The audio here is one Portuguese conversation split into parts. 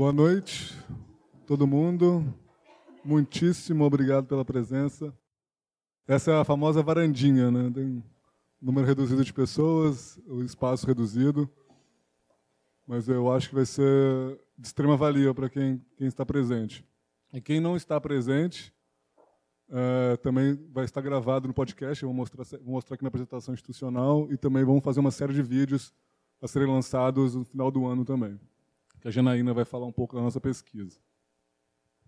Boa noite, todo mundo. Muitíssimo obrigado pela presença. Essa é a famosa varandinha, né? Tem número reduzido de pessoas, o espaço reduzido. Mas eu acho que vai ser de extrema valia para quem, quem está presente. E quem não está presente, é, também vai estar gravado no podcast. Eu vou mostrar, vou mostrar aqui na apresentação institucional e também vamos fazer uma série de vídeos a serem lançados no final do ano também. Que a Janaína vai falar um pouco da nossa pesquisa.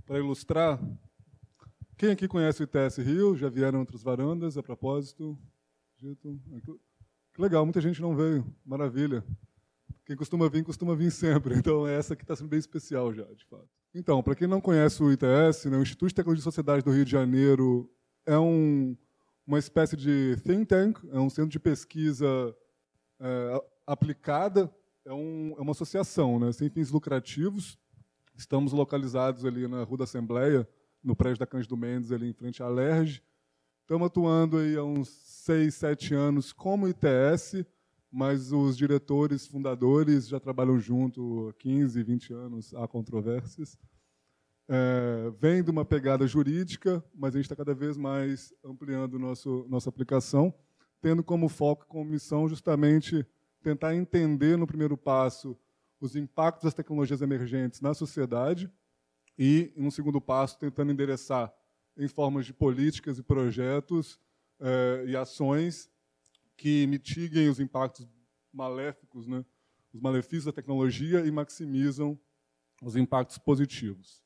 Para ilustrar, quem aqui conhece o ITS Rio? Já vieram outras varandas a propósito? Que legal, muita gente não veio. Maravilha. Quem costuma vir, costuma vir sempre. Então, essa aqui está sendo bem especial já, de fato. Então, para quem não conhece o ITS, né, o Instituto de Tecnologia e Sociedade do Rio de Janeiro é um, uma espécie de think tank, é um centro de pesquisa é, aplicada, é, um, é, uma associação né, sem fins lucrativos. Estamos localizados ali na Rua da Assembleia, no prédio da Cândido Mendes, ali em frente à LERJ. Estamos atuando aí há uns seis, sete anos como ITS, mas os diretores fundadores já trabalham junto há 15, 20 anos, há controvérsias. É, vem de uma pegada jurídica, mas a gente está cada vez mais ampliando nosso, nossa aplicação, tendo como foco, como missão, justamente tentar entender, no primeiro passo, os impactos das tecnologias emergentes na sociedade e, em um segundo passo, tentando endereçar em formas de políticas e projetos é, e ações que mitiguem os impactos maléficos, né, os malefícios da tecnologia e maximizam os impactos positivos.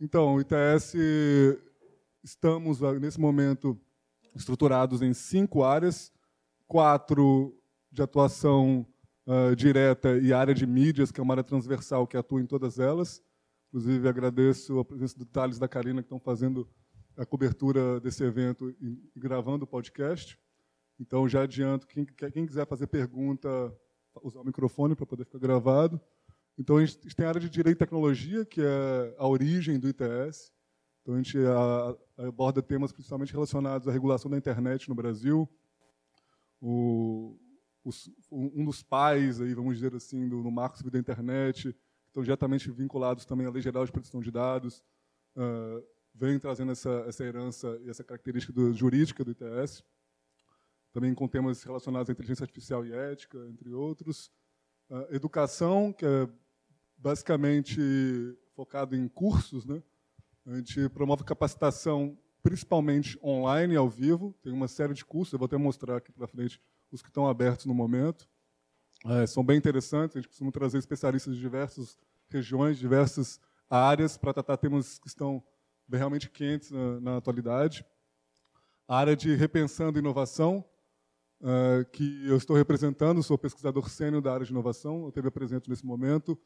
Então, o ITS, estamos, nesse momento, estruturados em cinco áreas, quatro de atuação uh, direta e área de mídias, que é uma área transversal que atua em todas elas. Inclusive, agradeço a presença do Thales e da Karina, que estão fazendo a cobertura desse evento e gravando o podcast. Então, já adianto, quem, quem quiser fazer pergunta, usar o microfone para poder ficar gravado. Então, a gente tem a área de Direito e Tecnologia, que é a origem do ITS. Então, a gente aborda temas principalmente relacionados à regulação da internet no Brasil. O, os, um dos pais, aí, vamos dizer assim, do, do Marco Civil da Internet, que estão diretamente vinculados também à Lei Geral de Proteção de Dados, uh, vem trazendo essa, essa herança e essa característica do, jurídica do ITS também com temas relacionados à inteligência artificial e ética, entre outros. Uh, educação, que é basicamente focado em cursos. Né? A gente promove capacitação principalmente online, ao vivo. Tem uma série de cursos, eu vou até mostrar aqui para frente os que estão abertos no momento. É, são bem interessantes, a gente costuma trazer especialistas de diversas regiões, diversas áreas, para tratar temas que estão realmente quentes na, na atualidade. A área de repensando inovação, uh, que eu estou representando, sou pesquisador sênior da área de inovação, eu esteve presente nesse momento.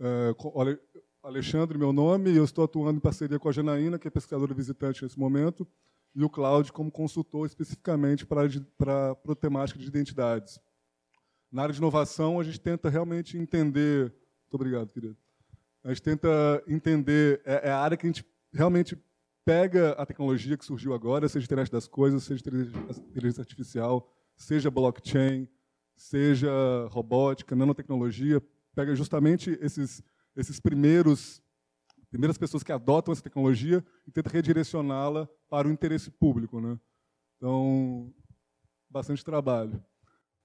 Uh, Alexandre, meu nome, e eu estou atuando em parceria com a Janaína, que é pesquisadora visitante nesse momento, e o Cláudio como consultor especificamente para, para, para a temática de identidades. Na área de inovação, a gente tenta realmente entender... Muito obrigado, querido. A gente tenta entender... É, é a área que a gente realmente pega a tecnologia que surgiu agora, seja internet das coisas, seja inteligência artificial, seja blockchain, seja robótica, nanotecnologia, pega justamente esses, esses primeiros primeiras pessoas que adotam essa tecnologia e tenta redirecioná-la para o interesse público, né? Então, bastante trabalho.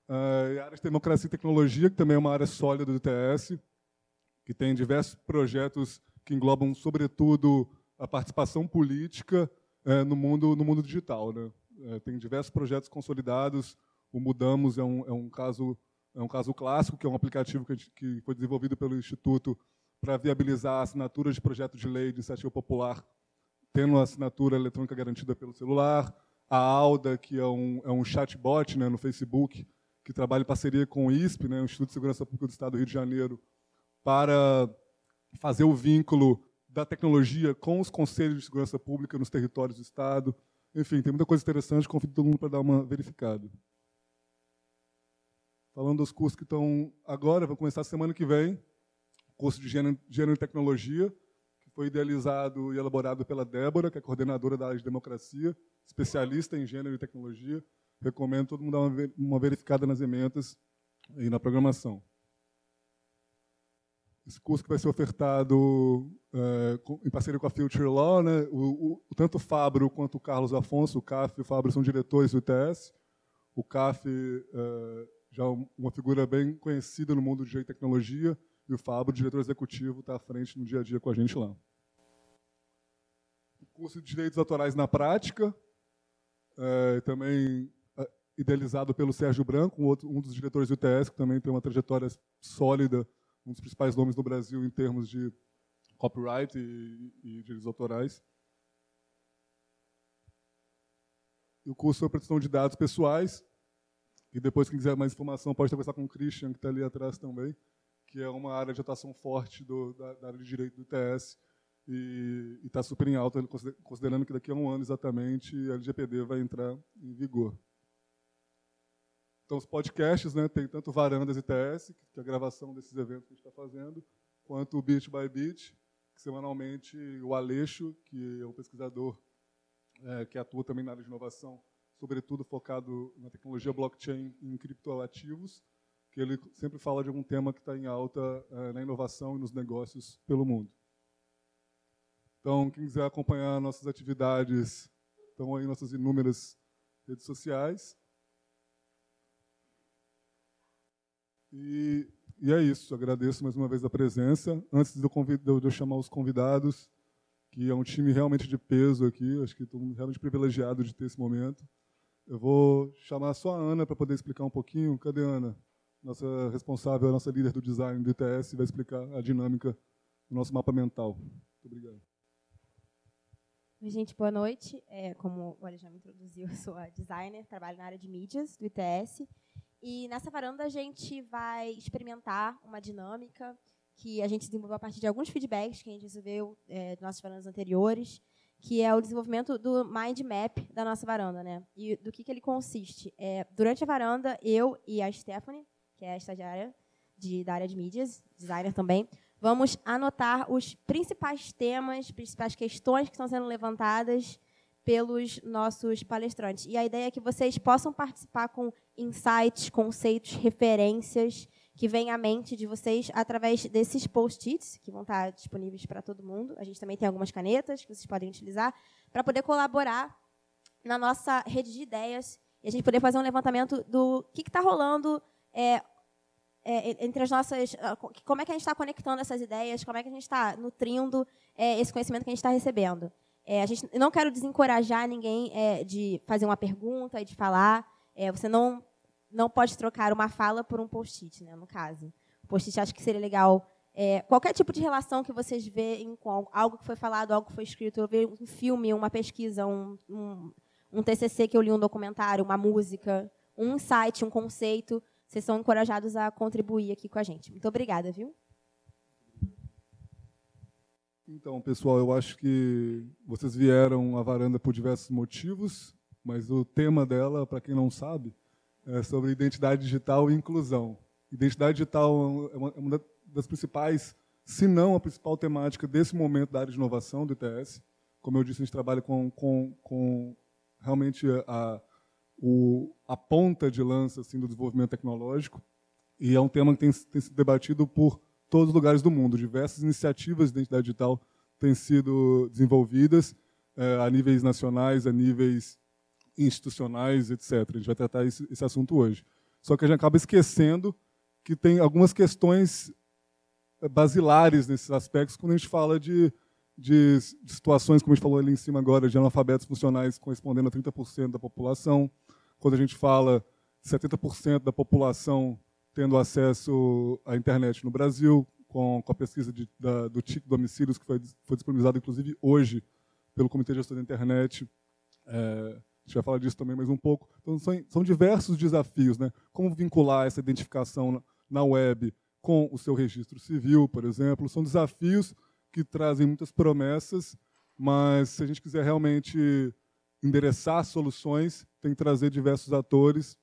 Uh, a área de democracia e tecnologia, que também é uma área sólida do ITS, que tem diversos projetos que englobam, sobretudo, a participação política uh, no mundo no mundo digital, né? é, tem diversos projetos consolidados. O Mudamos é um, é um, caso, é um caso clássico, que é um aplicativo que, gente, que foi desenvolvido pelo Instituto para viabilizar a assinatura de projetos de lei de iniciativa popular, tendo a assinatura eletrônica garantida pelo celular. A Alda, que é um, é um chatbot né, no Facebook, que trabalha em parceria com o ISP, né, o Instituto de Segurança Pública do Estado do Rio de Janeiro, para fazer o vínculo da tecnologia com os conselhos de segurança pública nos territórios do Estado. Enfim, tem muita coisa interessante, convido todo mundo para dar uma verificada. Falando dos cursos que estão agora, vão começar semana que vem, curso de Gênero, e Tecnologia, que foi idealizado e elaborado pela Débora, que é coordenadora da área de democracia, especialista em Gênero e Tecnologia. Recomendo todo mundo dar uma verificada nas emendas e na programação. esse curso que vai ser ofertado é, em parceria com a Future Law. Né? O, o, tanto o Fabro quanto o Carlos Afonso, o CAF e o Fabro são diretores do ITS. O CAF é, já uma figura bem conhecida no mundo de direito e tecnologia, e o Fabro, diretor executivo, está à frente no dia a dia com a gente lá. O curso de Direitos Autorais na Prática, é, também é, idealizado pelo Sérgio Branco, um, outro, um dos diretores do ITS, que também tem uma trajetória sólida, um dos principais nomes no Brasil em termos de copyright e, e direitos autorais. O curso é proteção de dados pessoais, e depois, quem quiser mais informação, pode conversar com o Christian, que está ali atrás também, que é uma área de atuação forte do, da, da, área de direito do ITS e está super em alta, considerando que daqui a um ano exatamente a LGPD vai entrar em vigor. Então, os podcasts, né, tem tanto Varandas ITS, que é a gravação desses eventos que a gente está fazendo, quanto o Beat by Beat, que semanalmente o Aleixo, que é um pesquisador é, que atua também na área de inovação, sobretudo focado na tecnologia blockchain e em criptoativos, que ele sempre fala de algum tema que está em alta uh, na inovação e nos negócios pelo mundo. Então, quem quiser acompanhar nossas atividades, estão aí nossas inúmeras redes sociais. E, e é isso, agradeço mais uma vez a presença. Antes de eu, de eu chamar os convidados, que é um time realmente de peso aqui, acho que estou realmente privilegiado de ter esse momento. Eu vou chamar só a Ana para poder explicar um pouquinho. Cadê a Ana? Nossa responsável, nossa líder do design do ITS, vai explicar a dinâmica do nosso mapa mental. Muito obrigado. Oi, gente, boa noite. É, como o me introduziu, eu sou a designer, trabalho na área de mídias do ITS. E nessa varanda a gente vai experimentar uma dinâmica que a gente desenvolveu a partir de alguns feedbacks que a gente recebeu é, de nossas varandas anteriores que é o desenvolvimento do mind map da nossa varanda, né? E do que, que ele consiste? É, durante a varanda, eu e a Stephanie, que é a estagiária de, da área de mídias, designer também, vamos anotar os principais temas, principais questões que estão sendo levantadas pelos nossos palestrantes. E a ideia é que vocês possam participar com insights, conceitos, referências que vem à mente de vocês através desses post-its, que vão estar disponíveis para todo mundo. A gente também tem algumas canetas que vocês podem utilizar para poder colaborar na nossa rede de ideias e a gente poder fazer um levantamento do que está rolando é, é, entre as nossas. Ah, como é que a gente está conectando essas ideias, como é que a gente está nutrindo é, esse conhecimento que a gente está recebendo. É, a gente, não quero desencorajar ninguém é, de fazer uma pergunta e de falar. É, você não não pode trocar uma fala por um post-it, né, no caso. Post-it acho que seria legal. Qualquer tipo de relação que vocês veem com algo que foi falado, algo que foi escrito, eu vi um filme, uma pesquisa, um, um, um TCC que eu li, um documentário, uma música, um insight, um conceito, vocês são encorajados a contribuir aqui com a gente. Muito obrigada, viu? Então, pessoal, eu acho que vocês vieram à varanda por diversos motivos, mas o tema dela, para quem não sabe, é, sobre identidade digital e inclusão. Identidade digital é uma, é uma das principais, se não a principal temática desse momento da área de inovação do ITS. Como eu disse, a gente trabalha com, com, com realmente a, o, a ponta de lança assim, do desenvolvimento tecnológico. E é um tema que tem, tem sido debatido por todos os lugares do mundo. Diversas iniciativas de identidade digital têm sido desenvolvidas é, a níveis nacionais, a níveis institucionais, etc. A gente vai tratar esse, esse assunto hoje. Só que a gente acaba esquecendo que tem algumas questões eh, basilares nesses aspectos quando a gente fala de, de, de, situações, como a gente falou ali em cima agora, de analfabetos funcionais correspondendo a 30% da população, quando a gente fala de 70% da população tendo acesso à internet no Brasil, com, com a pesquisa de, da, do TIC domicílios, que foi, foi disponibilizada, inclusive, hoje, pelo Comitê de Gestão da Internet, é, gente vai falar disso também mais um pouco. Então, são, são diversos desafios. Né? Como vincular essa identificação na, na web com o seu registro civil, por exemplo. São desafios que trazem muitas promessas, mas se a gente quiser realmente endereçar soluções, tem que trazer diversos atores,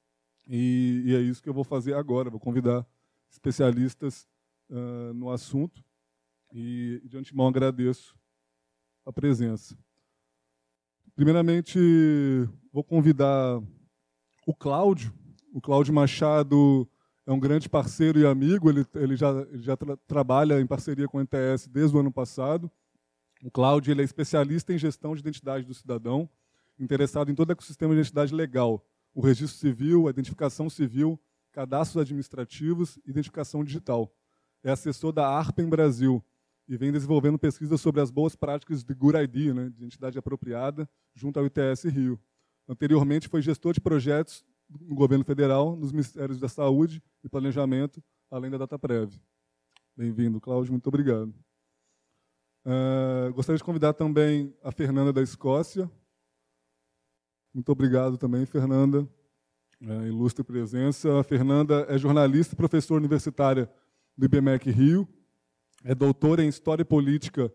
e, e é isso que eu vou fazer agora. Vou convidar especialistas uh, no assunto, e de antemão agradeço a presença. Primeiramente, vou convidar o Cláudio. O Cláudio Machado é um grande parceiro e amigo, ele, ele já, ele já tra trabalha em parceria com o NTS desde o ano passado. O Cláudio ele é especialista em gestão de identidade do cidadão, interessado em todo o ecossistema de identidade legal, o registro civil, a identificação civil, cadastros administrativos e identificação digital. É assessor da ARPEN Brasil e vem desenvolvendo pesquisas sobre as boas práticas de Good ID, né, de identidade apropriada, junto ao ITS Rio. Anteriormente foi gestor de projetos no governo federal, nos ministérios da Saúde e Planejamento, além da DataPrev. Bem-vindo, Cláudio, muito obrigado. Uh, gostaria de convidar também a Fernanda da Escócia. Muito obrigado também, Fernanda. Uh, ilustre presença. A Fernanda é jornalista e professora universitária do IBMEC Rio. É doutora em História e Política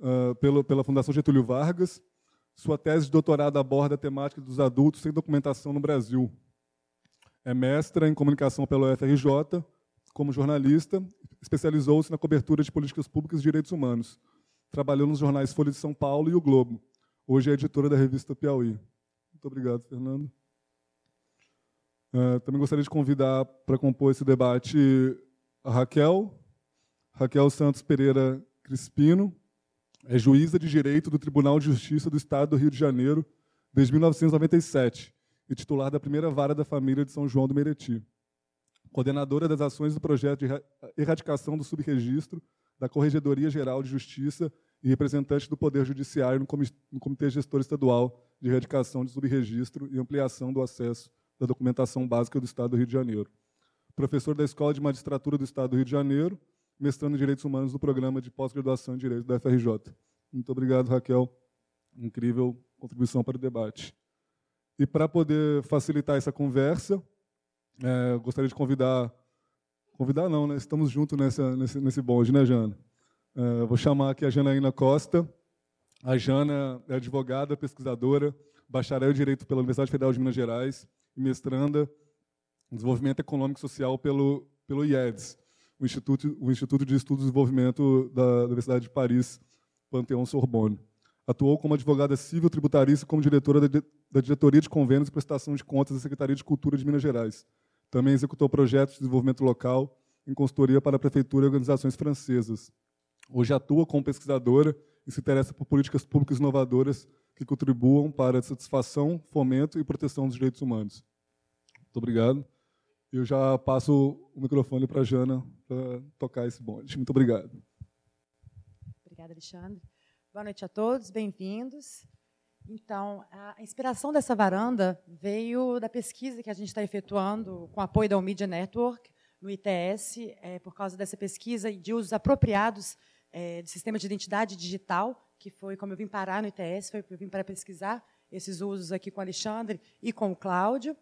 uh, pelo, pela Fundação Getúlio Vargas sua tese de doutorado aborda a temática dos adultos sem documentação no Brasil. É mestra em comunicação pela UFRJ, como jornalista, especializou-se na cobertura de políticas públicas e direitos humanos. Trabalhou nos jornais Folha de São Paulo e O Globo. Hoje é editora da revista Piauí. Muito obrigado, Fernando. Uh, também gostaria de convidar para compor esse debate a Raquel, Raquel Santos Pereira Crispino, é juíza de direito do Tribunal de Justiça do Estado do Rio de Janeiro desde 1997 e titular da primeira vara da família de São João do Meriti. Coordenadora das ações do projeto de erradicação do subregistro da Corregedoria Geral de Justiça e representante do Poder Judiciário no Comitê Gestor Estadual de Erradicação de Subregistro e Ampliação do Acesso da Documentação Básica do Estado do Rio de Janeiro. Professor da Escola de Magistratura do Estado do Rio de Janeiro mestrando em Direitos Humanos do Programa de Pós-Graduação em Direito da FRJ. Muito obrigado, Raquel. Incrível contribuição para o debate. E para poder facilitar essa conversa, é, gostaria de convidar, convidar não, né? Estamos juntos nessa, nesse, nesse bonde, né, Jana? É, vou chamar aqui a Janaína Costa. A Jana é advogada, pesquisadora, bacharel em Direito pela Universidade Federal de Minas Gerais e mestranda em Desenvolvimento Econômico e Social pelo, pelo IEDS, o Instituto, o Instituto de Estudos e Desenvolvimento da Universidade de Paris, Panteão Sorbonne. Atuou como advogada civil tributarista e como diretora da, da Diretoria de Convênios e Prestação de Contas da Secretaria de Cultura de Minas Gerais. Também executou projetos de desenvolvimento local em consultoria para a prefeitura e organizações francesas. Hoje atua como pesquisadora e se interessa por políticas públicas inovadoras que contribuam para a satisfação, fomento e proteção dos direitos humanos. Muito obrigado. Eu já passo o microfone para a Jana para tocar esse bonde. Muito obrigado. Obrigada, Alexandre. Boa noite a todos, bem-vindos. Então, a inspiração dessa varanda veio da pesquisa que a gente está efetuando com apoio da Media Network no ITS, é, por causa dessa pesquisa de usos apropriados é, do sistema de identidade digital, que foi como eu vim parar no ITS, foi eu vim para pesquisar esses usos aqui com o Alexandre e com o Cláudio.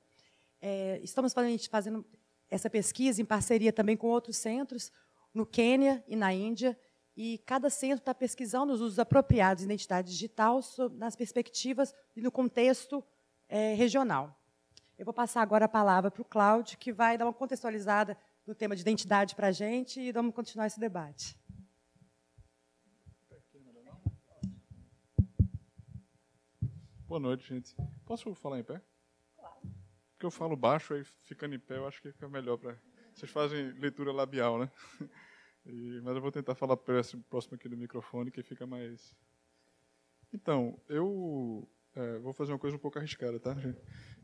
É, estamos fazendo essa pesquisa em parceria também com outros centros, no Quênia e na Índia, e cada centro está pesquisando os usos apropriados de identidade digital nas perspectivas e no contexto é, regional. Eu vou passar agora a palavra para o Cláudio, que vai dar uma contextualizada no tema de identidade para a gente e vamos continuar esse debate. Boa noite, gente. Posso falar em pé? Porque eu falo baixo, aí ficando em pé, eu acho que fica melhor para. Vocês fazem leitura labial, né? E, mas eu vou tentar falar próximo aqui do microfone, que fica mais. Então, eu é, vou fazer uma coisa um pouco arriscada, tá, gente?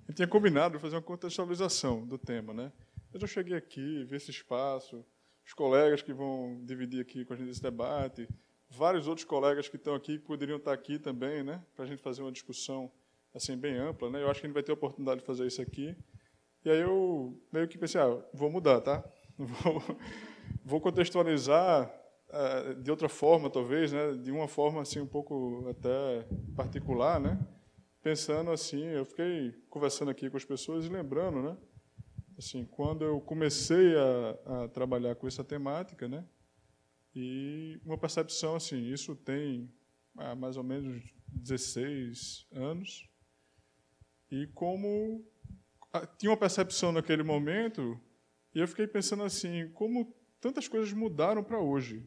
Eu tinha combinado fazer uma contextualização do tema, né? Mas eu cheguei aqui, vi esse espaço, os colegas que vão dividir aqui com a gente esse debate, vários outros colegas que estão aqui, que poderiam estar aqui também, né? Para a gente fazer uma discussão assim bem ampla, né? Eu acho que a gente vai ter a oportunidade de fazer isso aqui. E aí eu meio que pensei, ah, vou mudar, tá? Vou, vou contextualizar uh, de outra forma, talvez, né? De uma forma assim um pouco até particular, né? Pensando assim, eu fiquei conversando aqui com as pessoas e lembrando, né? Assim, quando eu comecei a, a trabalhar com essa temática, né? E uma percepção assim, isso tem ah, mais ou menos 16 anos, e como ah, tinha uma percepção naquele momento, e eu fiquei pensando assim, como tantas coisas mudaram para hoje.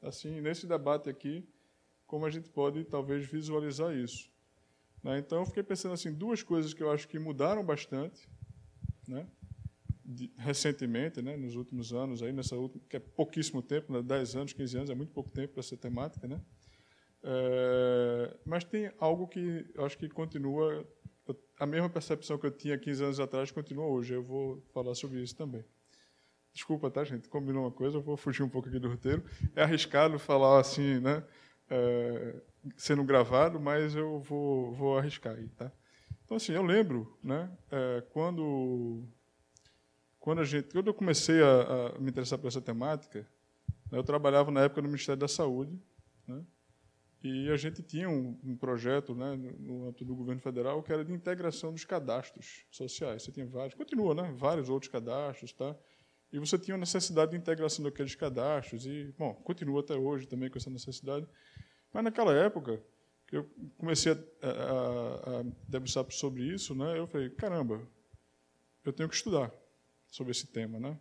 Assim, nesse debate aqui, como a gente pode talvez visualizar isso. Né? Então, eu fiquei pensando assim, duas coisas que eu acho que mudaram bastante, né? Recentemente, né, nos últimos anos, aí nessa última, que é pouquíssimo tempo, né, 10 anos, 15 anos, é muito pouco tempo para essa temática, né? É, mas tem algo que acho que continua, a mesma percepção que eu tinha 15 anos atrás continua hoje. Eu vou falar sobre isso também. Desculpa, tá, gente? Combinou uma coisa, eu vou fugir um pouco aqui do roteiro. É arriscado falar assim, né? É, sendo gravado, mas eu vou, vou arriscar aí, tá? Então, assim, eu lembro, né? É, quando quando a gente, quando eu comecei a, a me interessar por essa temática, né, eu trabalhava na época no Ministério da Saúde, né, e a gente tinha um, um projeto né, no âmbito do governo federal que era de integração dos cadastros sociais. Você tinha vários, continua, né, vários outros cadastros, tá? E você tinha a necessidade de integração daqueles cadastros e, bom, continua até hoje também com essa necessidade. Mas naquela época, que eu comecei a, a, a debruçar sobre isso, né, eu falei, caramba, eu tenho que estudar sobre esse tema, né?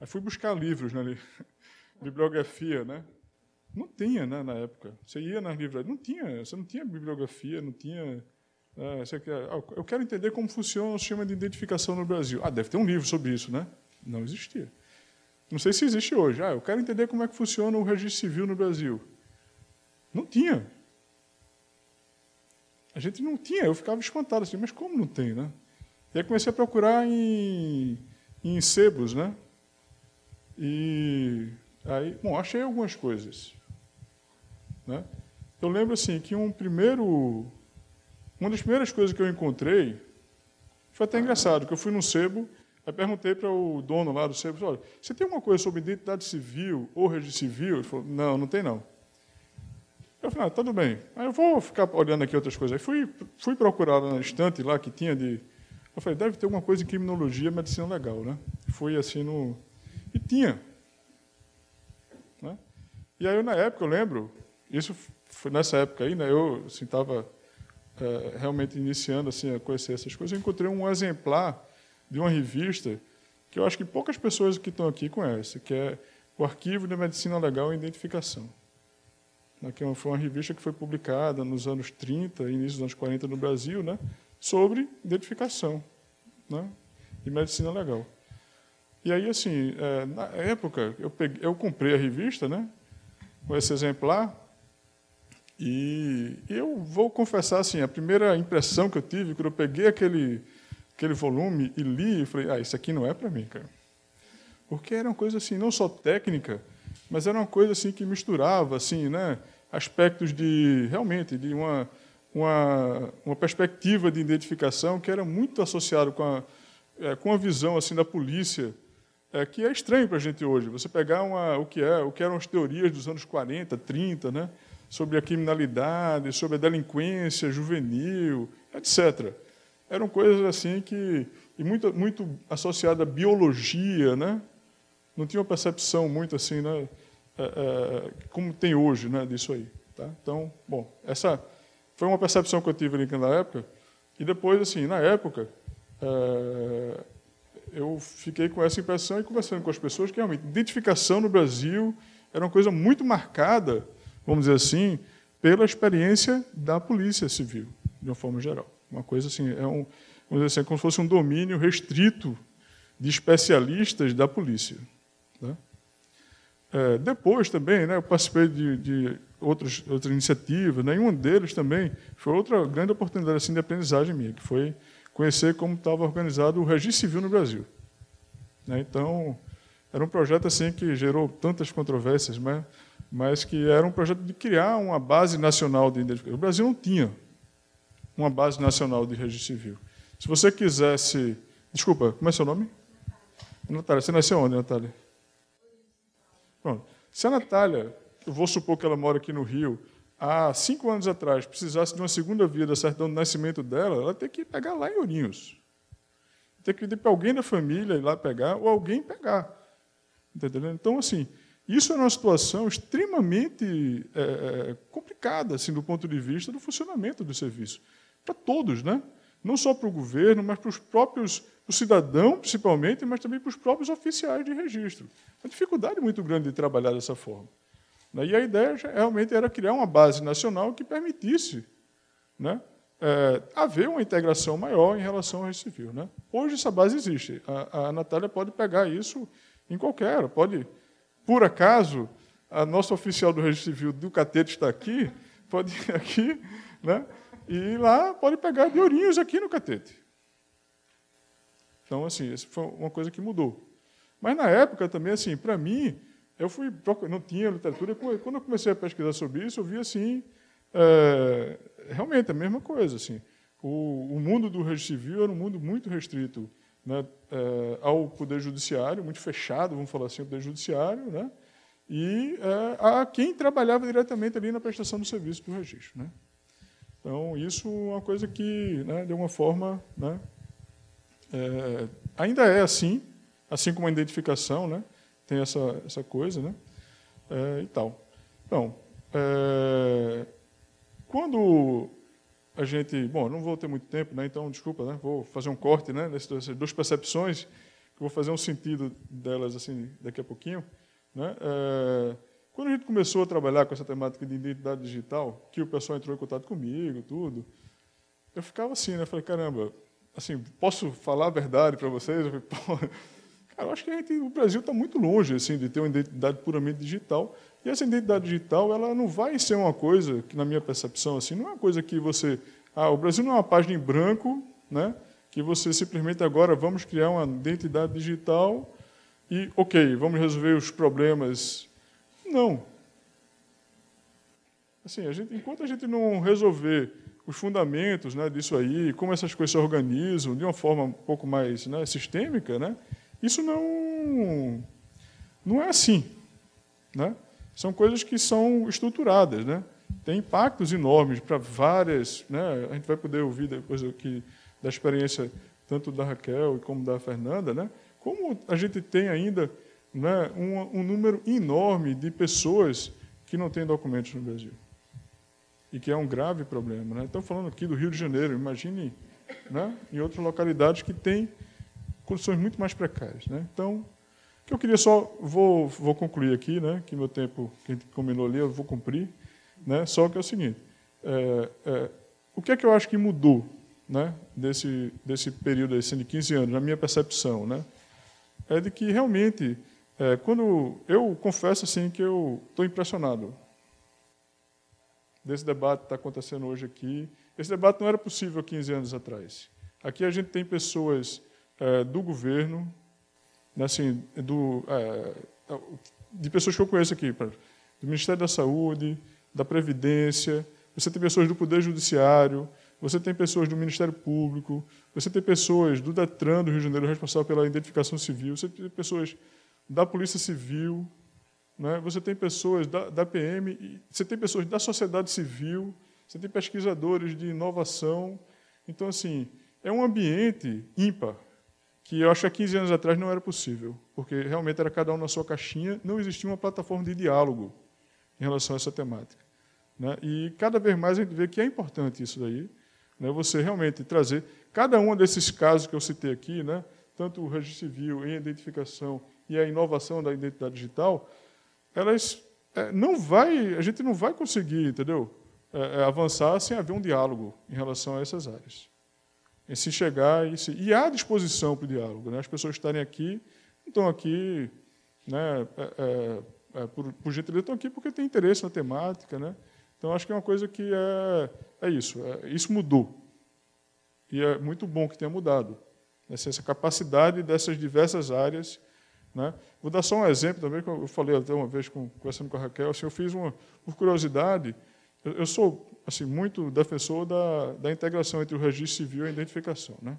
Aí fui buscar livros, né, bibliografia, né? Não tinha, né, na época. Você ia nas livrarias, não tinha, você não tinha bibliografia, não tinha. É, você ah, eu quero entender como funciona o sistema de identificação no Brasil. Ah, deve ter um livro sobre isso, né? Não existia. Não sei se existe hoje. Ah, eu quero entender como é que funciona o registro civil no Brasil. Não tinha. A gente não tinha. Eu ficava espantado assim, mas como não tem, né? E aí comecei a procurar em em sebos, né? E aí, bom, achei algumas coisas, né? Eu lembro assim que um primeiro, uma das primeiras coisas que eu encontrei foi até engraçado, que eu fui num sebo, aí perguntei para o dono lá do sebo, olha, você tem alguma coisa sobre identidade civil ou registro civil? Ele falou, não, não tem não. Eu falei, ah, tudo bem. Aí eu vou ficar olhando aqui outras coisas. Aí fui, fui procurar na estante lá que tinha de eu falei, deve ter alguma coisa em criminologia, medicina legal, né? Fui assim no. E tinha. Né? E aí, na época, eu lembro, isso foi nessa época aí, né? Eu estava assim, é, realmente iniciando assim, a conhecer essas coisas. Eu encontrei um exemplar de uma revista que eu acho que poucas pessoas que estão aqui conhecem, que é o Arquivo de Medicina Legal e Identificação. Né? Que é foi uma revista que foi publicada nos anos 30, início dos anos 40 no Brasil, né? Sobre identificação né, de medicina legal. E aí, assim, é, na época, eu, peguei, eu comprei a revista né, com esse exemplar, e eu vou confessar, assim, a primeira impressão que eu tive, quando eu peguei aquele, aquele volume e li, eu falei, ah, isso aqui não é para mim, cara. Porque era uma coisa, assim, não só técnica, mas era uma coisa, assim, que misturava, assim, né, aspectos de, realmente, de uma uma, uma perspectiva de identificação que era muito associado com a, é, com a visão assim da polícia, é, que é estranho para a gente hoje. Você pegar uma, o que é, o que eram as teorias dos anos 40, 30, né, sobre a criminalidade, sobre a delinquência juvenil, etc. Eram coisas assim que e muito muito associada à biologia, né? Não tinha uma percepção muito assim, né, é, é, como tem hoje, né, disso aí. Tá? Então, bom, essa foi uma percepção que eu tive ali naquela época. E depois, assim, na época, é, eu fiquei com essa impressão e conversando com as pessoas que realmente identificação no Brasil era uma coisa muito marcada, vamos dizer assim, pela experiência da polícia civil, de uma forma geral. Uma coisa assim, é um, vamos dizer assim, é como se fosse um domínio restrito de especialistas da polícia. Né? É, depois também, né, eu participei de, de outros, outras iniciativas, nenhum né? deles também foi outra grande oportunidade assim, de aprendizagem minha, que foi conhecer como estava organizado o registro civil no Brasil. Né? Então, era um projeto assim que gerou tantas controvérsias, mas, mas que era um projeto de criar uma base nacional de identificação. O Brasil não tinha uma base nacional de registro civil. Se você quisesse... Desculpa, como é seu nome? Natália. Você nasceu onde, Natália? Pronto. Se a Natália eu vou supor que ela mora aqui no Rio, há cinco anos atrás, precisasse de uma segunda via da certidão nascimento dela, ela tem que pegar lá em Ourinhos. Tem que pedir para alguém da família ir lá pegar, ou alguém pegar. Tá entendendo? Então, assim, isso é uma situação extremamente é, é, complicada, assim, do ponto de vista do funcionamento do serviço. Para todos, né? Não só para o governo, mas para os próprios, para o cidadão, principalmente, mas também para os próprios oficiais de registro. Uma dificuldade muito grande de trabalhar dessa forma. Né? E a ideia realmente era criar uma base nacional que permitisse né, é, haver uma integração maior em relação ao registro civil. Né? Hoje essa base existe. A, a Natália pode pegar isso em qualquer, pode, por acaso, a nossa oficial do registro civil do Catete está aqui, pode ir aqui, né? e lá pode pegar de ourinhos aqui no Catete. Então, assim, isso foi uma coisa que mudou. Mas na época também, assim, para mim, eu fui não tinha literatura. Quando eu comecei a pesquisar sobre isso, eu vi assim, é, realmente a mesma coisa, assim. O, o, mundo do registro civil era um mundo muito restrito né, é, ao poder judiciário, muito fechado, vamos falar assim, ao poder judiciário, né, e é, a quem trabalhava diretamente ali na prestação do serviço do registro, né. Então isso é uma coisa que, né, de alguma forma, né, é, ainda é assim, assim como a identificação, né, tem essa essa coisa, né, é, e tal. Então, é, quando a gente, bom, não vou ter muito tempo, né? Então, desculpa, né? Vou fazer um corte, né? Nessas duas percepções, que vou fazer um sentido delas assim daqui a pouquinho, né? É, quando a gente começou a trabalhar com essa temática de identidade digital, que o pessoal entrou em contato comigo, tudo, eu ficava assim, né? Falei, caramba, assim, posso falar a verdade para vocês? Eu falei, cara, eu acho que gente, o Brasil está muito longe assim de ter uma identidade puramente digital. E essa identidade digital, ela não vai ser uma coisa que, na minha percepção, assim, não é uma coisa que você, ah, o Brasil não é uma página em branco, né? Que você simplesmente agora vamos criar uma identidade digital e, ok, vamos resolver os problemas. Não. Assim, a gente, enquanto a gente não resolver os fundamentos né, disso aí, como essas coisas se organizam de uma forma um pouco mais né, sistêmica, né, isso não, não é assim. Né? São coisas que são estruturadas. Né? Tem impactos enormes para várias. Né, a gente vai poder ouvir depois aqui da experiência tanto da Raquel como da Fernanda, né? como a gente tem ainda né, um, um número enorme de pessoas que não têm documentos no Brasil e que é um grave problema. Né? Estamos falando aqui do Rio de Janeiro, imagine né, em outras localidades que têm condições muito mais precárias. Né? Então, que eu queria só, vou, vou concluir aqui, né, que meu tempo que a gente combinou ali, eu vou cumprir, né, só que é o seguinte, é, é, o que é que eu acho que mudou né, desse, desse período assim, de 15 anos, na minha percepção, né, é de que realmente, é, quando eu confesso assim que eu estou impressionado desse debate que está acontecendo hoje aqui. Esse debate não era possível há 15 anos atrás. Aqui a gente tem pessoas é, do governo, né, assim, do, é, de pessoas que eu conheço aqui, do Ministério da Saúde, da Previdência, você tem pessoas do Poder Judiciário, você tem pessoas do Ministério Público, você tem pessoas do DETRAN do Rio de Janeiro, responsável pela identificação civil, você tem pessoas da Polícia Civil, né? Você tem pessoas da, da PM, você tem pessoas da sociedade civil, você tem pesquisadores de inovação. Então, assim, é um ambiente ímpar, que eu acho que há 15 anos atrás não era possível, porque realmente era cada um na sua caixinha, não existia uma plataforma de diálogo em relação a essa temática. Né? E cada vez mais a gente vê que é importante isso daí, né? você realmente trazer cada um desses casos que eu citei aqui, né? tanto o registro civil em identificação e a inovação da identidade digital, elas é, não vai, a gente não vai conseguir, entendeu? É, é, avançar sem haver um diálogo em relação a essas áreas. Em se chegar e, se, e há disposição para o diálogo. Né? As pessoas estarem aqui, não estão aqui né, é, é, é, por, por gentileza, estão aqui porque têm interesse na temática. Né? Então, acho que é uma coisa que é, é isso. isso mudou. E é muito bom que tenha mudado. Essa capacidade dessas diversas áreas né? Vou dar só um exemplo também, que eu falei até uma vez com, conversando com a Raquel, assim, eu fiz uma, por curiosidade, eu, sou assim, muito defensor da, da integração entre o registro civil e a identificação. Né?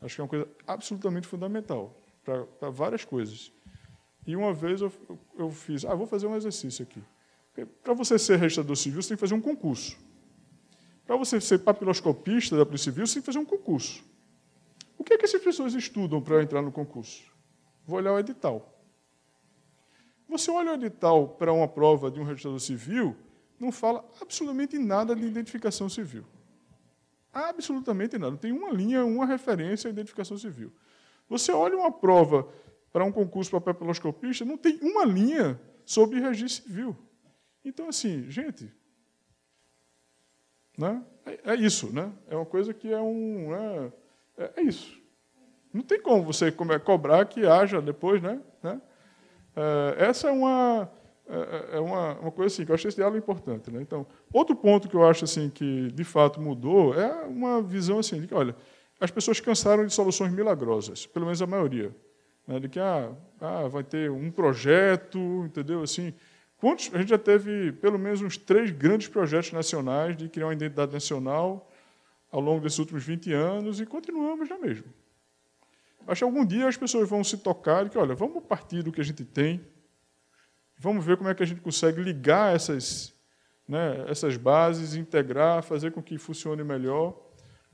Acho que é uma coisa absolutamente fundamental para várias coisas. E uma vez eu, eu fiz, ah, vou fazer um exercício aqui. Para você ser registrador civil, você tem que fazer um concurso. Para você ser papiloscopista da Polícia Civil, você tem que fazer um concurso. O que é que essas pessoas estudam para entrar no concurso? Vou olhar o edital. Você olha o edital para uma prova de um registrador civil, não fala absolutamente nada de identificação civil. Absolutamente nada. Tem uma linha, uma referência à identificação civil. Você olha uma prova para um concurso para papiloscopista, não tem uma linha sobre registro civil. Então, assim, gente, Né? É, é isso, né? É uma coisa que é um. Né? É, é, isso. Não tem como você cobrar que haja depois, né? né? É, essa é uma é, é, uma, uma coisa assim que eu acho esse diálogo importante, né? Então, outro ponto que eu acho assim que de fato mudou é uma visão assim de que, olha, as pessoas cansaram de soluções milagrosas, pelo menos a maioria, né? de que ah, ah, vai ter um projeto, entendeu? Assim, quantos a gente já teve pelo menos uns três grandes projetos nacionais de criar uma identidade nacional ao longo desses últimos 20 anos e continuamos já mesmo. Acho que algum dia as pessoas vão se tocar de que, olha, vamos partir do que a gente tem, vamos ver como é que a gente consegue ligar essas, né, essas bases, integrar, fazer com que funcione melhor,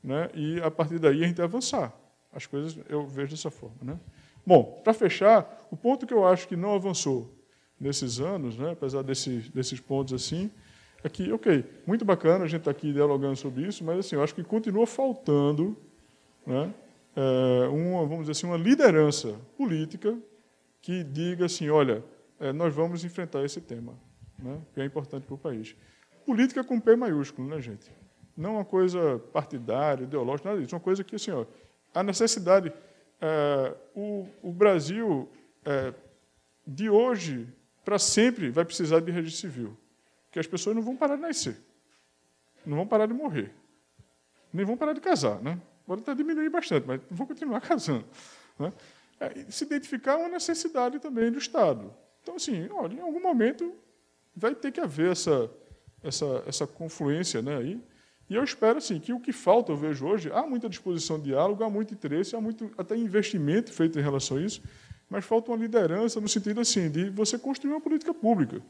né, e a partir daí a gente avançar. As coisas eu vejo dessa forma. Né? Bom, para fechar, o ponto que eu acho que não avançou nesses anos, né, apesar desses, desses pontos assim, é que, ok, muito bacana a gente estar tá aqui dialogando sobre isso, mas assim, eu acho que continua faltando né, é, uma, vamos dizer assim, uma liderança política que diga assim, olha, nós vamos enfrentar esse tema, né, que é importante para o país. Política com P maiúsculo, né, gente? Não uma coisa partidária, ideológica, nada disso. Uma coisa que, assim, ó, a necessidade. É, o, o, Brasil, é, de hoje para sempre, vai precisar de registro civil. Porque as pessoas não vão parar de nascer, não vão parar de morrer, nem vão parar de casar. Né? Pode até diminuir bastante, mas vão continuar casando. Né? É, se identificar uma necessidade também do Estado. Então, assim, olha, em algum momento vai ter que haver essa, essa, essa confluência né, aí. E eu espero assim, que o que falta, eu vejo hoje, há muita disposição de diálogo, há muito interesse, há muito até investimento feito em relação a isso, mas falta uma liderança no sentido assim, de você construir uma política pública,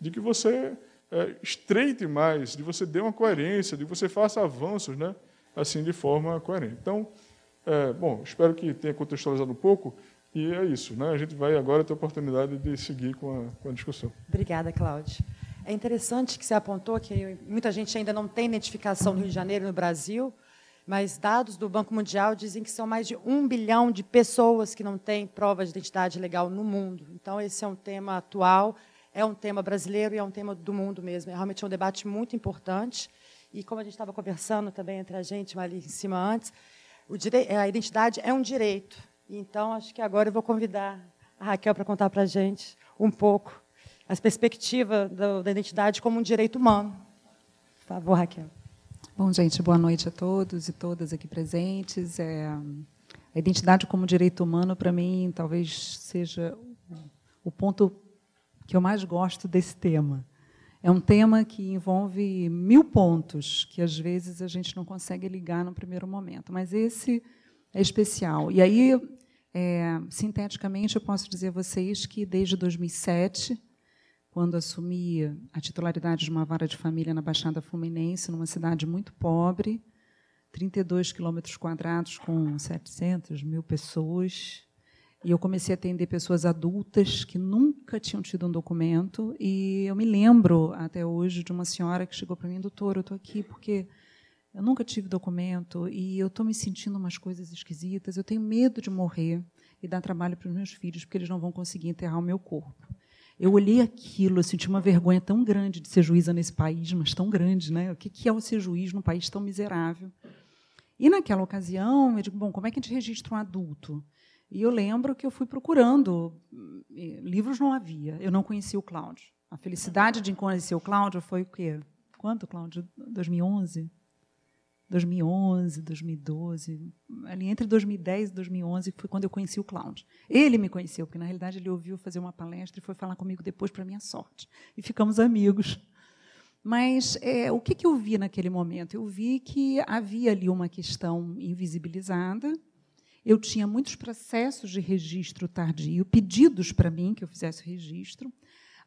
de que você é, estreite mais, de você dê uma coerência, de você faça avanços né, assim de forma coerente. Então, é, bom, espero que tenha contextualizado um pouco. E é isso, né? A gente vai agora ter a oportunidade de seguir com a, com a discussão. Obrigada, Cláudia. É interessante que você apontou que muita gente ainda não tem identificação no Rio de Janeiro no Brasil, mas dados do Banco Mundial dizem que são mais de um bilhão de pessoas que não têm prova de identidade legal no mundo. Então, esse é um tema atual, é um tema brasileiro e é um tema do mundo mesmo. É realmente um debate muito importante. E como a gente estava conversando também entre a gente ali em cima antes, a identidade é um direito. Então, acho que agora eu vou convidar a Raquel para contar para a gente um pouco as perspectivas da identidade como um direito humano. Por favor, Raquel. Bom, gente, boa noite a todos e todas aqui presentes. É, a identidade como direito humano, para mim, talvez seja o ponto que eu mais gosto desse tema. É um tema que envolve mil pontos que às vezes a gente não consegue ligar no primeiro momento, mas esse é especial. E aí é, sinteticamente, eu posso dizer a vocês que desde 2007, quando assumi a titularidade de uma vara de família na Baixada Fluminense, numa cidade muito pobre, 32 quilômetros quadrados com 700 mil pessoas, e eu comecei a atender pessoas adultas que nunca tinham tido um documento. E eu me lembro até hoje de uma senhora que chegou para mim, doutor, eu estou aqui porque eu nunca tive documento e eu estou me sentindo umas coisas esquisitas. Eu tenho medo de morrer e dar trabalho para os meus filhos, porque eles não vão conseguir enterrar o meu corpo. Eu olhei aquilo, eu senti uma vergonha tão grande de ser juíza nesse país, mas tão grande, né? O que é o ser juiz num país tão miserável? E naquela ocasião, eu digo, bom, como é que a gente registra um adulto? E eu lembro que eu fui procurando, livros não havia, eu não conhecia o Cláudio. A felicidade de conhecer o Cláudio foi o quê? Quanto, Cláudio? 2011? 2011, 2012, ali entre 2010 e 2011 foi quando eu conheci o Cláudio. Ele me conheceu, porque na realidade ele ouviu fazer uma palestra e foi falar comigo depois para minha sorte. E ficamos amigos. Mas é, o que, que eu vi naquele momento? Eu vi que havia ali uma questão invisibilizada. Eu tinha muitos processos de registro tardio, pedidos para mim que eu fizesse registro.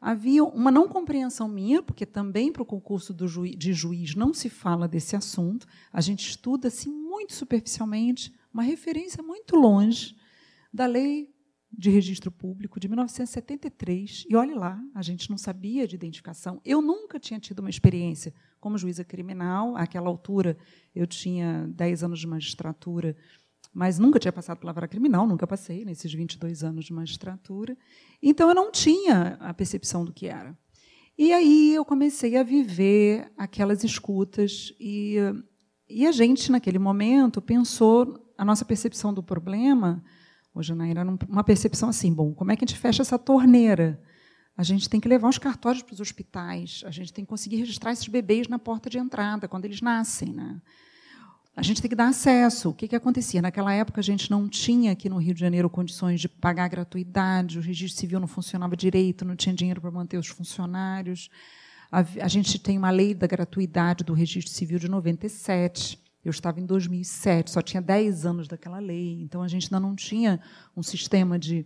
Havia uma não compreensão minha, porque também para o concurso de juiz não se fala desse assunto, a gente estuda assim muito superficialmente, uma referência muito longe da lei de registro público de 1973. E olhe lá, a gente não sabia de identificação. Eu nunca tinha tido uma experiência como juíza criminal. Àquela altura, eu tinha 10 anos de magistratura mas nunca tinha passado pela vara criminal, nunca passei nesses 22 anos de magistratura. Então, eu não tinha a percepção do que era. E aí eu comecei a viver aquelas escutas e, e a gente, naquele momento, pensou, a nossa percepção do problema, hoje, Janaína, era uma percepção assim, bom, como é que a gente fecha essa torneira? A gente tem que levar os cartórios para os hospitais, a gente tem que conseguir registrar esses bebês na porta de entrada, quando eles nascem. Né? A gente tem que dar acesso. O que, que acontecia? Naquela época, a gente não tinha aqui no Rio de Janeiro condições de pagar gratuidade, o registro civil não funcionava direito, não tinha dinheiro para manter os funcionários. A, a gente tem uma lei da gratuidade do registro civil de 97. Eu estava em 2007, só tinha 10 anos daquela lei, então a gente ainda não tinha um sistema de,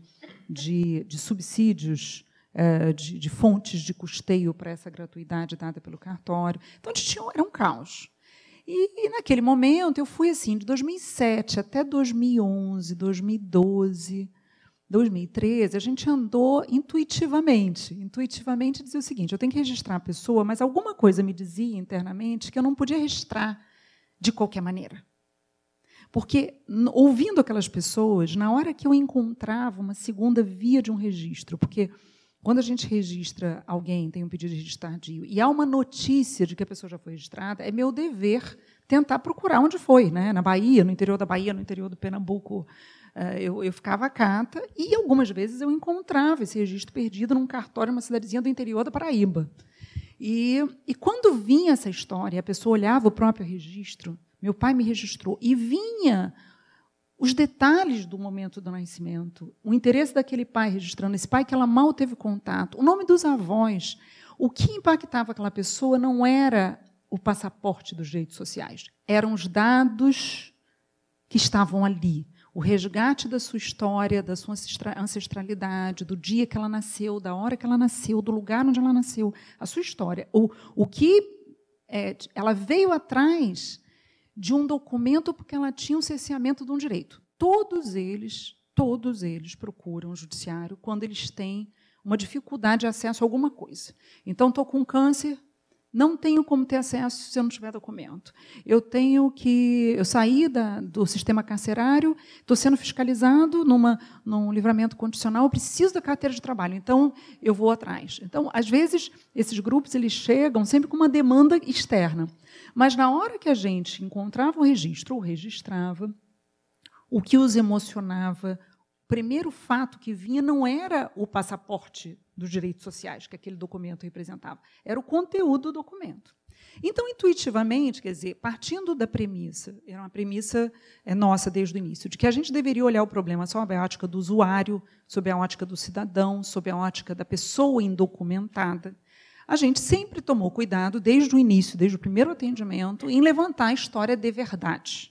de, de subsídios é, de, de, fontes de custeio para essa gratuidade dada pelo cartório. Então, tinha, era um caos. E, e, naquele momento, eu fui assim, de 2007 até 2011, 2012, 2013, a gente andou intuitivamente. Intuitivamente dizia o seguinte: eu tenho que registrar a pessoa, mas alguma coisa me dizia internamente que eu não podia registrar de qualquer maneira. Porque, ouvindo aquelas pessoas, na hora que eu encontrava uma segunda via de um registro, porque quando a gente registra alguém, tem um pedido de registro tardio, e há uma notícia de que a pessoa já foi registrada, é meu dever tentar procurar onde foi, né? na Bahia, no interior da Bahia, no interior do Pernambuco. Eh, eu, eu ficava a cata e algumas vezes eu encontrava esse registro perdido num cartório, uma cidadezinha do interior da Paraíba. E, e quando vinha essa história, a pessoa olhava o próprio registro, meu pai me registrou, e vinha os detalhes do momento do nascimento, o interesse daquele pai registrando, esse pai que ela mal teve contato, o nome dos avós. O que impactava aquela pessoa não era o passaporte dos direitos sociais, eram os dados que estavam ali. O resgate da sua história, da sua ancestralidade, do dia que ela nasceu, da hora que ela nasceu, do lugar onde ela nasceu, a sua história. O, o que é, ela veio atrás de um documento porque ela tinha um cerceamento de um direito. Todos eles, todos eles procuram o judiciário quando eles têm uma dificuldade de acesso a alguma coisa. Então, estou com câncer, não tenho como ter acesso se eu não tiver documento. Eu tenho que. Eu saí da, do sistema carcerário, estou sendo fiscalizado numa, num livramento condicional, eu preciso da carteira de trabalho, então eu vou atrás. Então, às vezes, esses grupos eles chegam sempre com uma demanda externa. Mas na hora que a gente encontrava o registro ou registrava, o que os emocionava, o primeiro fato que vinha não era o passaporte dos direitos sociais que aquele documento representava, era o conteúdo do documento. Então, intuitivamente, quer dizer, partindo da premissa, era uma premissa é, nossa desde o início, de que a gente deveria olhar o problema sob a ótica do usuário, sob a ótica do cidadão, sob a ótica da pessoa indocumentada, a gente sempre tomou cuidado, desde o início, desde o primeiro atendimento, em levantar a história de verdade.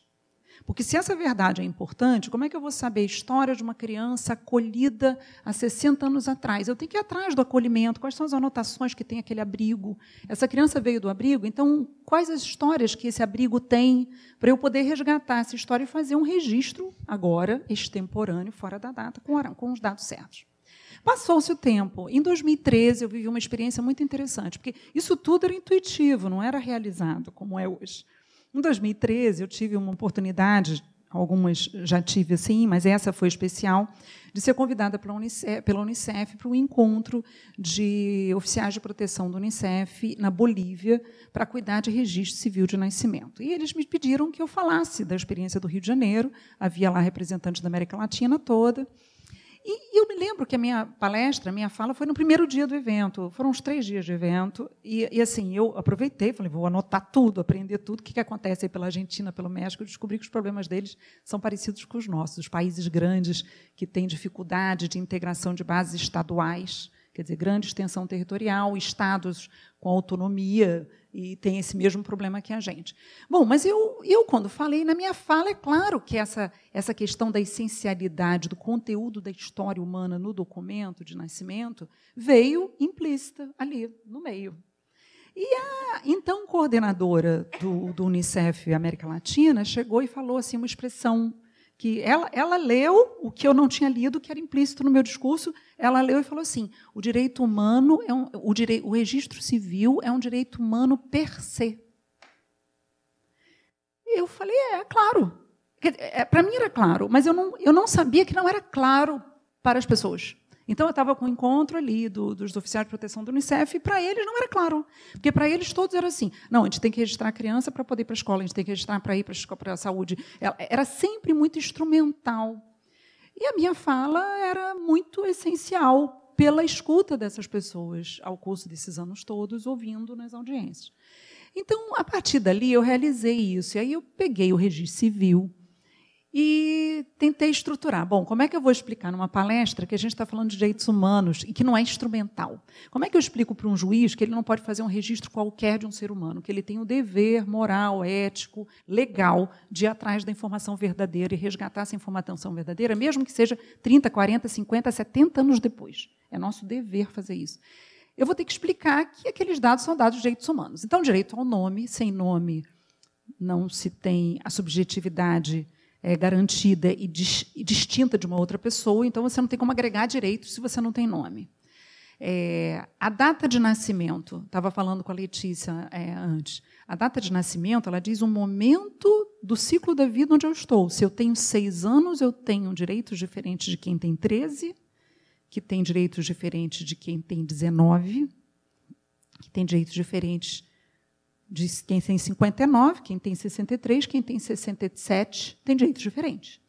Porque se essa verdade é importante, como é que eu vou saber a história de uma criança acolhida há 60 anos atrás? Eu tenho que ir atrás do acolhimento, quais são as anotações que tem aquele abrigo? Essa criança veio do abrigo, então quais as histórias que esse abrigo tem para eu poder resgatar essa história e fazer um registro agora, extemporâneo, fora da data, com, os dados certos. Passou-se o tempo. Em 2013, eu vivi uma experiência muito interessante, porque isso tudo era intuitivo, não era realizado como é hoje. Em 2013, eu tive uma oportunidade, algumas já tive assim, mas essa foi especial, de ser convidada pela Unicef, pela Unicef para um encontro de oficiais de proteção do Unicef na Bolívia para cuidar de registro civil de nascimento. E eles me pediram que eu falasse da experiência do Rio de Janeiro, havia lá representantes da América Latina toda, e eu me lembro que a minha palestra, a minha fala, foi no primeiro dia do evento. Foram uns três dias de evento. E, e assim, eu aproveitei, falei, vou anotar tudo, aprender tudo, o que, que acontece aí pela Argentina, pelo México. Eu descobri que os problemas deles são parecidos com os nossos. Os países grandes que têm dificuldade de integração de bases estaduais, quer dizer, grande extensão territorial, estados com autonomia e tem esse mesmo problema que a gente. Bom, mas eu, eu quando falei, na minha fala, é claro que essa, essa questão da essencialidade do conteúdo da história humana no documento de nascimento veio implícita ali, no meio. E a então coordenadora do, do Unicef América Latina chegou e falou assim uma expressão que ela, ela leu o que eu não tinha lido, que era implícito no meu discurso. Ela leu e falou assim: o direito humano é um, o, direito, o registro civil é um direito humano per se. Eu falei, é, é claro. É, Para mim era claro, mas eu não, eu não sabia que não era claro para as pessoas. Então, eu estava com o um encontro ali do, dos oficiais de proteção do Unicef, e para eles não era claro. Porque para eles todos era assim: não, a gente tem que registrar a criança para poder ir para a escola, a gente tem que registrar para ir para a saúde. Era sempre muito instrumental. E a minha fala era muito essencial pela escuta dessas pessoas ao curso desses anos todos, ouvindo nas audiências. Então, a partir dali, eu realizei isso. E aí eu peguei o registro civil, e tentei estruturar. Bom, como é que eu vou explicar numa palestra que a gente está falando de direitos humanos e que não é instrumental? Como é que eu explico para um juiz que ele não pode fazer um registro qualquer de um ser humano, que ele tem o dever moral, ético, legal de ir atrás da informação verdadeira e resgatar essa informação verdadeira, mesmo que seja 30, 40, 50, 70 anos depois? É nosso dever fazer isso. Eu vou ter que explicar que aqueles dados são dados de direitos humanos. Então, direito ao nome, sem nome não se tem a subjetividade é, garantida e, dis, e, distinta de uma outra pessoa, então você não tem como agregar direitos se você não tem nome. É, a data de nascimento, estava falando com a Letícia é, antes, a data de nascimento ela diz o momento do ciclo da vida onde eu estou. Se eu tenho seis anos, eu tenho direitos diferentes de quem tem 13, que tem direitos diferentes de quem tem 19, que tem direitos diferentes de quem tem 59, quem tem 63, quem tem 67, tem direitos diferentes.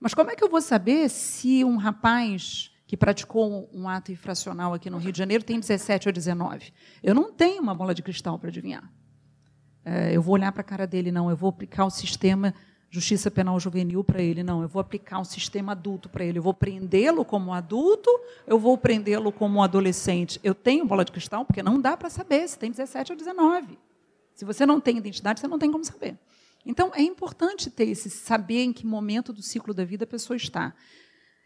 Mas como é que eu vou saber se um rapaz que praticou um ato infracional aqui no Rio de Janeiro tem 17 ou 19? Eu não tenho uma bola de cristal para adivinhar. É, eu vou olhar para a cara dele, não. Eu vou aplicar o sistema justiça penal juvenil para ele, não. Eu vou aplicar um sistema adulto para ele. Eu vou prendê-lo como adulto, eu vou prendê-lo como adolescente. Eu tenho bola de cristal, porque não dá para saber se tem 17 ou 19. Se você não tem identidade, você não tem como saber. Então, é importante ter esse saber em que momento do ciclo da vida a pessoa está.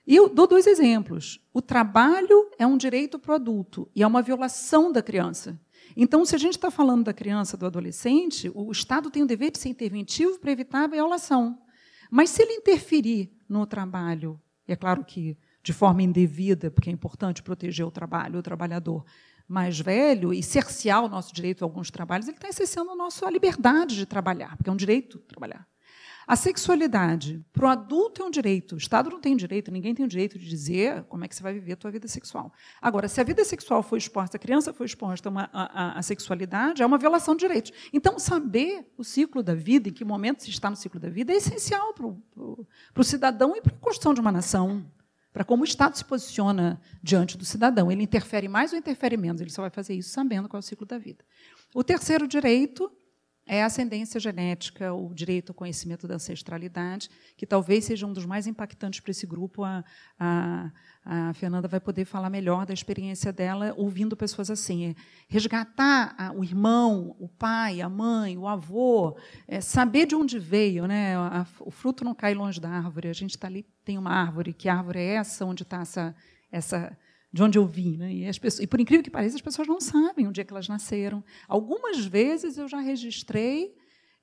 E eu dou dois exemplos. O trabalho é um direito para o adulto e é uma violação da criança. Então, se a gente está falando da criança, do adolescente, o Estado tem o dever de ser interventivo para evitar a violação. Mas se ele interferir no trabalho, e é claro que de forma indevida, porque é importante proteger o trabalho, o trabalhador, mais velho e cercear o nosso direito a alguns trabalhos, ele está exercendo a nossa liberdade de trabalhar, porque é um direito trabalhar. A sexualidade, para o adulto é um direito. O Estado não tem direito, ninguém tem o direito de dizer como é que você vai viver a tua vida sexual. Agora, se a vida sexual foi exposta, a criança foi exposta a sexualidade, é uma violação de direitos. Então, saber o ciclo da vida, em que momento se está no ciclo da vida, é essencial para o, para o cidadão e para a construção de uma nação para como o Estado se posiciona diante do cidadão. Ele interfere mais ou interfere menos? Ele só vai fazer isso sabendo qual é o ciclo da vida. O terceiro direito é a ascendência genética, o direito ao conhecimento da ancestralidade, que talvez seja um dos mais impactantes para esse grupo. A, a, a Fernanda vai poder falar melhor da experiência dela ouvindo pessoas assim. É resgatar a, o irmão, o pai, a mãe, o avô, é saber de onde veio. Né? O fruto não cai longe da árvore. A gente está ali, tem uma árvore. Que árvore é essa? Onde está essa, essa de onde eu vim. Né? E, pessoas, e, por incrível que pareça, as pessoas não sabem onde é que elas nasceram. Algumas vezes eu já registrei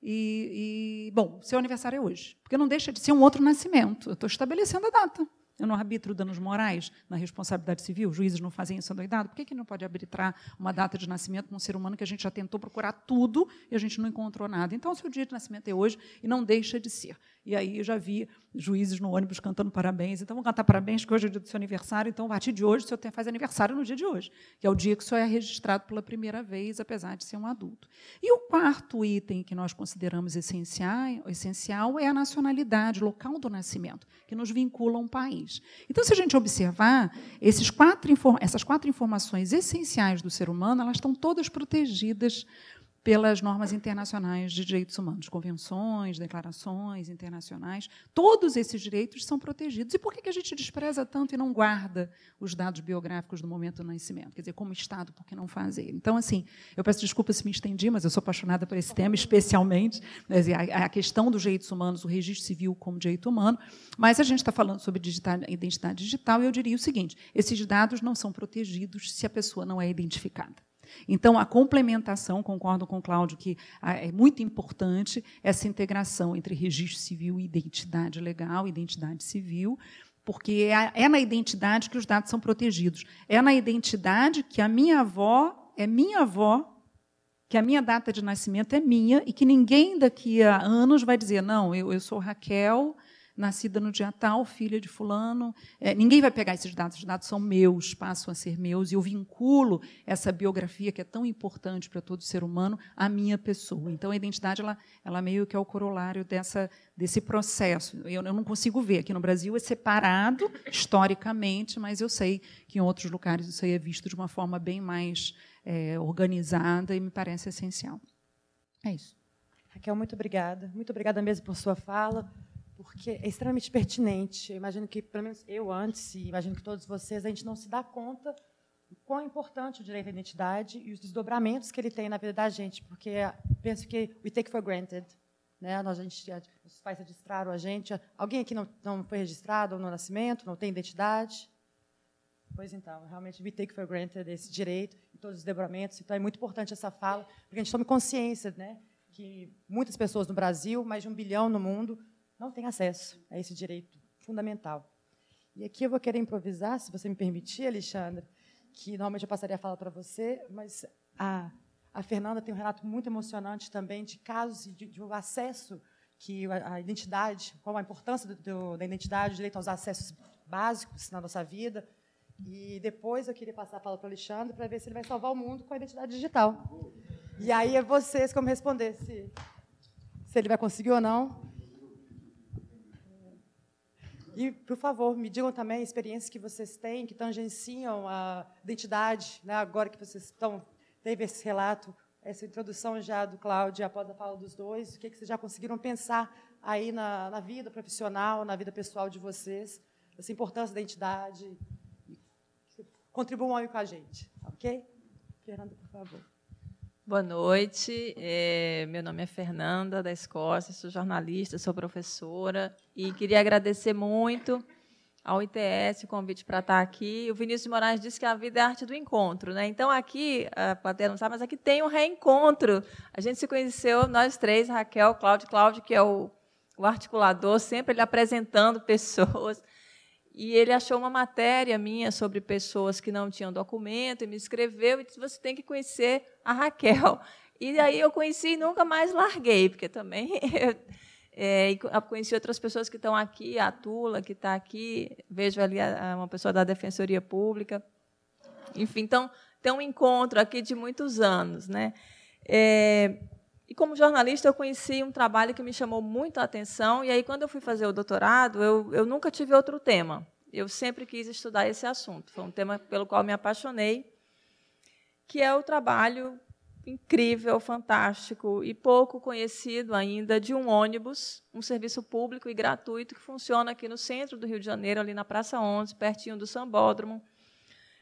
e, e, bom, seu aniversário é hoje, porque não deixa de ser um outro nascimento. Eu estou estabelecendo a data. Eu não arbitro danos morais na responsabilidade civil, os juízes não fazem isso doidado. Por que, que não pode arbitrar uma data de nascimento de um ser humano que a gente já tentou procurar tudo e a gente não encontrou nada? Então, seu dia de nascimento é hoje e não deixa de ser. E aí eu já vi juízes no ônibus cantando parabéns. Então, vamos cantar parabéns, que hoje é o dia do seu aniversário. Então, a partir de hoje, o senhor faz aniversário no dia de hoje, que é o dia que o senhor é registrado pela primeira vez, apesar de ser um adulto. E o quarto item que nós consideramos essencial, essencial é a nacionalidade, local do nascimento, que nos vincula a um país. Então, se a gente observar, quatro, essas quatro informações essenciais do ser humano, elas estão todas protegidas pelas normas internacionais de direitos humanos, convenções, declarações internacionais. Todos esses direitos são protegidos. E por que a gente despreza tanto e não guarda os dados biográficos do momento do nascimento? Quer dizer, como Estado, por que não fazer? Então, assim, eu peço desculpa se me estendi, mas eu sou apaixonada por esse tema, especialmente a questão dos direitos humanos, o registro civil como direito humano. Mas a gente está falando sobre identidade digital e eu diria o seguinte: esses dados não são protegidos se a pessoa não é identificada. Então, a complementação, concordo com o Cláudio, que ah, é muito importante essa integração entre registro civil e identidade legal, identidade civil, porque é, é na identidade que os dados são protegidos. É na identidade que a minha avó é minha avó, que a minha data de nascimento é minha e que ninguém daqui a anos vai dizer, não, eu, eu sou Raquel, nascida no dia tal, filha de fulano. É, ninguém vai pegar esses dados, os dados são meus, passam a ser meus, e eu vinculo essa biografia, que é tão importante para todo ser humano, à minha pessoa. Então, a identidade ela, ela meio que é o corolário dessa, desse processo. Eu, eu não consigo ver. Aqui no Brasil é separado historicamente, mas eu sei que em outros lugares isso aí é visto de uma forma bem mais é, organizada e me parece essencial. É isso. Raquel, muito obrigada. Muito obrigada mesmo por sua fala porque é extremamente pertinente. Eu imagino que, pelo menos eu antes, e imagino que todos vocês, a gente não se dá conta do quão importante o direito à identidade e os desdobramentos que ele tem na vida da gente, porque penso que we take for granted. Né? A gente, os pais registraram a gente. Alguém aqui não, não foi registrado no nascimento, não tem identidade? Pois então, realmente, we take for granted esse direito e todos os desdobramentos. Então, é muito importante essa fala, porque a gente tome consciência né, que muitas pessoas no Brasil, mais de um bilhão no mundo, não tem acesso a esse direito fundamental. E aqui eu vou querer improvisar, se você me permitir, Alexandre, que normalmente eu passaria a fala para você, mas a, a Fernanda tem um relato muito emocionante também de casos de, de um acesso que a, a, identidade, qual a importância do, do, da identidade, o direito aos acessos básicos na nossa vida. E depois eu queria passar a fala para o Alexandre para ver se ele vai salvar o mundo com a identidade digital. E aí é vocês como responder se, se ele vai conseguir ou não. E, por favor, me digam também experiências que vocês têm, que tangenciam a identidade, né? agora que vocês estão, teve esse relato, essa introdução já do Cláudio, após a fala dos dois, o que, que vocês já conseguiram pensar aí na, na vida profissional, na vida pessoal de vocês, essa importância da identidade. Contribuam aí com a gente, ok? Fernanda, por favor. Boa noite, é, meu nome é Fernanda, da Escócia, sou jornalista, sou professora e queria agradecer muito ao ITS o convite para estar aqui. O Vinícius Moraes disse que a vida é a arte do encontro. Né? Então, aqui, a plateia não sabe, mas aqui tem um reencontro. A gente se conheceu, nós três, Raquel, Cláudio, Cláudio, que é o, o articulador, sempre ele apresentando pessoas. E ele achou uma matéria minha sobre pessoas que não tinham documento e me escreveu e disse: você tem que conhecer a Raquel. E aí eu conheci e nunca mais larguei, porque também é, conheci outras pessoas que estão aqui, a Tula, que está aqui, vejo ali uma pessoa da Defensoria Pública. Enfim, então, tem um encontro aqui de muitos anos. Né? É, e como jornalista, eu conheci um trabalho que me chamou muito a atenção. E aí, quando eu fui fazer o doutorado, eu, eu nunca tive outro tema. Eu sempre quis estudar esse assunto. Foi um tema pelo qual me apaixonei, que é o trabalho incrível, fantástico e pouco conhecido ainda de um ônibus, um serviço público e gratuito que funciona aqui no centro do Rio de Janeiro, ali na Praça 11, pertinho do Sambódromo,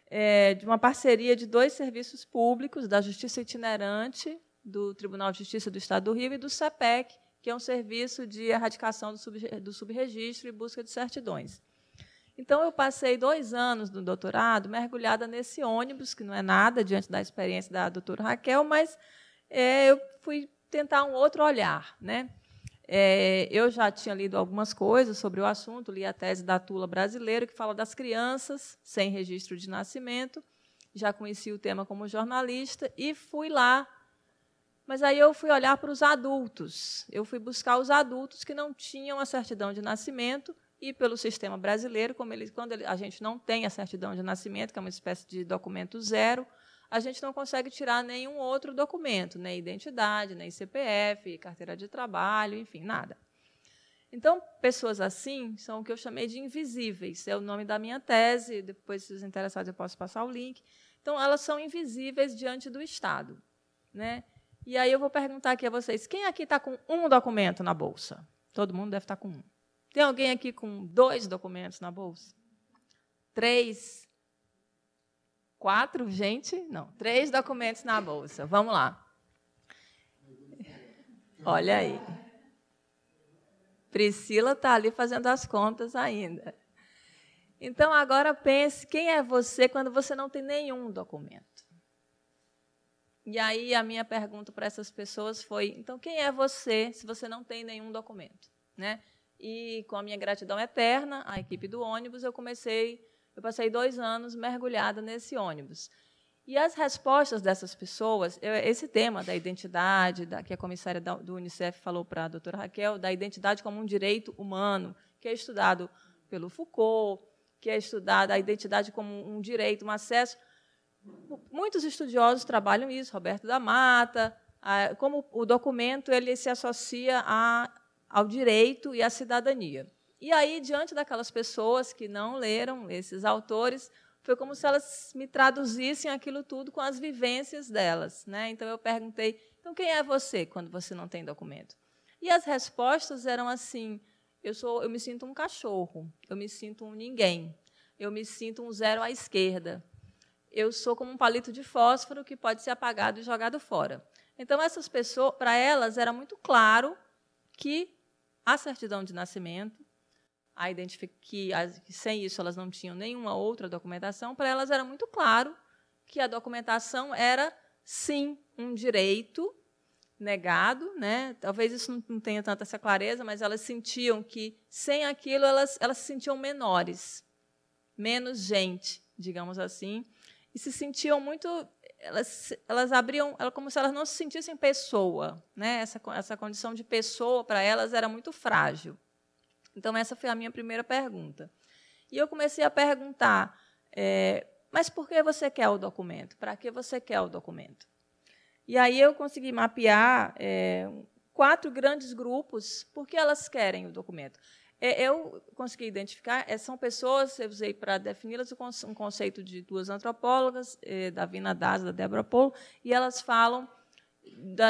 é, de uma parceria de dois serviços públicos, da Justiça Itinerante do Tribunal de Justiça do Estado do Rio e do CEPEC, que é um serviço de erradicação do subregistro e busca de certidões. Então, eu passei dois anos no doutorado mergulhada nesse ônibus, que não é nada diante da experiência da doutora Raquel, mas é, eu fui tentar um outro olhar. Né? É, eu já tinha lido algumas coisas sobre o assunto, li a tese da Tula brasileira, que fala das crianças sem registro de nascimento, já conheci o tema como jornalista, e fui lá mas aí eu fui olhar para os adultos. Eu fui buscar os adultos que não tinham a certidão de nascimento e pelo sistema brasileiro, como ele, quando ele, a gente não tem a certidão de nascimento, que é uma espécie de documento zero, a gente não consegue tirar nenhum outro documento, nem identidade, nem CPF, carteira de trabalho, enfim, nada. Então, pessoas assim são o que eu chamei de invisíveis. É o nome da minha tese. Depois, se os interessados, eu posso passar o link. Então, elas são invisíveis diante do Estado, né? E aí eu vou perguntar aqui a vocês: quem aqui está com um documento na bolsa? Todo mundo deve estar tá com um. Tem alguém aqui com dois documentos na bolsa? Três? Quatro? Gente? Não. Três documentos na bolsa. Vamos lá. Olha aí. Priscila está ali fazendo as contas ainda. Então, agora pense quem é você quando você não tem nenhum documento. E aí a minha pergunta para essas pessoas foi: então quem é você se você não tem nenhum documento, né? E com a minha gratidão eterna, a equipe do ônibus, eu comecei, eu passei dois anos mergulhada nesse ônibus. E as respostas dessas pessoas, esse tema da identidade, da, que a comissária do Unicef falou para a doutora Raquel, da identidade como um direito humano que é estudado pelo Foucault, que é estudada a identidade como um direito, um acesso. Muitos estudiosos trabalham isso, Roberto da Mata, como o documento ele se associa a, ao direito e à cidadania. E aí, diante daquelas pessoas que não leram esses autores, foi como se elas me traduzissem aquilo tudo com as vivências delas. Né? Então, eu perguntei: então, quem é você quando você não tem documento? E as respostas eram assim: eu, sou, eu me sinto um cachorro, eu me sinto um ninguém, eu me sinto um zero à esquerda. Eu sou como um palito de fósforo que pode ser apagado e jogado fora. Então, essas pessoas, para elas, era muito claro que a certidão de nascimento, a que, que sem isso elas não tinham nenhuma outra documentação, para elas era muito claro que a documentação era, sim, um direito negado, né? Talvez isso não tenha tanta essa clareza, mas elas sentiam que sem aquilo elas elas se sentiam menores, menos gente, digamos assim, e se sentiam muito elas elas abriam, era como se elas não se sentissem pessoa, né? Essa essa condição de pessoa para elas era muito frágil. Então essa foi a minha primeira pergunta. E eu comecei a perguntar, é, mas por que você quer o documento? Para que você quer o documento? E aí eu consegui mapear é, quatro grandes grupos, porque elas querem o documento. É, eu consegui identificar, é, são pessoas, eu usei para defini-las um conceito de duas antropólogas, é, da Vina Daz, da Débora Polo, e elas falam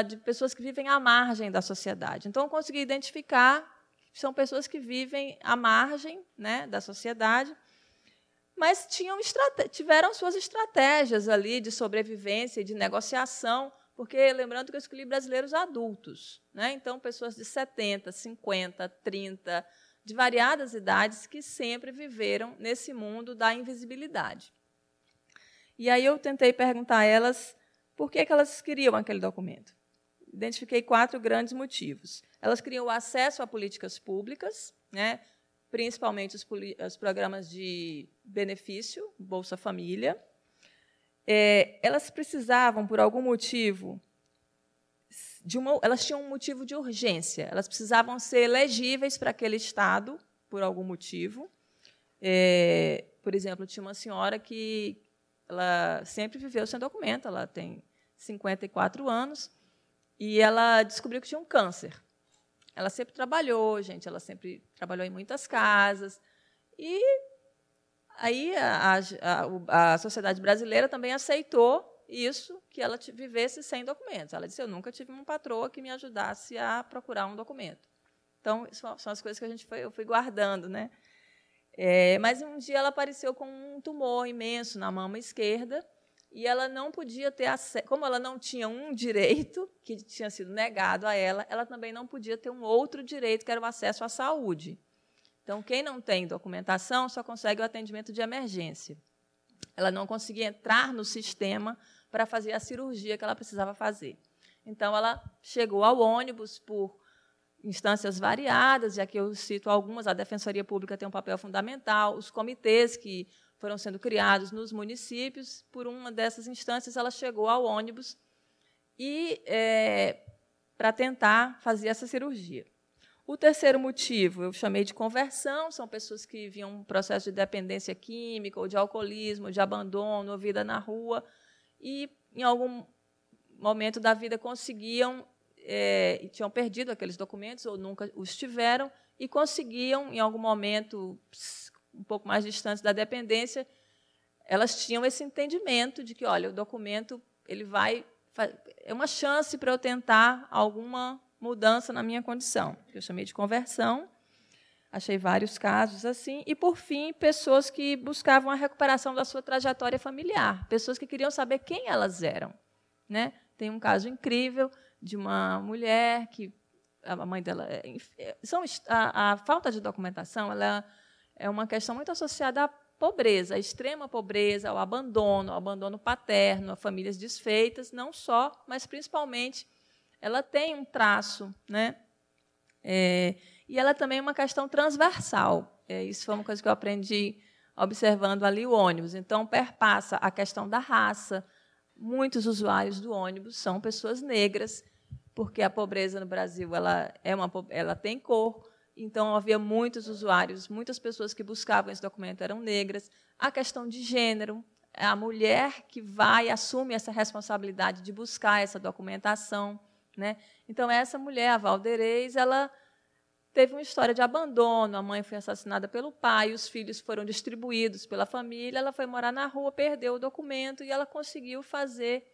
de pessoas que vivem à margem da sociedade. Então, eu consegui identificar são pessoas que vivem à margem né, da sociedade, mas tinham tiveram suas estratégias ali de sobrevivência e de negociação porque lembrando que eu escolhi brasileiros adultos, né? então pessoas de 70, 50, 30, de variadas idades que sempre viveram nesse mundo da invisibilidade. E aí eu tentei perguntar a elas por que, que elas queriam aquele documento. Identifiquei quatro grandes motivos. Elas queriam o acesso a políticas públicas, né? principalmente os, os programas de benefício, Bolsa Família, é, elas precisavam, por algum motivo, de uma, elas tinham um motivo de urgência. Elas precisavam ser elegíveis para aquele estado, por algum motivo. É, por exemplo, tinha uma senhora que ela sempre viveu sem documento, ela tem 54 anos, e ela descobriu que tinha um câncer. Ela sempre trabalhou, gente, ela sempre trabalhou em muitas casas, e Aí a, a, a, sociedade brasileira também aceitou isso, que ela vivesse sem documentos. Ela disse: Eu nunca tive uma patroa que me ajudasse a procurar um documento. Então, são as coisas que a gente foi, eu fui guardando. Né? É, mas um dia ela apareceu com um tumor imenso na mama esquerda e ela não podia ter acesso. Como ela não tinha um direito que tinha sido negado a ela, ela também não podia ter um outro direito, que era o acesso à saúde. Então, quem não tem documentação só consegue o atendimento de emergência. Ela não conseguia entrar no sistema para fazer a cirurgia que ela precisava fazer. Então, ela chegou ao ônibus por instâncias variadas, já que eu cito algumas, a Defensoria Pública tem um papel fundamental, os comitês que foram sendo criados nos municípios, por uma dessas instâncias, ela chegou ao ônibus e é, para tentar fazer essa cirurgia. O terceiro motivo eu chamei de conversão, são pessoas que viam um processo de dependência química, ou de alcoolismo, de abandono, ou vida na rua, e em algum momento da vida conseguiam, é, tinham perdido aqueles documentos, ou nunca os tiveram, e conseguiam, em algum momento um pouco mais distante da dependência, elas tinham esse entendimento de que, olha, o documento ele vai é uma chance para eu tentar alguma mudança na minha condição, eu chamei de conversão. Achei vários casos assim. E, por fim, pessoas que buscavam a recuperação da sua trajetória familiar, pessoas que queriam saber quem elas eram. Né? Tem um caso incrível de uma mulher que a mãe dela. É, é, são, a, a falta de documentação ela é uma questão muito associada à pobreza, à extrema pobreza, ao abandono, ao abandono paterno, a famílias desfeitas, não só, mas principalmente ela tem um traço, né? É, e ela também é uma questão transversal. É, isso foi uma coisa que eu aprendi observando ali o ônibus. Então, perpassa a questão da raça. Muitos usuários do ônibus são pessoas negras, porque a pobreza no Brasil ela é uma ela tem cor então havia muitos usuários, muitas pessoas que buscavam esse documento eram negras. A questão de gênero, é a mulher que vai assume essa responsabilidade de buscar essa documentação, né? Então essa mulher, a Valderez, ela teve uma história de abandono, a mãe foi assassinada pelo pai, os filhos foram distribuídos pela família, ela foi morar na rua, perdeu o documento e ela conseguiu fazer.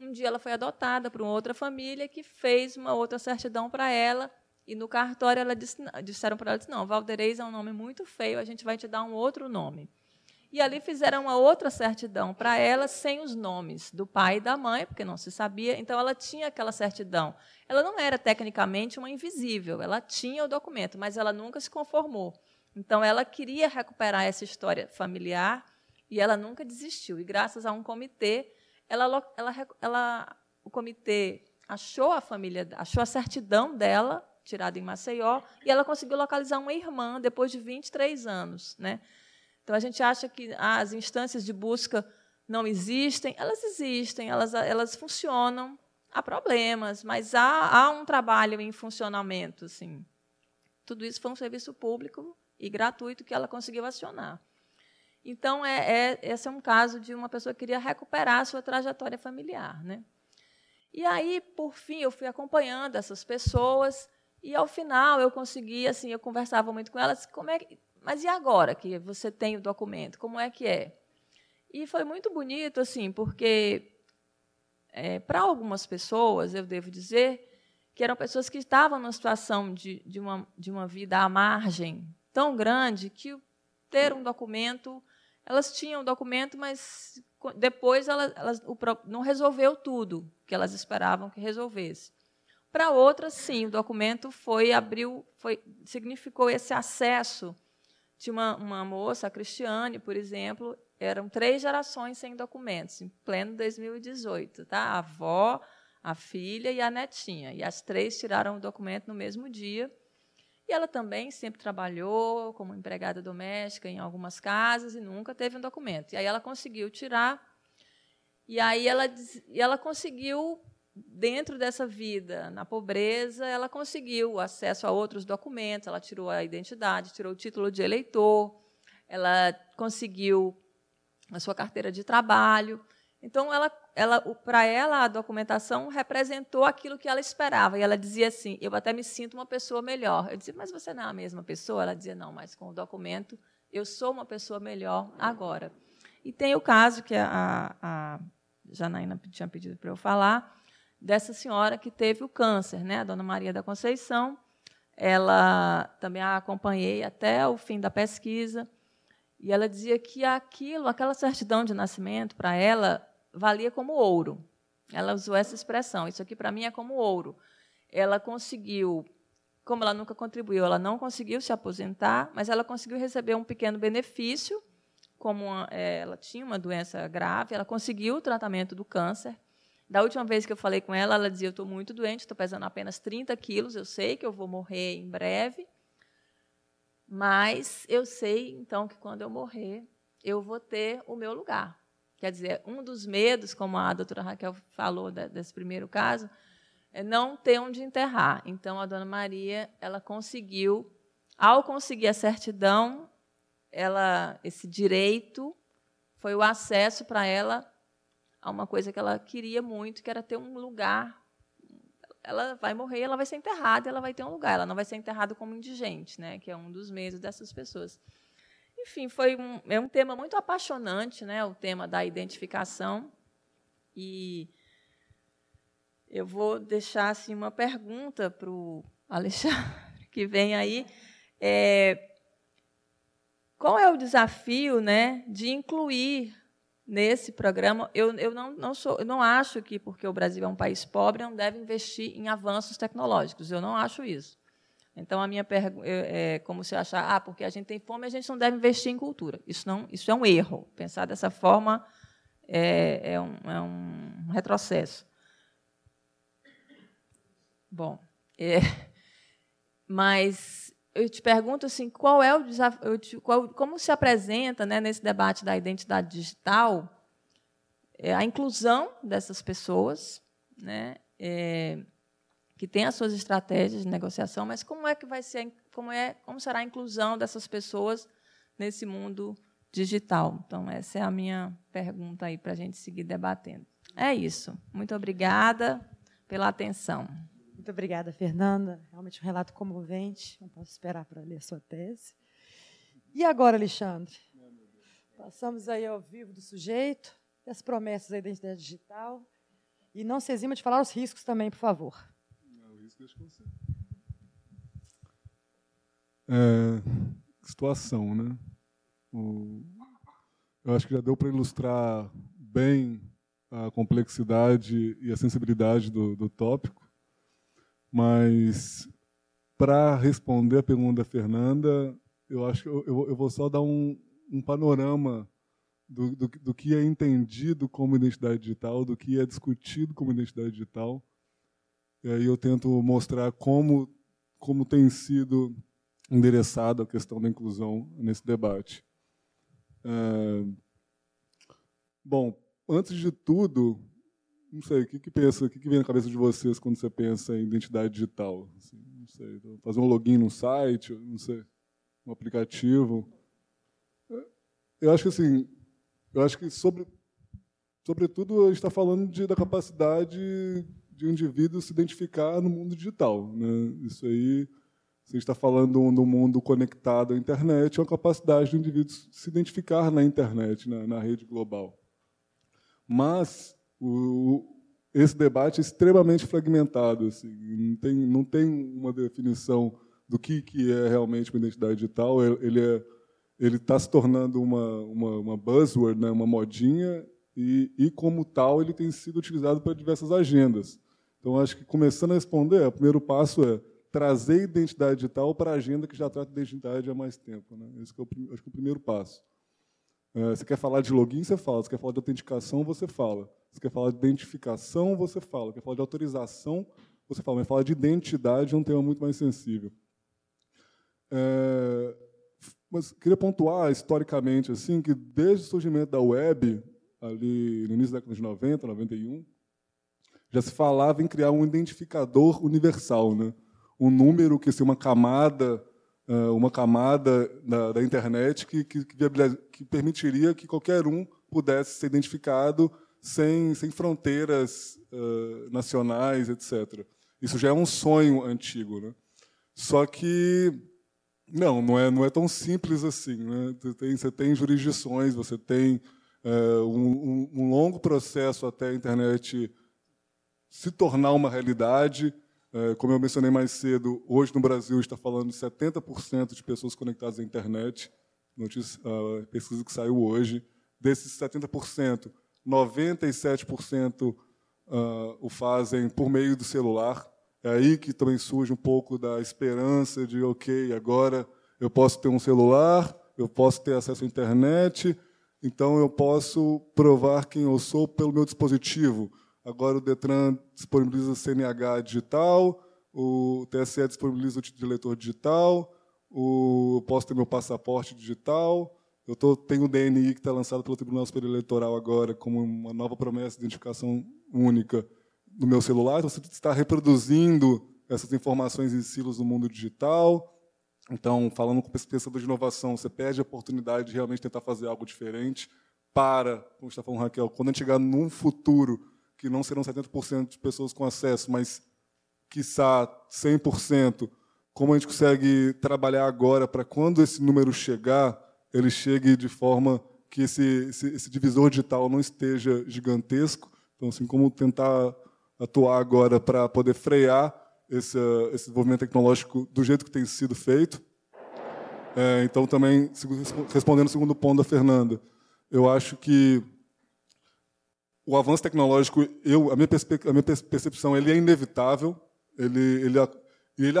Um dia ela foi adotada por uma outra família que fez uma outra certidão para ela e no cartório ela disse, disseram para ela, disse, não, Valderez é um nome muito feio, a gente vai te dar um outro nome. E ali fizeram uma outra certidão para ela, sem os nomes do pai e da mãe, porque não se sabia. Então, ela tinha aquela certidão. Ela não era tecnicamente uma invisível, ela tinha o documento, mas ela nunca se conformou. Então, ela queria recuperar essa história familiar e ela nunca desistiu. E, graças a um comitê, ela, ela, ela, o comitê achou a família, achou a certidão dela, tirada em Maceió, e ela conseguiu localizar uma irmã depois de 23 anos. Né? Então, a gente acha que as instâncias de busca não existem. Elas existem, elas, elas funcionam. Há problemas, mas há, há um trabalho em funcionamento. Assim. Tudo isso foi um serviço público e gratuito que ela conseguiu acionar. Então, é, é, esse é um caso de uma pessoa que queria recuperar a sua trajetória familiar. Né? E aí, por fim, eu fui acompanhando essas pessoas e, ao final, eu consegui, assim, eu conversava muito com elas, como é que, mas e agora que você tem o documento? Como é que é? E foi muito bonito, assim, porque é, para algumas pessoas, eu devo dizer, que eram pessoas que estavam numa situação de, de, uma, de uma vida à margem tão grande que ter um documento, elas tinham um documento, mas depois elas, elas o, não resolveu tudo que elas esperavam que resolvesse. Para outras, sim, o documento foi abriu, foi significou esse acesso tinha uma, uma moça, a Cristiane, por exemplo, eram três gerações sem documentos, em pleno 2018. Tá? A avó, a filha e a netinha. E as três tiraram o documento no mesmo dia. E ela também sempre trabalhou como empregada doméstica em algumas casas e nunca teve um documento. E aí ela conseguiu tirar. E aí ela, ela conseguiu dentro dessa vida, na pobreza, ela conseguiu acesso a outros documentos, ela tirou a identidade, tirou o título de eleitor, ela conseguiu a sua carteira de trabalho. Então, ela, ela, para ela, a documentação representou aquilo que ela esperava. E ela dizia assim: Eu até me sinto uma pessoa melhor. Eu dizia, mas você não é a mesma pessoa? Ela dizia: Não, mas com o documento eu sou uma pessoa melhor agora. E tem o caso que a, a Janaína tinha pedido para eu falar, dessa senhora que teve o câncer, né? a dona Maria da Conceição. Ela também a acompanhei até o fim da pesquisa. E ela dizia que aquilo, aquela certidão de nascimento, para ela, valia como ouro. Ela usou essa expressão: Isso aqui para mim é como ouro. Ela conseguiu, como ela nunca contribuiu, ela não conseguiu se aposentar, mas ela conseguiu receber um pequeno benefício. Como uma, é, ela tinha uma doença grave, ela conseguiu o tratamento do câncer da última vez que eu falei com ela, ela dizia: Eu estou muito doente, estou pesando apenas 30 quilos, eu sei que eu vou morrer em breve, mas eu sei, então, que quando eu morrer, eu vou ter o meu lugar. Quer dizer, um dos medos, como a doutora Raquel falou desse primeiro caso, é não ter onde enterrar. Então, a dona Maria, ela conseguiu, ao conseguir a certidão, ela, esse direito foi o acesso para ela a uma coisa que ela queria muito, que era ter um lugar. Ela vai morrer, ela vai ser enterrada, ela vai ter um lugar. Ela não vai ser enterrada como indigente, né? Que é um dos medos dessas pessoas. Enfim, foi um, é um tema muito apaixonante, né? O tema da identificação e eu vou deixar assim uma pergunta para o Alexandre que vem aí. É, qual é o desafio, né, de incluir nesse programa, eu, eu, não, não, sou, eu não acho que, porque o Brasil é um país pobre, não deve investir em avanços tecnológicos. Eu não acho isso. Então, a minha pergunta é como se achar, ah, porque a gente tem fome, a gente não deve investir em cultura. Isso, não, isso é um erro. Pensar dessa forma é, é, um, é um retrocesso. Bom, é, mas eu te pergunto assim, qual é o desafio, qual, como se apresenta né, nesse debate da identidade digital é, a inclusão dessas pessoas, né, é, que tem as suas estratégias de negociação, mas como é que vai ser, como é, como será a inclusão dessas pessoas nesse mundo digital? Então essa é a minha pergunta aí para a gente seguir debatendo. É isso. Muito obrigada pela atenção. Muito obrigada, Fernanda. Realmente um relato comovente. Não posso esperar para ler a sua tese. E agora, Alexandre? Passamos aí ao vivo do sujeito, as promessas da identidade digital. E não se exima de falar os riscos também, por favor. É, situação, né? O, eu acho que já deu para ilustrar bem a complexidade e a sensibilidade do, do tópico, mas para responder a pergunta da Fernanda, eu acho que eu, eu, vou só dar um, um panorama do, do, do, que é entendido como identidade digital, do que é discutido como identidade digital. E aí eu tento mostrar como, como tem sido endereçada a questão da inclusão nesse debate. É, bom, antes de tudo, não sei, o que, que pensa, o que, que vem na cabeça de vocês quando você pensa em identidade digital? Assim, não sei, fazer um login no site, não sei, um aplicativo. Eu acho que assim, eu acho que sobre, sobretudo a gente está falando de, da capacidade de um indivíduo se identificar no mundo digital. Né? Isso aí, se a gente está falando do mundo conectado à internet, é uma capacidade do indivíduo se identificar na internet, na, na rede global. Mas o, esse debate é extremamente fragmentado. Assim, não, tem, não tem uma definição do que, que é realmente uma identidade digital. Ele é está se tornando uma, uma, uma buzzword, né, uma modinha, e, e, como tal, ele tem sido utilizado para diversas agendas. Então, acho que começando a responder, o primeiro passo é trazer identidade digital para a agenda que já trata de identidade há mais tempo. Né? Esse é o, acho que é o primeiro passo. É, você quer falar de login, você fala. Você quer falar de autenticação, você fala. Você quer falar de identificação, você fala. Quer falar de autorização, você fala. Mas falar de identidade é um tema muito mais sensível. É, mas queria pontuar historicamente assim que desde o surgimento da web, ali no início da década de 90, 91, já se falava em criar um identificador universal, né? Um número que seria uma camada, uma camada da, da internet que, que, que, permitiria que qualquer um pudesse ser identificado sem, sem fronteiras uh, nacionais, etc. Isso já é um sonho antigo, né? Só que não, não é, não é tão simples assim. Né? Você, tem, você tem jurisdições, você tem é, um, um, longo processo até a internet se tornar uma realidade. É, como eu mencionei mais cedo, hoje no Brasil está falando de 70% de pessoas conectadas à internet. Notícia, a pesquisa que saiu hoje. Desses 70%, 97% uh, o fazem por meio do celular. É aí que também surge um pouco da esperança de, ok, agora eu posso ter um celular, eu posso ter acesso à internet, então eu posso provar quem eu sou pelo meu dispositivo. Agora o Detran disponibiliza CNH digital, o TSE disponibiliza o título de eleitor digital, o, eu posso ter meu passaporte digital, eu tô, tenho o DNI que está lançado pelo Tribunal Superior Eleitoral agora como uma nova promessa de identificação única no meu celular, você está reproduzindo essas informações em silos no mundo digital. Então, falando com pensador de inovação, você perde a oportunidade de realmente tentar fazer algo diferente para, como está falando Raquel, quando a gente chegar num futuro que não serão 70% de pessoas com acesso, mas, quiçá, 100%, como a gente consegue trabalhar agora para quando esse número chegar, ele chegue de forma que esse, esse, esse divisor digital não esteja gigantesco. Então, assim, como tentar atuar agora para poder frear esse, esse desenvolvimento tecnológico do jeito que tem sido feito. É, então, também, respondendo o segundo ponto da Fernanda, eu acho que o avanço tecnológico, eu, a, minha a minha percepção, ele é inevitável, ele, ele, ele,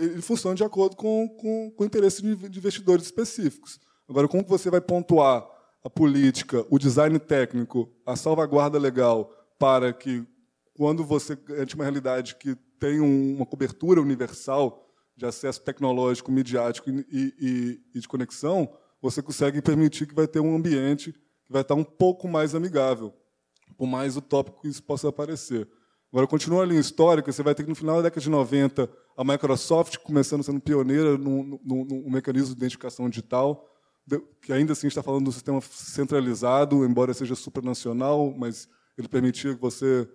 ele funciona de acordo com, com, com o interesse de investidores específicos. Agora, como você vai pontuar a política, o design técnico, a salvaguarda legal para que quando você de uma realidade que tem uma cobertura universal de acesso tecnológico, midiático e, e, e, de conexão, você consegue permitir que vai ter um ambiente que vai estar um pouco mais amigável, por mais utópico que isso possa parecer. Agora, continua a linha histórica, você vai ter que, no final da década de 90, a Microsoft começando sendo pioneira no, no, no mecanismo de identificação digital, que ainda assim está falando do sistema centralizado, embora seja supranacional, mas ele permitia que você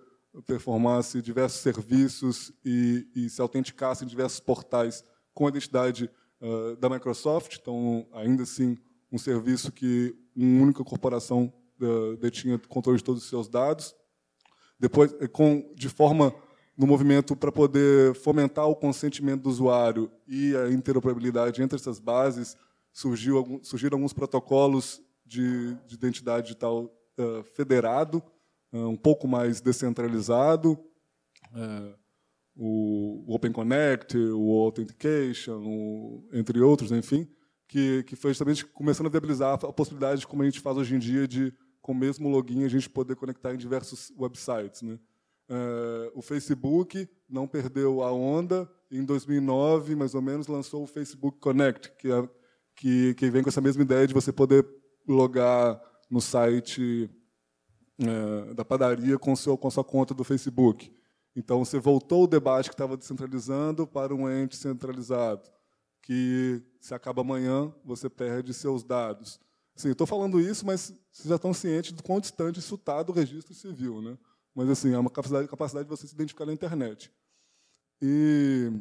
performasse diversos serviços e, e se autenticasse em diversos portais com a identidade uh, da Microsoft. Então, ainda assim, um serviço que uma única corporação detinha controle de todos os seus dados. Depois, eh, com, de forma no movimento para poder fomentar o consentimento do usuário e a interoperabilidade entre essas bases, surgiu, surgiram alguns protocolos de, de identidade digital uh, federado, uh, um pouco mais descentralizado, uh, o, Open Connect, o Authentication, o, entre outros, enfim, que, que foi justamente começando a viabilizar a possibilidade, como a gente faz hoje em dia, de, com o mesmo login, a gente poder conectar em diversos websites. Né? Uh, o Facebook não perdeu a onda. Em 2009, mais ou menos, lançou o Facebook Connect, que, é, que, que vem com essa mesma ideia de você poder logar no site uh, da padaria com, seu, com sua conta do Facebook. Então, você voltou o debate que estava descentralizando para um ente centralizado que se acaba amanhã, você perde seus dados. Sim, estou falando isso, mas vocês já estão cientes do quão distante isso está do registro civil. Né? Mas assim, é uma capacidade, capacidade de você se identificar na internet. E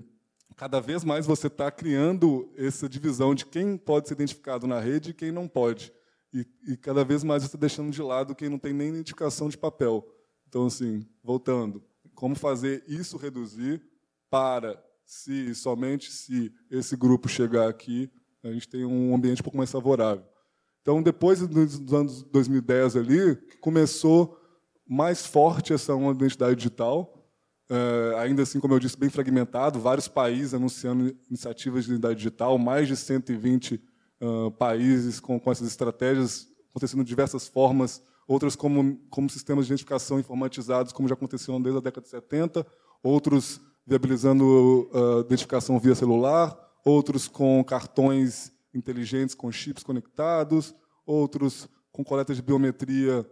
cada vez mais você está criando essa divisão de quem pode ser identificado na rede e quem não pode. E, e cada vez mais você está deixando de lado quem não tem nem identificação de papel. Então, assim, voltando, como fazer isso reduzir para se somente se esse grupo chegar aqui, a gente tem um ambiente um pouco mais favorável. Então, depois dos anos 2010 ali, começou mais forte essa uma identidade digital, é, ainda assim, como eu disse, bem fragmentado, vários países anunciando iniciativas de identidade digital, mais de 120 uh, países com, com essas estratégias acontecendo de diversas formas, outras como, como sistemas de identificação informatizados, como já aconteciam desde a década de 70, outros viabilizando uh, identificação via celular, outros com cartões inteligentes com chips conectados, outros com coleta de biometria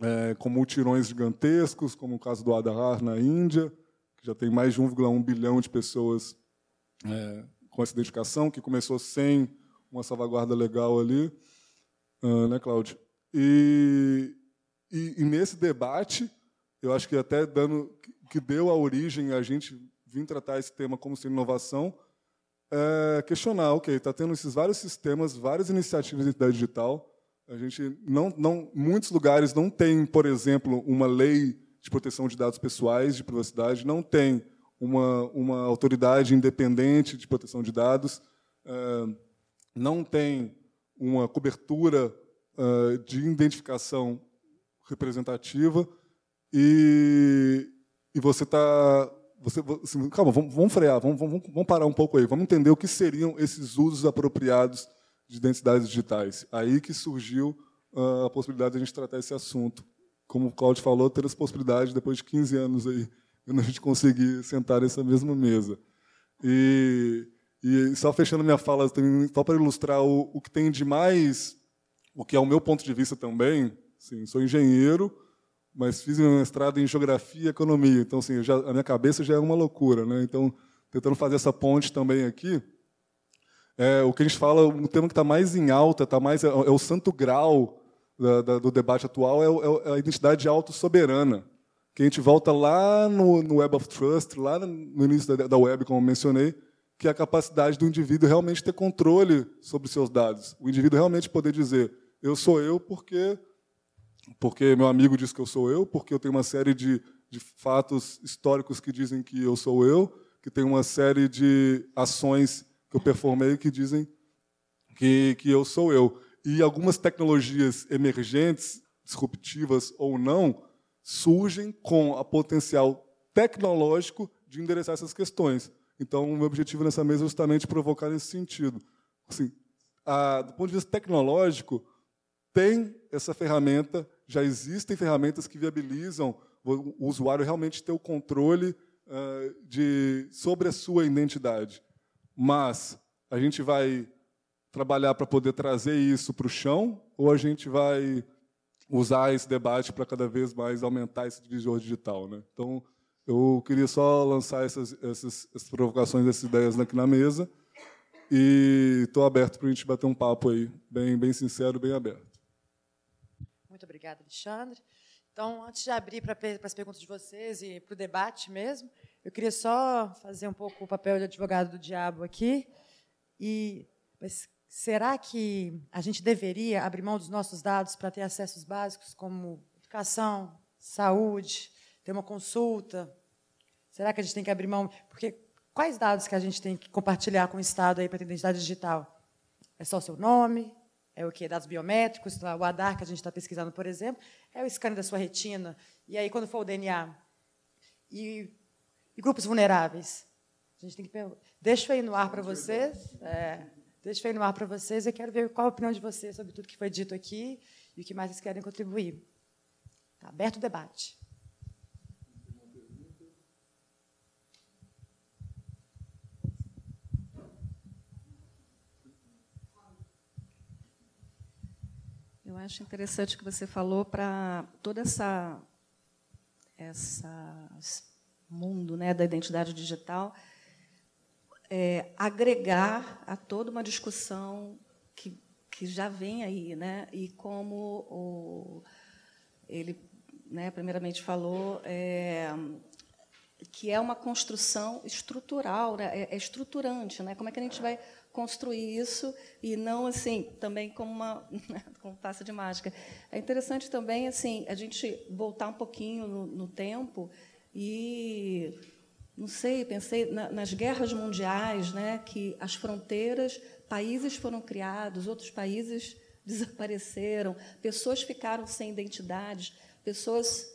é, com multirões gigantescos, como o caso do Aadhaar na Índia, que já tem mais de 1,1 bilhão de pessoas é, com essa identificação, que começou sem uma salvaguarda legal ali, uh, né, Cláudio? E, e, e, nesse debate, eu acho que até dando que deu a origem a gente vir tratar esse tema como sendo inovação, é questionar, ok, está tendo esses vários sistemas, várias iniciativas de identidade digital. A gente não, não, muitos lugares não tem, por exemplo, uma lei de proteção de dados pessoais, de privacidade, não tem uma, uma autoridade independente de proteção de dados, é, não tem uma cobertura é, de identificação representativa e e você está. Você, assim, calma, vamos, vamos frear, vamos, vamos, vamos, parar um pouco aí, vamos entender o que seriam esses usos apropriados de identidades digitais. Aí que surgiu uh, a possibilidade de a gente tratar esse assunto. Como o Claudio falou, ter essa possibilidade depois de 15 anos aí, quando a gente conseguir sentar nessa mesma mesa. E, e só fechando minha fala, só para ilustrar o, o que tem de mais, o que é o meu ponto de vista também, sim, sou engenheiro, mas fiz um mestrado em geografia e economia. Então, assim, já, a minha cabeça já é uma loucura. Né? Então, tentando fazer essa ponte também aqui, é, o que a gente fala, um tema que está mais em alta, tá mais, é, é o santo grau da, da, do debate atual, é, o, é, a identidade autossoberana. Que a gente volta lá no, no Web of Trust, lá no início da, da web, como mencionei, que é a capacidade do indivíduo realmente ter controle sobre seus dados. O indivíduo realmente poder dizer, eu sou eu porque porque meu amigo diz que eu sou eu, porque eu tenho uma série de, de fatos históricos que dizem que eu sou eu, que tem uma série de ações que eu performei que dizem que, que eu sou eu. E algumas tecnologias emergentes, disruptivas ou não, surgem com a potencial tecnológico de endereçar essas questões. Então, o meu objetivo nessa mesa é justamente provocar nesse sentido. Assim, a, do ponto de vista tecnológico, tem essa ferramenta, já existem ferramentas que viabilizam o usuário realmente ter o controle uh, de, sobre a sua identidade. Mas a gente vai trabalhar para poder trazer isso para o chão ou a gente vai usar esse debate para cada vez mais aumentar esse divisor digital? Né? Então, Eu queria só lançar essas, essas, essas provocações, essas ideias aqui na mesa. E estou aberto para a gente bater um papo aí, bem, bem sincero, bem aberto. Muito obrigada, Alexandre. Então, antes de abrir para as perguntas de vocês e para o debate mesmo, eu queria só fazer um pouco o papel de advogado do diabo aqui. E mas será que a gente deveria abrir mão dos nossos dados para ter acessos básicos como educação, saúde, ter uma consulta? Será que a gente tem que abrir mão? Porque quais dados que a gente tem que compartilhar com o Estado aí para ter identidade digital? É só o seu nome? É o quê? Dados biométricos? O ADAR que a gente está pesquisando, por exemplo? É o scan da sua retina? E aí, quando for o DNA? E, e grupos vulneráveis? A gente tem que Deixa ir no ar para vocês. É, deixa ir no ar para vocês. Eu quero ver qual a opinião de vocês sobre tudo que foi dito aqui e o que mais vocês querem contribuir. Está aberto o debate. Eu acho interessante que você falou para toda essa essa mundo né, da identidade digital é, agregar a toda uma discussão que, que já vem aí, né? E como o, ele, né, primeiramente falou, é, que é uma construção estrutural, né? é, é estruturante, né? Como é que a gente vai construir isso e não assim também como uma como passa de mágica. É interessante também assim a gente voltar um pouquinho no, no tempo e não sei, pensei na, nas guerras mundiais, né, que as fronteiras, países foram criados, outros países desapareceram, pessoas ficaram sem identidades, pessoas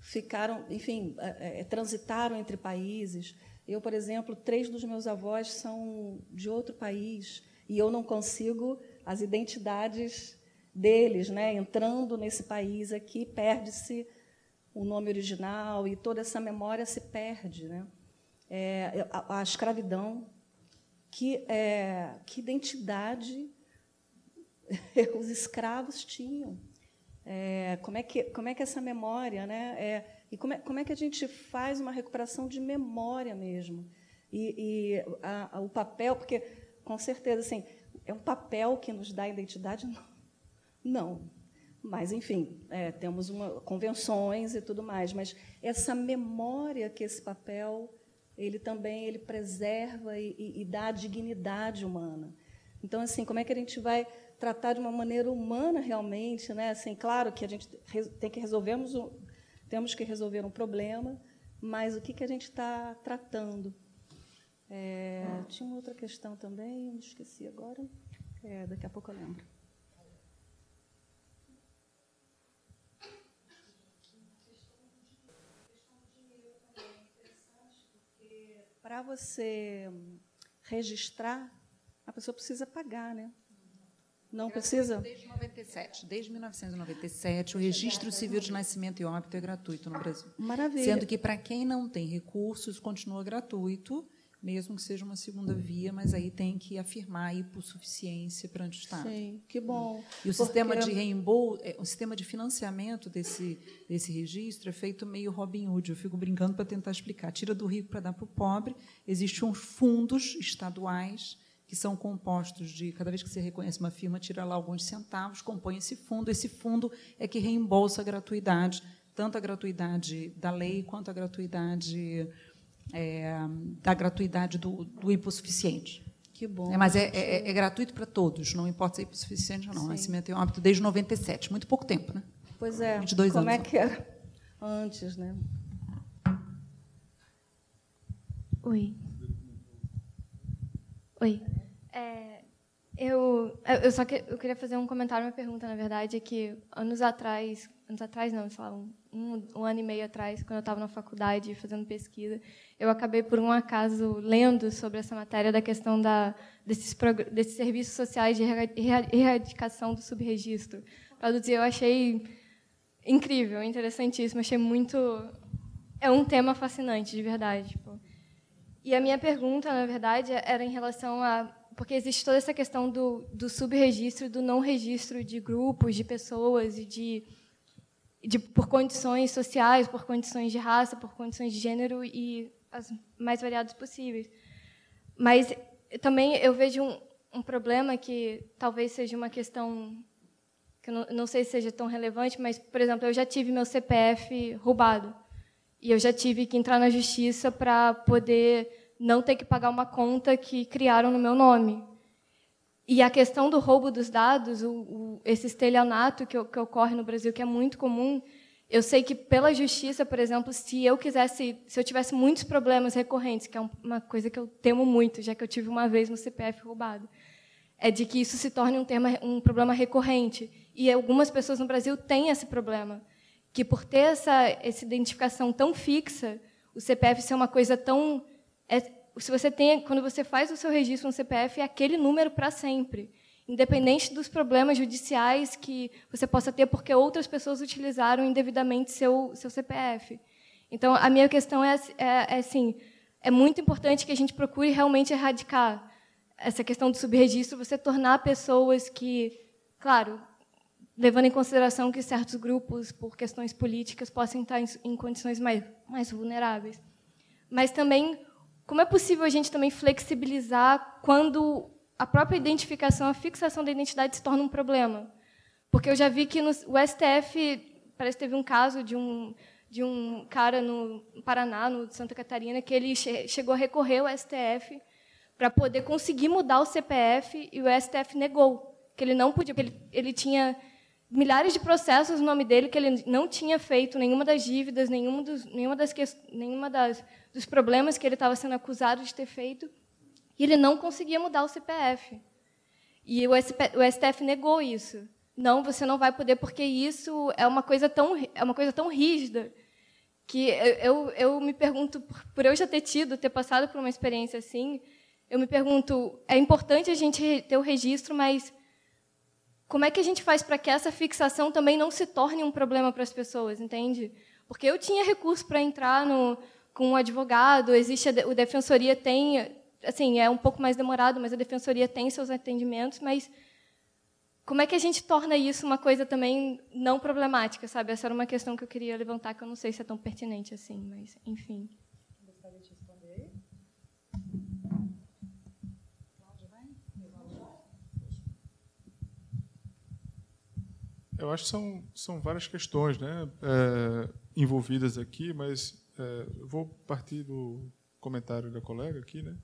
ficaram, enfim, é, é, transitaram entre países. Eu, por exemplo, três dos meus avós são de outro país e eu não consigo as identidades deles, né? Entrando nesse país aqui, perde-se o nome original e toda essa memória se perde, né? é, a, a, escravidão, que, é, que identidade os escravos tinham. É, como, é que, como é que essa memória, né? E como é, como é que a gente faz uma recuperação de memória mesmo? E, e a, a, o papel, porque, com certeza, assim, é um papel que nos dá identidade? Não. não. Mas, enfim, é, temos uma, convenções e tudo mais, mas essa memória que esse papel ele também ele preserva e, e, e dá dignidade humana. Então, assim, como é que a gente vai tratar de uma maneira humana realmente, né? Assim, claro que a gente tem que resolvermos temos que resolver um problema, mas o que que a gente está tratando? É, tinha uma outra questão também, me esqueci agora. É, daqui a pouco eu lembro. para você registrar, a pessoa precisa pagar, né? Não precisa? Desde 97, desde 1997, o registro civil de nascimento e óbito é gratuito no Brasil. Maravilha. Sendo que para quem não tem recursos continua gratuito mesmo que seja uma segunda via, mas aí tem que afirmar a hipossuficiência perante o Estado. Sim, que bom. E o sistema de reembolso, é, o sistema de financiamento desse, desse registro é feito meio Robin Hood. Eu fico brincando para tentar explicar. Tira do rico para dar para o pobre. Existem uns fundos estaduais que são compostos de, cada vez que você reconhece uma firma, tira lá alguns centavos, compõe esse fundo. Esse fundo é que reembolsa a gratuidade, tanto a gratuidade da lei quanto a gratuidade é, da gratuidade do, do hipossuficiente. Que bom. É, mas é, é, é gratuito para todos, não importa se é hipossuficiente ou não. Sim. Nascimento é um hábito desde 97, muito pouco tempo, né? Pois é. 22 Como anos. é que era antes, né? Oi. Oi. É, eu, eu só que, eu queria fazer um comentário, uma pergunta, na verdade, é que anos atrás, anos atrás não, sei lá, um, um, ano e meio atrás, quando eu estava na faculdade fazendo pesquisa, eu acabei, por um acaso, lendo sobre essa matéria da questão da, desses, desses serviços sociais de erradicação do subregistro. Traduzir, eu achei incrível, interessantíssimo, achei muito... É um tema fascinante, de verdade. Tipo. E a minha pergunta, na verdade, era em relação a... Porque existe toda essa questão do, do subregistro e do não registro de grupos, de pessoas e de de, por condições sociais, por condições de raça, por condições de gênero e as mais variadas possíveis. Mas também eu vejo um, um problema que talvez seja uma questão que eu não, não sei se seja tão relevante, mas, por exemplo, eu já tive meu CPF roubado. E eu já tive que entrar na justiça para poder não ter que pagar uma conta que criaram no meu nome. E a questão do roubo dos dados, o, o, esse estelionato que, que, ocorre no Brasil, que é muito comum, eu sei que pela justiça, por exemplo, se eu quisesse, se eu tivesse muitos problemas recorrentes, que é uma coisa que eu temo muito, já que eu tive uma vez no CPF roubado, é de que isso se torne um, tema, um problema recorrente. E algumas pessoas no Brasil têm esse problema que por ter essa, essa identificação tão fixa, o CPF ser uma coisa tão é, se você tem quando você faz o seu registro no CPF é aquele número para sempre, independente dos problemas judiciais que você possa ter porque outras pessoas utilizaram indevidamente seu seu CPF. Então a minha questão é, é, é assim, é muito importante que a gente procure realmente erradicar essa questão do subregistro, você tornar pessoas que, claro, levando em consideração que certos grupos, por questões políticas, possam estar em, condições mais, mais vulneráveis. Mas também, como é possível a gente também flexibilizar quando a própria identificação, a fixação da identidade se torna um problema? Porque eu já vi que no, o STF, parece que teve um caso de um, de um cara no Paraná, no Santa Catarina, que ele che chegou a recorrer ao STF para poder conseguir mudar o CPF e o STF negou, que ele não podia, porque ele, ele tinha milhares de processos no nome dele que ele não tinha feito nenhuma das dívidas, nenhuma dos, nenhuma das, nenhuma das dos problemas que ele estava sendo acusado de ter feito, e ele não conseguia mudar o CPF. E o, SP, o STF negou isso. Não, você não vai poder porque isso é uma coisa tão é uma coisa tão rígida que eu, eu, eu me pergunto por eu já ter tido, ter passado por uma experiência assim, eu me pergunto, é importante a gente ter o registro, mas como é que a gente faz para que essa fixação também não se torne um problema para as pessoas, entende? Porque eu tinha recurso para entrar no, com um advogado, existe a, o defensoria tem, assim, é um pouco mais demorado, mas a defensoria tem seus atendimentos, mas como é que a gente torna isso uma coisa também não problemática, sabe? Essa era uma questão que eu queria levantar, que eu não sei se é tão pertinente assim, mas enfim. Eu acho que são, são várias questões né, é, envolvidas aqui, mas é, vou partir do comentário da colega aqui. Né?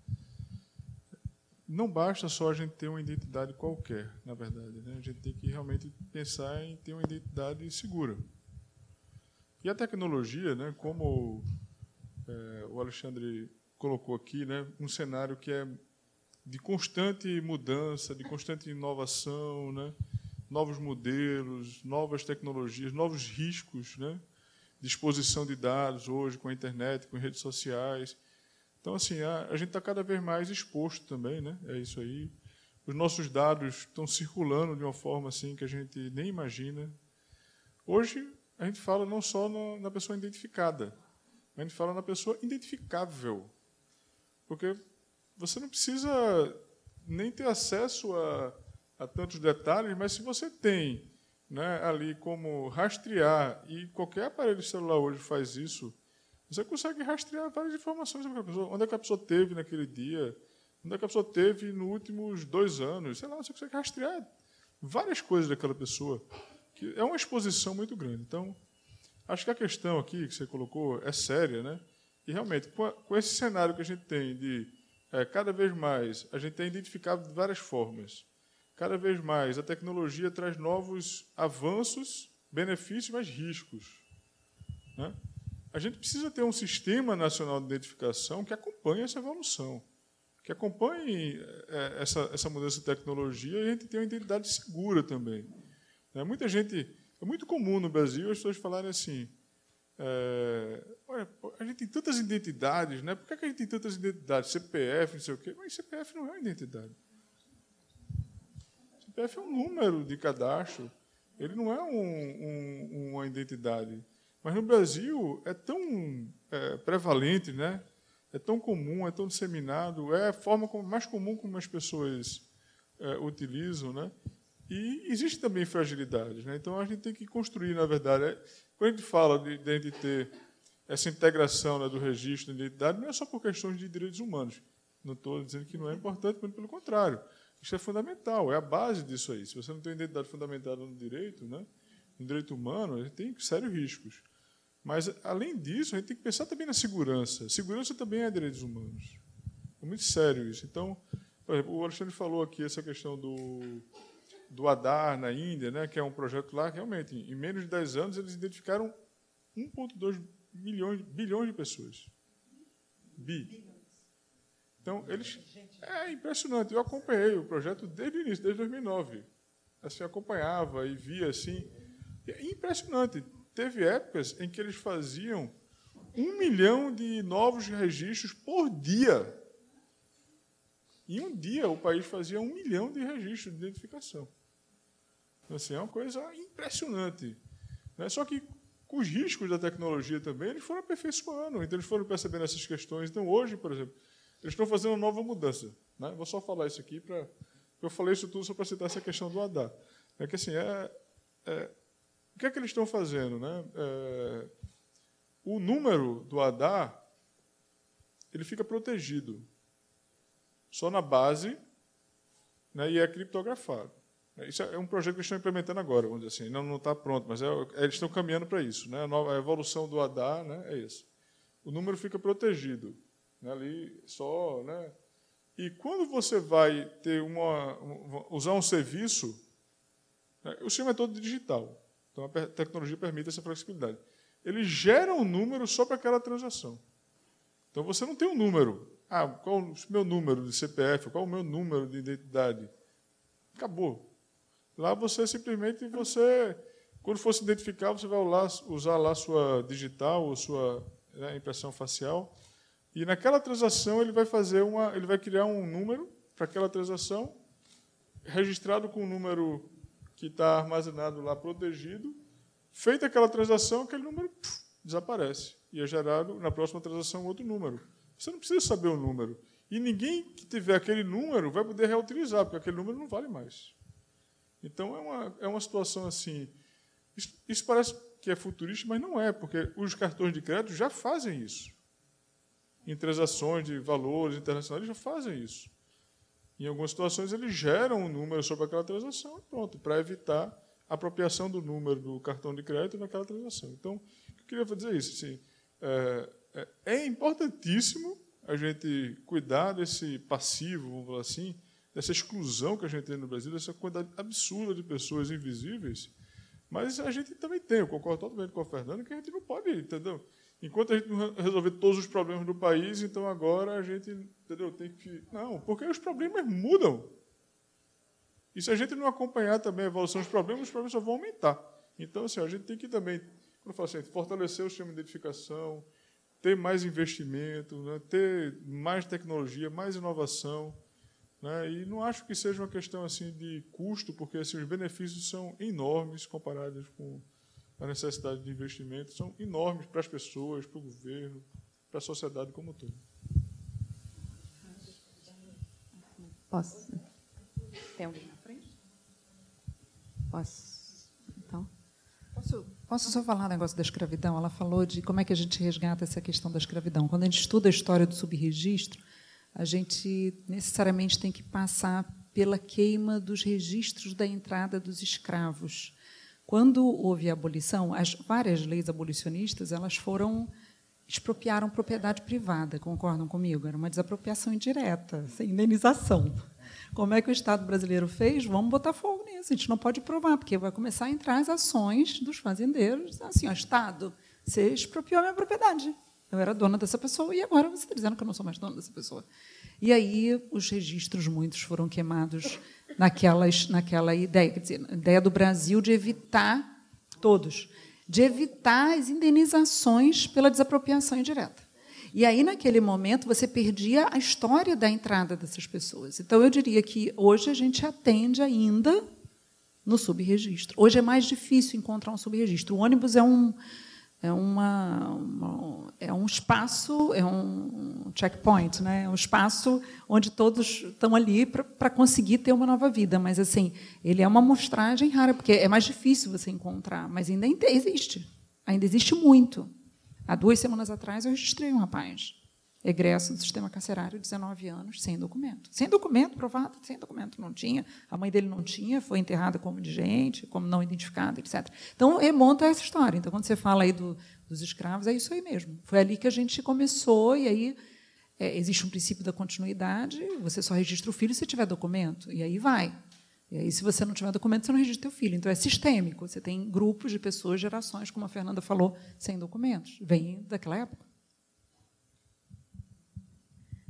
Não basta só a gente ter uma identidade qualquer, na verdade. Né? A gente tem que realmente pensar em ter uma identidade segura. E a tecnologia, né, como é, o Alexandre colocou aqui, né, um cenário que é de constante mudança, de constante inovação, né? Novos modelos, novas tecnologias, novos riscos, né? de exposição de dados hoje com a internet, com redes sociais. Então, assim, a, a gente está cada vez mais exposto também, né? É isso aí. Os nossos dados estão circulando de uma forma assim que a gente nem imagina. Hoje a gente fala não só no, na pessoa identificada, a gente fala na pessoa identificável, porque você não precisa nem ter acesso a a tantos detalhes, mas se você tem né, ali como rastrear, e qualquer aparelho celular hoje faz isso, você consegue rastrear várias informações sobre a pessoa. Onde é que a pessoa teve naquele dia, onde é que a pessoa teve nos últimos dois anos, sei lá, você consegue rastrear várias coisas daquela pessoa. Que é uma exposição muito grande. Então, acho que a questão aqui que você colocou é séria, né? E realmente, com, a, com esse cenário que a gente tem de é, cada vez mais, a gente tem identificado de várias formas cada vez mais a tecnologia traz novos avanços, benefícios, mas riscos. Né? A gente precisa ter um sistema nacional de identificação que acompanhe essa evolução, que acompanhe é, essa, essa mudança de tecnologia e a gente tenha uma identidade segura também. Né? Muita gente, é muito comum no Brasil as pessoas falarem assim, é, olha, a gente tem tantas identidades, né? por que a gente tem tantas identidades? CPF, não sei o quê, mas CPF não é uma identidade. CPF é um número de cadastro, ele não é um, um, uma identidade. Mas no Brasil é tão é, prevalente, né? é tão comum, é tão disseminado, é a forma mais comum como as pessoas é, utilizam. Né? E existe também fragilidades. Né? Então a gente tem que construir, na verdade. É, quando a gente fala de, de a gente ter essa integração né, do registro de identidade, não é só por questões de direitos humanos. Não estou dizendo que não é importante, pelo contrário. Isso é fundamental, é a base disso aí. Se você não tem identidade fundamentada no direito, né, no direito humano, a gente tem sérios riscos. Mas, além disso, a gente tem que pensar também na segurança. Segurança também é direitos humanos. É muito sério isso. Então, por exemplo, o Alexandre falou aqui essa questão do, do Adar na Índia, né, que é um projeto lá, realmente, em menos de 10 anos, eles identificaram 1,2 milhões, bilhões de pessoas. Bi. Então, eles. É impressionante. Eu acompanhei o projeto desde o início, desde 2009. Assim, acompanhava e via assim. É impressionante. Teve épocas em que eles faziam um milhão de novos registros por dia. Em um dia, o país fazia um milhão de registros de identificação. Então, assim, é uma coisa impressionante. Né? Só que com os riscos da tecnologia também, eles foram aperfeiçoando, então eles foram percebendo essas questões. Então, hoje, por exemplo, eles estão fazendo uma nova mudança. Né? Vou só falar isso aqui para. Eu falei isso tudo só para citar essa questão do ADA. É que assim, é, é, o que é que eles estão fazendo? Né? É, o número do ADA ele fica protegido só na base né, e é criptografado. Isso é um projeto que eles estão implementando agora, vamos dizer assim. Não, está pronto, mas é, eles estão caminhando para isso. Né? A, nova, a evolução do ADA né, é isso. O número fica protegido. Né, ali só. Né? E quando você vai ter uma, usar um serviço, né, o sistema é todo digital. Então a tecnologia permite essa flexibilidade. Ele gera um número só para aquela transação. Então você não tem um número. Ah, qual o meu número de CPF? Qual o meu número de identidade? Acabou. Lá você simplesmente você, quando for se identificar, você vai usar lá sua digital ou sua né, impressão facial e naquela transação ele vai fazer uma, ele vai criar um número para aquela transação registrado com o número que está armazenado lá protegido. Feita aquela transação, aquele número puf, desaparece e é gerado na próxima transação outro número. Você não precisa saber o número. E ninguém que tiver aquele número vai poder reutilizar, porque aquele número não vale mais. Então, é uma, é uma situação assim. Isso, isso parece que é futurista, mas não é, porque os cartões de crédito já fazem isso. Em transações de valores internacionais, já fazem isso. Em algumas situações, eles geram um número sobre aquela transação e pronto, para evitar a apropriação do número do cartão de crédito naquela transação. Então, eu queria dizer isso. Assim, é, é, é importantíssimo a gente cuidar desse passivo, vamos falar assim, dessa exclusão que a gente tem no Brasil, dessa quantidade absurda de pessoas invisíveis. Mas a gente também tem, eu concordo totalmente com a Fernanda, que a gente não pode, entendeu? Enquanto a gente não resolver todos os problemas do país, então agora a gente entendeu, tem que. Não, porque os problemas mudam. E se a gente não acompanhar também a evolução dos problemas, os problemas só vão aumentar. Então, assim, a gente tem que também, quando eu falo assim, fortalecer o sistema de identificação, ter mais investimento, né, ter mais tecnologia, mais inovação. Né? E não acho que seja uma questão assim de custo, porque assim, os benefícios são enormes comparados com a necessidade de investimento, são enormes para as pessoas, para o governo, para a sociedade como um todo. Posso? Tem alguém na frente? Posso? Então. Posso, posso só falar um negócio da escravidão? Ela falou de como é que a gente resgata essa questão da escravidão. Quando a gente estuda a história do subregistro, a gente necessariamente tem que passar pela queima dos registros da entrada dos escravos. Quando houve a abolição, as várias leis abolicionistas elas foram expropriaram propriedade privada, concordam comigo? Era uma desapropriação indireta, sem indenização. Como é que o Estado brasileiro fez? Vamos botar fogo nisso. A gente não pode provar, porque vai começar a entrar as ações dos fazendeiros. Assim, ó, Estado, você expropriou a minha propriedade. Eu era dona dessa pessoa e agora você está dizendo que eu não sou mais dona dessa pessoa. E aí os registros muitos foram queimados naquelas, naquela ideia, quer dizer, ideia do Brasil de evitar todos, de evitar as indenizações pela desapropriação indireta. E aí, naquele momento, você perdia a história da entrada dessas pessoas. Então, eu diria que hoje a gente atende ainda no subregistro. Hoje é mais difícil encontrar um subregistro. O ônibus é um, é, uma, uma, é um espaço, é um checkpoint, né? é um espaço onde todos estão ali para conseguir ter uma nova vida. Mas assim, ele é uma amostragem rara, porque é mais difícil você encontrar, mas ainda existe. ainda existe muito. Há duas semanas atrás, eu registrei um rapaz, egresso do sistema carcerário, 19 anos, sem documento. Sem documento, provado, sem documento. Não tinha, a mãe dele não tinha, foi enterrada como indigente, como não identificada, etc. Então, remonta essa história. Então, quando você fala aí do, dos escravos, é isso aí mesmo. Foi ali que a gente começou, e aí é, existe um princípio da continuidade, você só registra o filho se tiver documento, e aí vai. E aí, se você não tiver documento, você não registra o filho. Então, é sistêmico. Você tem grupos de pessoas, gerações, como a Fernanda falou, sem documentos. Vem daquela época.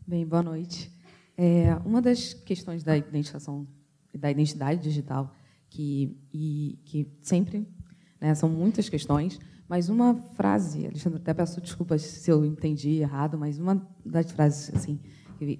Bem, boa noite. É, uma das questões da identificação, da identidade digital, que, e, que sempre, né, são muitas questões, mas uma frase, Alexandre, até peço desculpas se eu entendi errado, mas uma das frases, assim,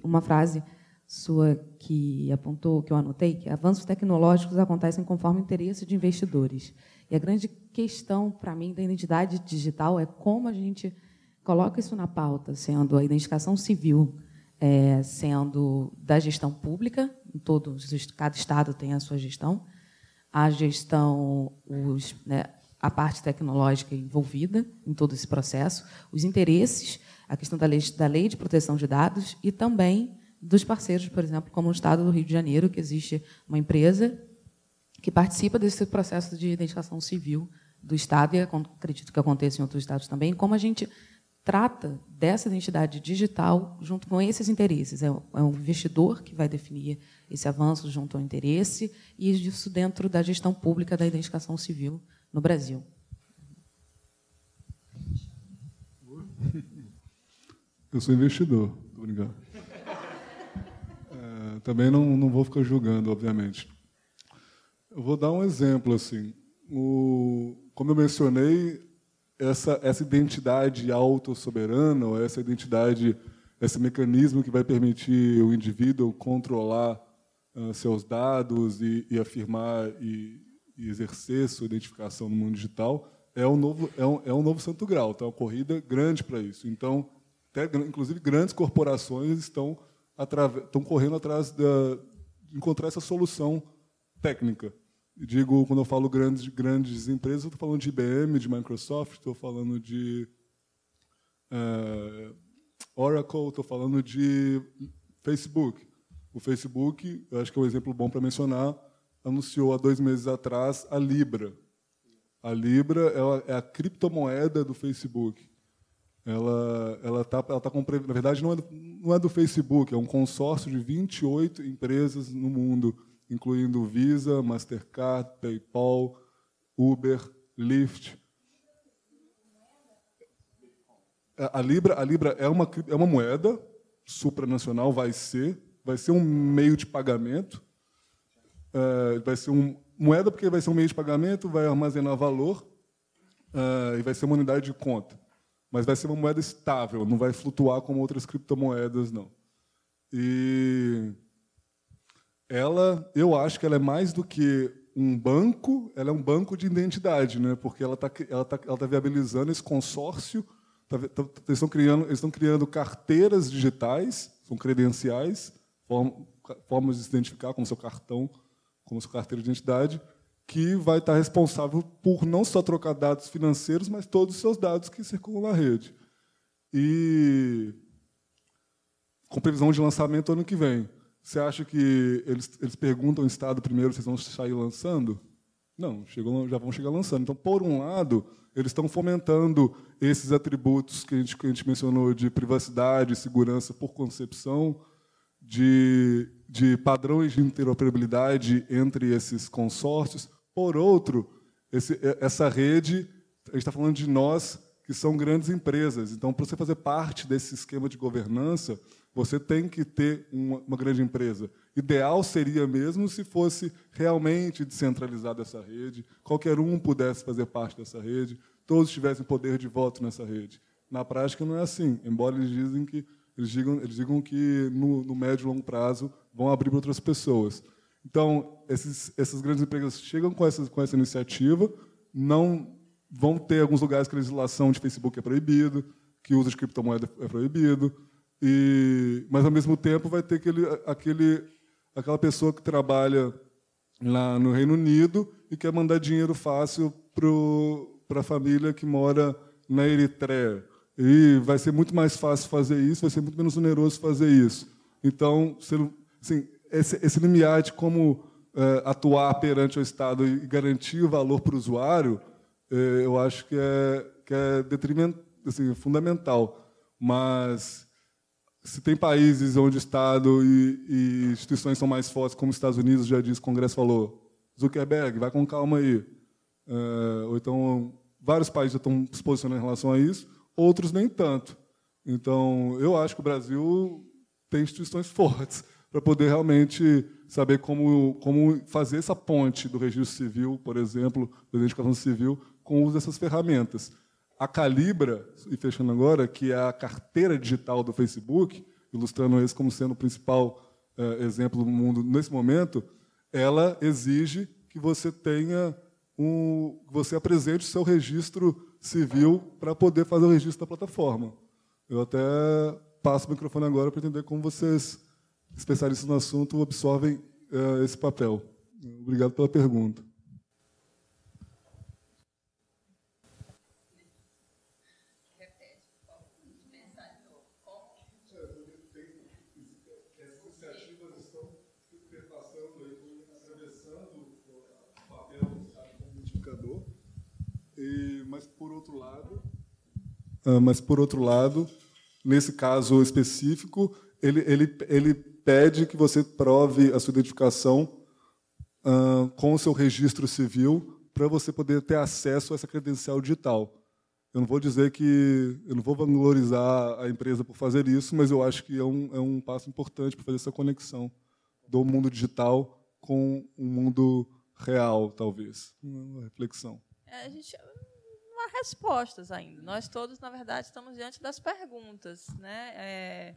uma frase sua que apontou, que eu anotei, que avanços tecnológicos acontecem conforme o interesse de investidores. E a grande questão, para mim, da identidade digital é como a gente coloca isso na pauta, sendo a identificação civil, é, sendo da gestão pública, em todo, cada estado tem a sua gestão, a gestão, os, né, a parte tecnológica envolvida em todo esse processo, os interesses, a questão da lei, da lei de proteção de dados e também dos parceiros, por exemplo, como o Estado do Rio de Janeiro, que existe uma empresa que participa desse processo de identificação civil do Estado, e acredito que aconteça em outros estados também, como a gente trata dessa identidade digital junto com esses interesses. É, é um investidor que vai definir esse avanço junto ao interesse, e isso dentro da gestão pública da identificação civil no Brasil. Eu sou investidor, obrigado também não, não vou ficar julgando, obviamente. Eu vou dar um exemplo assim. O, como eu mencionei, essa, essa identidade autossoberana, ou essa identidade, esse mecanismo que vai permitir o indivíduo controlar uh, seus dados e, e afirmar e, e, exercer sua identificação no mundo digital, é um novo, é um, é um novo santo grau. Então, é uma corrida grande para isso. Então, até, inclusive, grandes corporações estão estão correndo atrás de encontrar essa solução técnica. Digo, quando eu falo grandes, grandes empresas, estou falando de IBM, de Microsoft, estou falando de uh, Oracle, estou falando de Facebook. O Facebook, eu acho que é um exemplo bom para mencionar, anunciou há dois meses atrás a Libra. A Libra é a, criptomoeda do Facebook ela ela está ela tá com na verdade não é, não é do Facebook é um consórcio de 28 empresas no mundo incluindo Visa Mastercard PayPal Uber Lyft. A Libra a Libra é uma é uma moeda supranacional vai ser vai ser um meio de pagamento. É, vai ser um moeda porque vai ser um meio de pagamento vai armazenar valor é, e vai ser uma unidade de conta. Mas vai ser uma moeda estável, não vai flutuar como outras criptomoedas, não. E ela, eu acho que ela é mais do que um banco, ela é um banco de identidade, né? porque ela está ela tá, ela tá viabilizando esse consórcio, tá, tá, eles, estão criando, estão criando carteiras digitais, são credenciais, formas de se identificar como seu cartão, como sua carteira de identidade, que vai estar responsável por não só trocar dados financeiros, mas todos os seus dados que circulam na rede. E com previsão de lançamento ano que vem. Você acha que eles, eles perguntam ao Estado primeiro se vão sair lançando? Não, chegam, já vão chegar lançando. Então, por um lado, eles estão fomentando esses atributos que a gente, que a gente mencionou de privacidade, segurança por concepção, de, de padrões de interoperabilidade entre esses consórcios, por outro, esse, essa rede, a gente está falando de nós que são grandes empresas. Então, para você fazer parte desse esquema de governança, você tem que ter uma, uma, grande empresa. Ideal seria mesmo se fosse realmente descentralizada essa rede, qualquer um pudesse fazer parte dessa rede, todos tivessem poder de voto nessa rede. Na prática não é assim, embora eles dizem que eles digam, eles digam que no, no médio e longo prazo vão abrir para outras pessoas. Então, esses, essas grandes empresas chegam com essa, com essa iniciativa, não vão ter alguns lugares que a legislação de Facebook é proibido, que o uso de criptomoeda é proibido, e, mas, ao mesmo tempo, vai ter aquele, aquele, aquela pessoa que trabalha lá no Reino Unido e quer mandar dinheiro fácil para a família que mora na Eritreia. E vai ser muito mais fácil fazer isso, vai ser muito menos oneroso fazer isso. Então, assim, esse, esse limiar de como é, atuar perante o Estado e garantir o valor para o usuário, é, eu acho que é, que é assim, fundamental. Mas se tem países onde Estado e, e, instituições são mais fortes, como os Estados Unidos, já disse, o Congresso falou, Zuckerberg, vai com calma aí. É, ou então, vários países já estão se posicionando em relação a isso, outros nem tanto. Então, eu acho que o Brasil tem instituições fortes para poder realmente saber como, como fazer essa ponte do registro civil, por exemplo, da identificação civil, com o uso dessas ferramentas. A Calibra, e fechando agora, que é a carteira digital do Facebook, ilustrando esse como sendo o principal eh, exemplo do mundo nesse momento, ela exige que você tenha um, que você apresente o seu registro civil para poder fazer o registro da plataforma. Eu até passo o microfone agora para entender como vocês especialistas no assunto absorvem uh, esse papel. Obrigado pela pergunta. Mas por outro lado, uh, mas por outro lado, nesse caso específico, ele, ele, ele pede que você prove a sua identificação uh, com o seu registro civil para você poder ter acesso a essa credencial digital. Eu não vou dizer que eu não vou vanglorizar a empresa por fazer isso, mas eu acho que é um, é um passo importante para fazer essa conexão do mundo digital com o mundo real, talvez. Uma reflexão. É, a gente respostas ainda. Nós todos, na verdade, estamos diante das perguntas, né? É,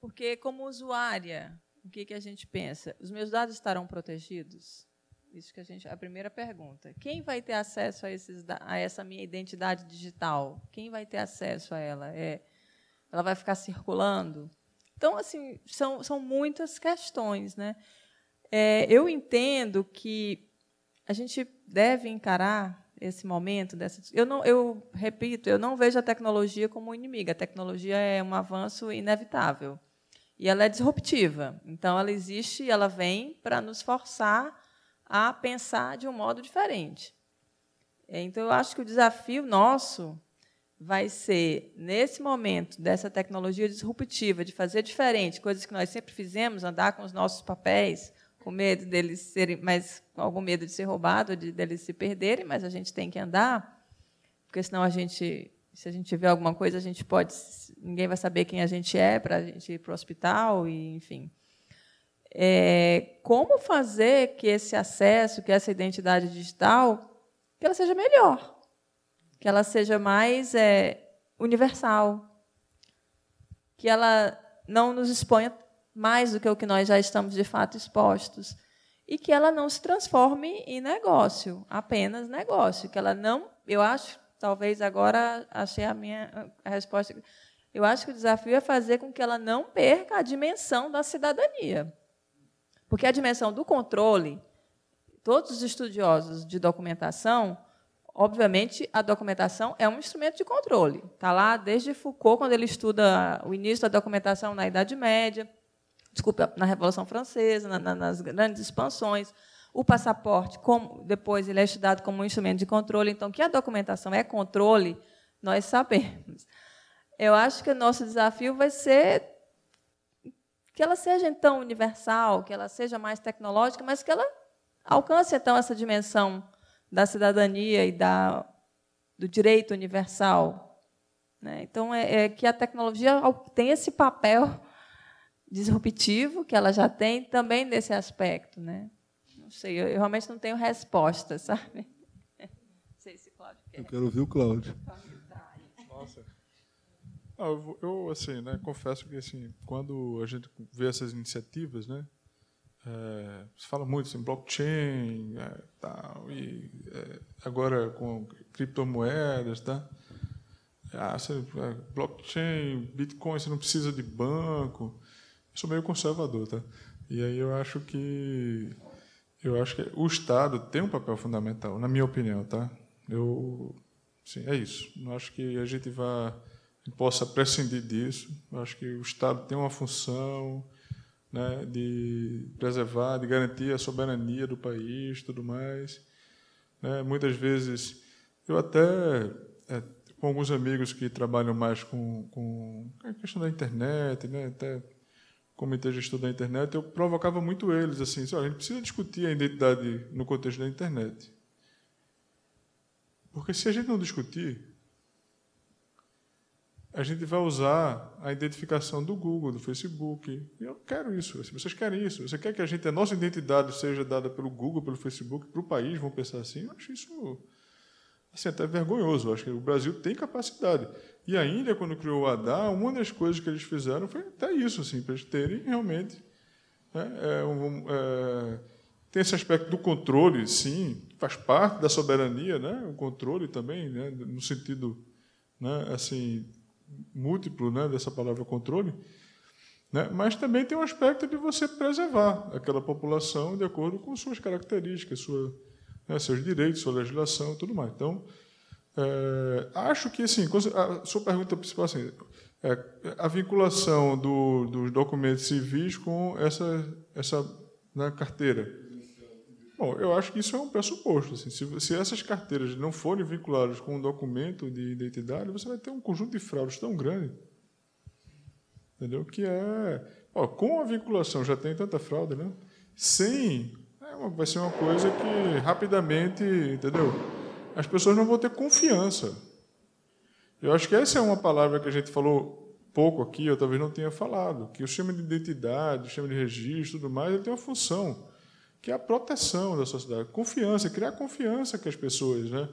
porque, como usuária, o que, que a gente pensa? Os meus dados estarão protegidos? Isso que a gente, a primeira pergunta. Quem vai ter acesso a, esses, a essa minha identidade digital? Quem vai ter acesso a ela? É, ela vai ficar circulando? Então, assim, são, são muitas questões, né? É, eu entendo que a gente deve encarar esse momento dessa. Eu não, eu repito, eu não vejo a tecnologia como inimiga. A tecnologia é um avanço inevitável. E ela é disruptiva. Então, ela existe e ela vem para nos forçar a pensar de um modo diferente. Então, eu acho que o desafio nosso vai ser, nesse momento dessa tecnologia disruptiva, de fazer diferente, coisas que nós sempre fizemos, andar com os nossos papéis, com medo deles serem, mas com algum medo de ser roubado, de deles se perderem, mas a gente tem que andar, porque senão a gente se a gente tiver alguma coisa, a gente pode. Ninguém vai saber quem a gente é para a gente ir para o hospital, e, enfim. É, como fazer que esse acesso, que essa identidade digital, que ela seja melhor, que ela seja mais é, universal, que ela não nos exponha mais do que o que nós já estamos de fato expostos e que ela não se transforme em negócio, apenas negócio, que ela não, eu acho talvez agora achei a minha a resposta. Eu acho que o desafio é fazer com que ela não perca a dimensão da cidadania. Porque a dimensão do controle, todos os estudiosos de documentação, obviamente, a documentação é um instrumento de controle. Está lá desde Foucault, quando ele estuda o início da documentação na Idade Média, desculpa, na Revolução Francesa, na, nas grandes expansões. O passaporte, como, depois, ele é estudado como um instrumento de controle. Então, que a documentação é controle, nós sabemos. Eu acho que o nosso desafio vai ser que ela seja, então, universal, que ela seja mais tecnológica, mas que ela alcance, então, essa dimensão da cidadania e da, do direito universal. Né? Então, é, é que a tecnologia tem esse papel disruptivo que ela já tem também nesse aspecto, né? sei, eu, eu realmente não tenho resposta, sabe? Não sei se Cláudio quer. Eu quero ouvir o Cláudio. Nossa. Não, eu, eu, assim, né, confesso que assim, quando a gente vê essas iniciativas, né, é, se fala muito assim, blockchain, é, tal, e é, agora com criptomoedas, tá? Ah, você, é, blockchain, Bitcoin, você não precisa de banco. Sou meio conservador, tá? E aí eu acho que eu acho que o Estado tem um papel fundamental, na minha opinião, tá? Eu, sim, é isso. Não acho que a gente vá possa prescindir disso. Eu acho que o Estado tem uma função né, de preservar, de garantir a soberania do país, tudo mais. Né? Muitas vezes, eu até é, com alguns amigos que trabalham mais com, com a questão da internet, né, até comitê estudo da internet, eu provocava muito eles assim, a gente precisa discutir a identidade no contexto da internet. Porque se a gente não discutir, a gente vai usar a identificação do Google, do Facebook. E eu quero isso. Vocês querem isso? Você quer que a gente, a nossa identidade seja dada pelo Google, pelo Facebook, para o país, vão pensar assim? Eu acho isso assim, até vergonhoso. Eu acho que o Brasil tem capacidade. E a Índia, quando criou o ADA, uma das coisas que eles fizeram foi até isso, assim, para eles terem realmente. Né, é, um, é, tem esse aspecto do controle, sim, faz parte da soberania, né, o controle também, né, no sentido né, assim, múltiplo né, dessa palavra controle, né, mas também tem um aspecto de você preservar aquela população de acordo com suas características, sua, né, seus direitos, sua legislação tudo mais. Então, é, acho que, assim, a sua pergunta principal assim, é a vinculação do, dos documentos civis com essa, essa né, carteira. Bom, eu acho que isso é um pressuposto. Assim, se, se, essas carteiras não forem vinculadas com um documento de identidade, você vai ter um conjunto de fraudes tão grande. Entendeu? Que é. Ó, com a vinculação já tem tanta fraude, né? Sem. É uma, vai ser uma coisa que rapidamente. Entendeu? As pessoas não vão ter confiança. Eu acho que essa é uma palavra que a gente falou pouco aqui, eu talvez não tenha falado, que o sistema de identidade, o sistema de registro tudo mais, ele tem uma função que é a proteção da sociedade, confiança, criar confiança que as pessoas né,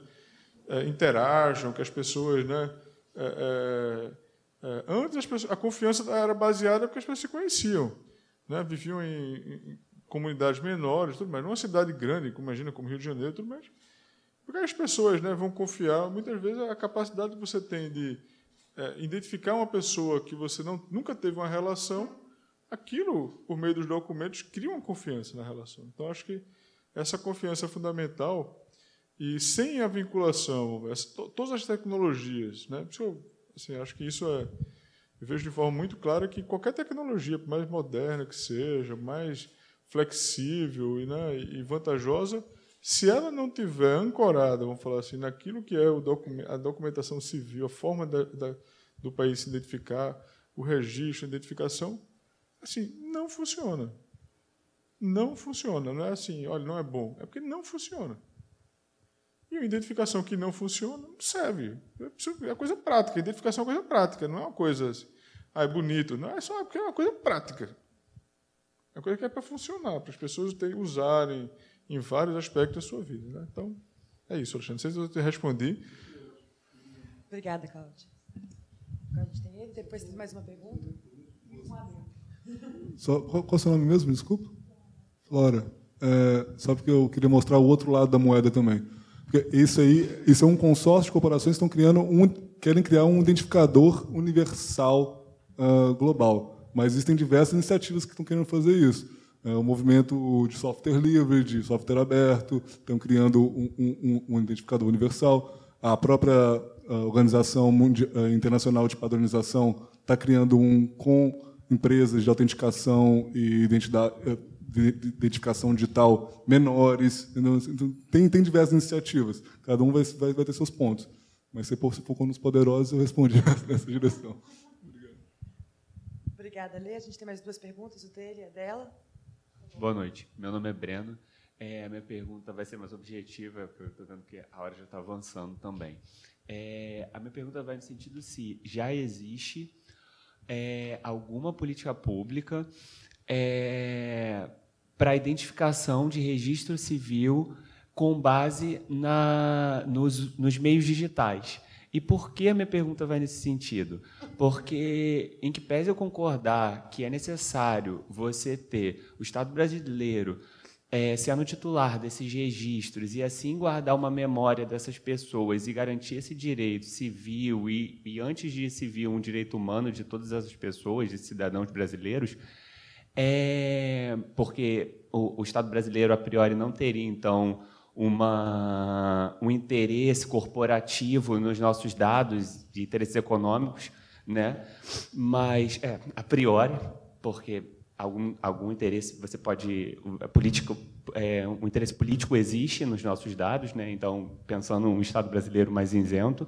é, interajam, que as pessoas. Né, é, é, é antes pessoas, a confiança era baseada porque as pessoas se conheciam, né, viviam em, em comunidades menores, tudo mais. Numa cidade grande, imagina como Rio de Janeiro, tudo mais. Porque as pessoas né, vão confiar, muitas vezes, a capacidade que você tem de é, identificar uma pessoa que você não, nunca teve uma relação aquilo, por meio dos documentos, cria uma confiança na relação. Então, acho que essa confiança é fundamental e sem a vinculação, essa, todas as tecnologias, né? Eu, assim, acho que isso é, eu vejo de forma muito clara que qualquer tecnologia, por mais moderna que seja, mais flexível e, né, e vantajosa, se ela não tiver ancorada, vamos falar assim, naquilo que é a documentação civil, a forma da, da, do país se identificar, o registro, a identificação, Assim, não funciona. Não funciona. Não é assim, olha, não é bom. É porque não funciona. E a identificação que não funciona não serve. É coisa prática. A identificação é coisa prática, não é uma coisa assim, ah, é bonito. Não é só porque é uma coisa prática. É uma coisa que é para funcionar, para as pessoas terem, usarem em vários aspectos da sua vida. Né? Então, é isso, Alexandre. Não sei se eu te respondi. Obrigada, Cláudia. Agora a gente tem ele, depois tem mais uma pergunta. Só, qual, qual é o seu nome mesmo? Desculpa. Flora. É, só porque eu queria mostrar o outro lado da moeda também. Porque isso aí, isso é um consórcio de corporações que estão criando um, querem criar um identificador universal uh, global. Mas existem diversas iniciativas que estão querendo fazer isso. É, o movimento de software livre, de software aberto, estão criando um, um, um identificador universal. A própria Organização uh, Internacional de Padronização está criando um com empresas de autenticação e identidade, eh, de identificação digital menores. Então, tem, tem diversas iniciativas. Cada um vai, vai, vai ter seus pontos. Mas se for, se for com os poderosos, eu respondi nessa direção. Obrigado. Obrigada, Lê. A gente tem mais duas perguntas, o dele e a dela. Boa noite. Meu nome é Breno. É, a minha pergunta vai ser mais objetiva, porque eu estou vendo que a hora já está avançando também. É, a minha pergunta vai no sentido se já existe é, alguma política pública é, para identificação de registro civil com base na, nos, nos meios digitais. E por que a minha pergunta vai nesse sentido? Porque, em que pese eu concordar que é necessário você ter o Estado brasileiro é, sendo titular desses registros e assim guardar uma memória dessas pessoas e garantir esse direito civil e, e antes de civil, um direito humano de todas essas pessoas, de cidadãos brasileiros, é, porque o, o, Estado brasileiro, a priori, não teria, então, uma, um interesse corporativo nos nossos dados de interesses econômicos, né? mas, é, a priori, porque algum, algum interesse você pode político é, um interesse político existe nos nossos dados né então pensando um estado brasileiro mais isento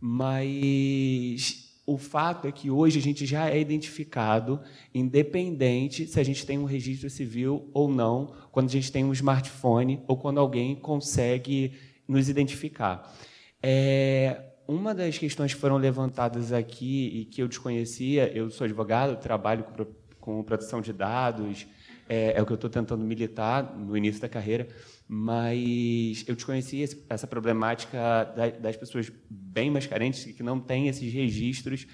mas o fato é que hoje a gente já é identificado, independente se a gente tem um registro civil ou não, quando a gente tem um smartphone ou quando alguém consegue nos identificar. É, uma das questões que foram levantadas aqui e que eu desconhecia, eu sou advogado, trabalho com, com proteção de dados, é, é o que eu estou tentando militar no início da carreira, mas eu desconhecia essa problemática das pessoas bem mais carentes que não têm esses registros.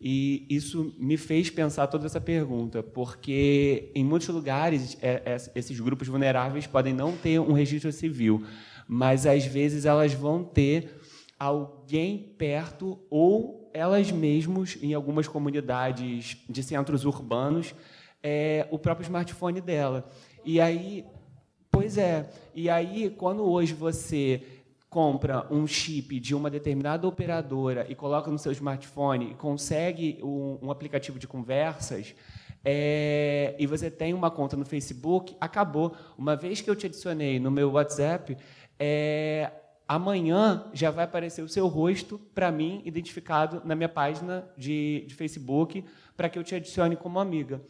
E isso me fez pensar toda essa pergunta, porque em muitos lugares é, é, esses grupos vulneráveis podem não ter um registro civil, mas às vezes elas vão ter alguém perto ou elas mesmas, em algumas comunidades de centros urbanos, é, o próprio smartphone dela. E aí Pois é. E aí, quando hoje você compra um chip de uma determinada operadora e coloca no seu smartphone e consegue um, um aplicativo de conversas, é, e você tem uma conta no Facebook, acabou. Uma vez que eu te adicionei no meu WhatsApp, é, amanhã já vai aparecer o seu rosto para mim, identificado na minha página de, de Facebook, para que eu te adicione como amiga.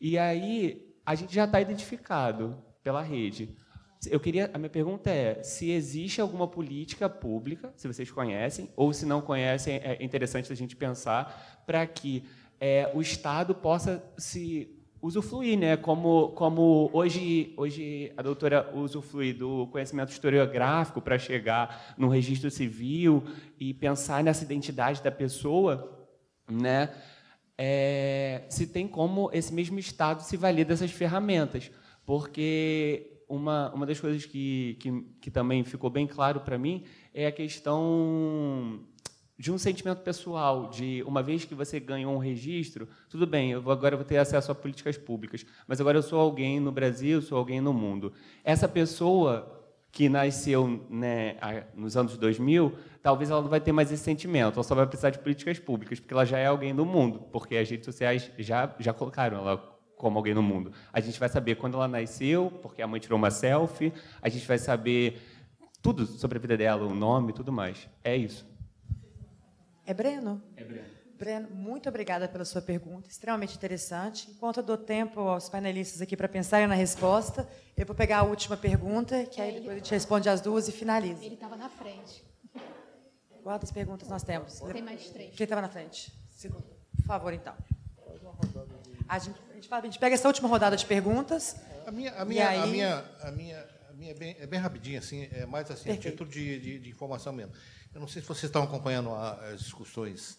E aí a gente já está identificado pela rede. Eu queria, a minha pergunta é se existe alguma política pública, se vocês conhecem, ou se não conhecem, é interessante a gente pensar para que é, o Estado possa se usufruir, né? Como, como hoje, hoje a doutora usufrui do conhecimento historiográfico para chegar no registro civil e pensar nessa identidade da pessoa, né? É, se tem como esse mesmo Estado se valer dessas ferramentas porque uma, uma das coisas que, que, que também ficou bem claro para mim é a questão de um sentimento pessoal, de uma vez que você ganhou um registro, tudo bem, eu vou, agora eu vou ter acesso a políticas públicas, mas agora eu sou alguém no Brasil, sou alguém no mundo. Essa pessoa que nasceu né, nos anos 2000, talvez ela não vai ter mais esse sentimento, ela só vai precisar de políticas públicas, porque ela já é alguém do mundo, porque as redes sociais já, já colocaram ela como alguém no mundo. A gente vai saber quando ela nasceu, porque a mãe tirou uma selfie, a gente vai saber tudo sobre a vida dela, o nome, tudo mais. É isso. É Breno? É Breno. Breno, muito obrigada pela sua pergunta, extremamente interessante. Enquanto eu dou tempo aos panelistas aqui para pensarem na resposta, eu vou pegar a última pergunta, que aí depois a gente responde as duas e finaliza. Ele estava na frente. Quantas perguntas nós temos? Tem mais três. Quem estava na frente? Por favor, então. A gente, a gente, fala, a gente pega essa última rodada de perguntas. A minha, a minha, aí... a minha, a minha, a minha é, bem, é bem rapidinha, assim, é mais assim, a título de, de, de, informação mesmo. Eu não sei se vocês estão acompanhando as discussões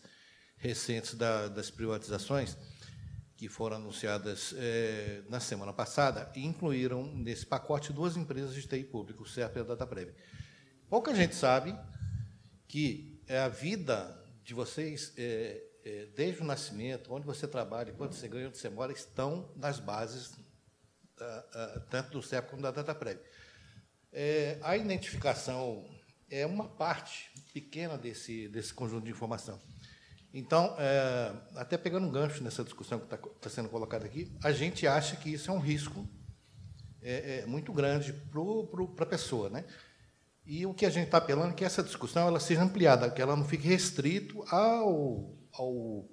recentes da, das privatizações que foram anunciadas é, na semana passada e incluíram nesse pacote duas empresas de TI público, o CERP e a DataPrev. Pouca gente sabe que a vida de vocês é, é, desde o nascimento, onde você trabalha, quanto você ganha, onde você mora, estão nas bases, ah, ah, tanto do CEP como da DataPrev. É, a identificação é uma parte pequena desse, desse conjunto de informação. Então, é, até pegando um gancho nessa discussão que está tá sendo colocada aqui, a gente acha que isso é um risco é, é muito grande para a pessoa. Né? E o que a gente está apelando é que essa discussão ela seja ampliada, que ela não fique restrito ao ao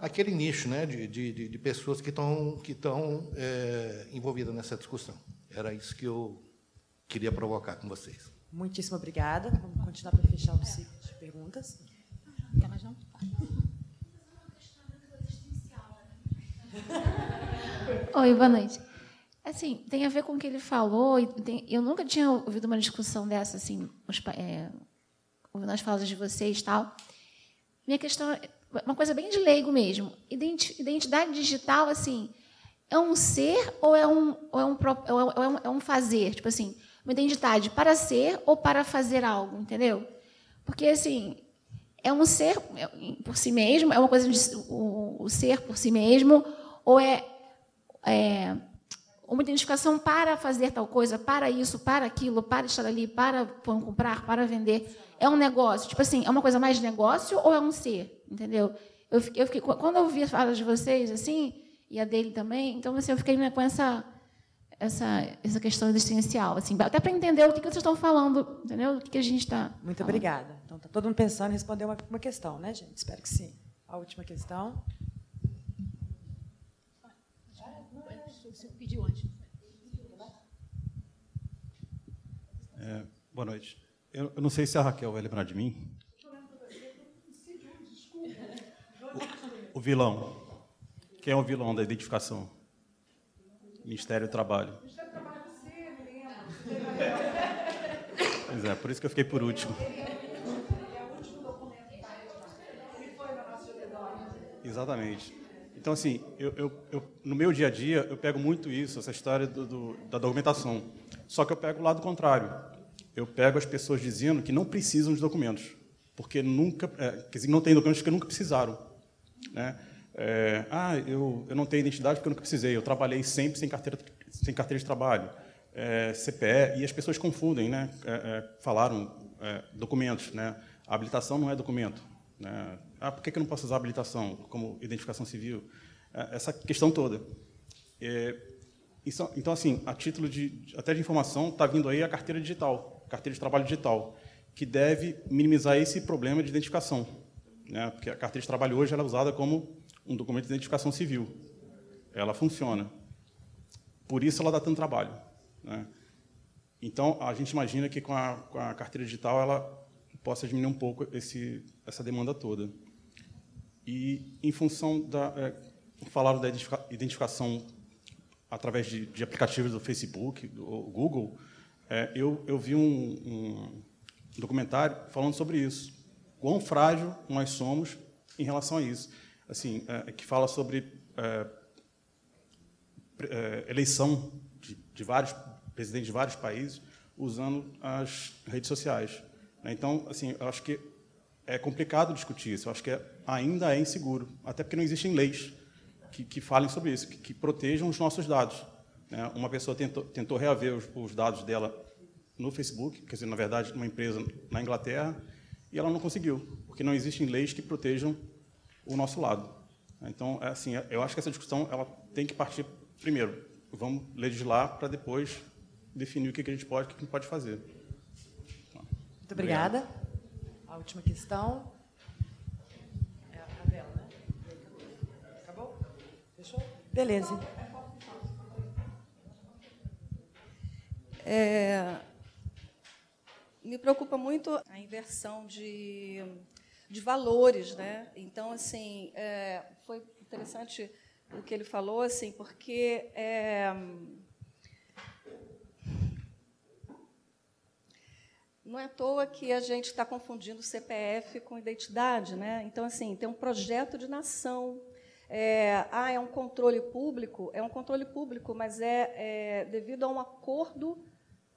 aquele nicho né, de, de, de pessoas que estão que estão é, envolvidas nessa discussão. Era isso que eu queria provocar com vocês. Muitíssimo obrigada. Vamos continuar para fechar o ciclo de perguntas. Quer mais não? Oi, boa noite. Assim, tem a ver com o que ele falou. Tem, eu nunca tinha ouvido uma discussão dessa, assim, os, é, ouvindo as falas de vocês e tal. Minha questão uma coisa bem de leigo mesmo. Identidade digital, assim, é um ser ou é um, ou é um, ou é um, é um fazer? Tipo assim, uma identidade para ser ou para fazer algo, entendeu? Porque, assim, é um ser por si mesmo, é uma coisa de o, o ser por si mesmo, ou é, é uma identificação para fazer tal coisa, para isso, para aquilo, para estar ali, para comprar, para vender. É um negócio. Tipo assim, é uma coisa mais negócio ou é um ser? Entendeu? Eu fiquei, eu fiquei, quando eu vi a fala de vocês, assim, e a dele também, então assim, eu fiquei com essa, essa, essa questão existencial, assim, até para entender o que, que vocês estão falando, entendeu? O que, que a gente está. Muito falando. obrigada. Então, está todo mundo pensando em responder uma, uma questão, né, gente? Espero que sim. A última questão. Você pediu antes. É, boa noite. Eu, eu, não sei se a Raquel vai lembrar de mim. O, o vilão. Quem é o vilão da identificação? Ministério do Trabalho. Pois é, por isso que eu fiquei por último. Exatamente. Então, assim, eu, eu, eu, no meu dia a dia, eu pego muito isso, essa história do, do, da documentação. Só que eu pego o lado contrário. Eu pego as pessoas dizendo que não precisam de documentos, porque nunca, é, quer dizer, não tem documentos porque nunca precisaram. Né? É, ah, eu, eu não tenho identidade porque eu nunca precisei. Eu trabalhei sempre sem carteira, sem carteira de trabalho, é, CPE, e as pessoas confundem, né? É, é, falaram é, documentos, né? A habilitação não é documento. Né? Ah, por que eu não posso usar habilitação como identificação civil? É, essa questão toda. Então, assim, a título de até de informação, está vindo aí a carteira digital, carteira de trabalho digital, que deve minimizar esse problema de identificação, né? Porque a carteira de trabalho hoje ela é usada como um documento de identificação civil. Ela funciona. Por isso ela dá tanto trabalho. Né? Então, a gente imagina que com a, com a carteira digital ela possa diminuir um pouco esse, essa demanda toda. E, em função da. É, falaram da identificação através de, de, aplicativos do Facebook, do Google, é, eu, eu vi um, um, documentário falando sobre isso. Quão frágil nós somos em relação a isso. Assim, é, que fala sobre é, é, eleição de, de, vários presidentes de vários países usando as redes sociais. Né? Então, assim, eu acho que é complicado discutir isso. Eu acho que é, ainda é inseguro, até porque não existem leis que, que falem sobre isso, que, que, protejam os nossos dados. Né? Uma pessoa tentou, tentou reaver os, os, dados dela no Facebook, quer dizer, na verdade, uma empresa na Inglaterra, e ela não conseguiu, porque não existem leis que protejam o nosso lado. Então, é assim, eu acho que essa discussão ela tem que partir primeiro. Vamos legislar para depois definir o que a gente pode, o que a gente pode fazer. Muito obrigada. Obrigado. A última questão. É a dela, né? Acabou? Fechou? Beleza. É, me preocupa muito a inversão de, de valores, né? Então, assim, é, foi interessante o que ele falou, assim, porque é, Não é à toa que a gente está confundindo CPF com identidade. Né? Então, assim, tem um projeto de nação. É, ah, é um controle público? É um controle público, mas é, é devido a um acordo,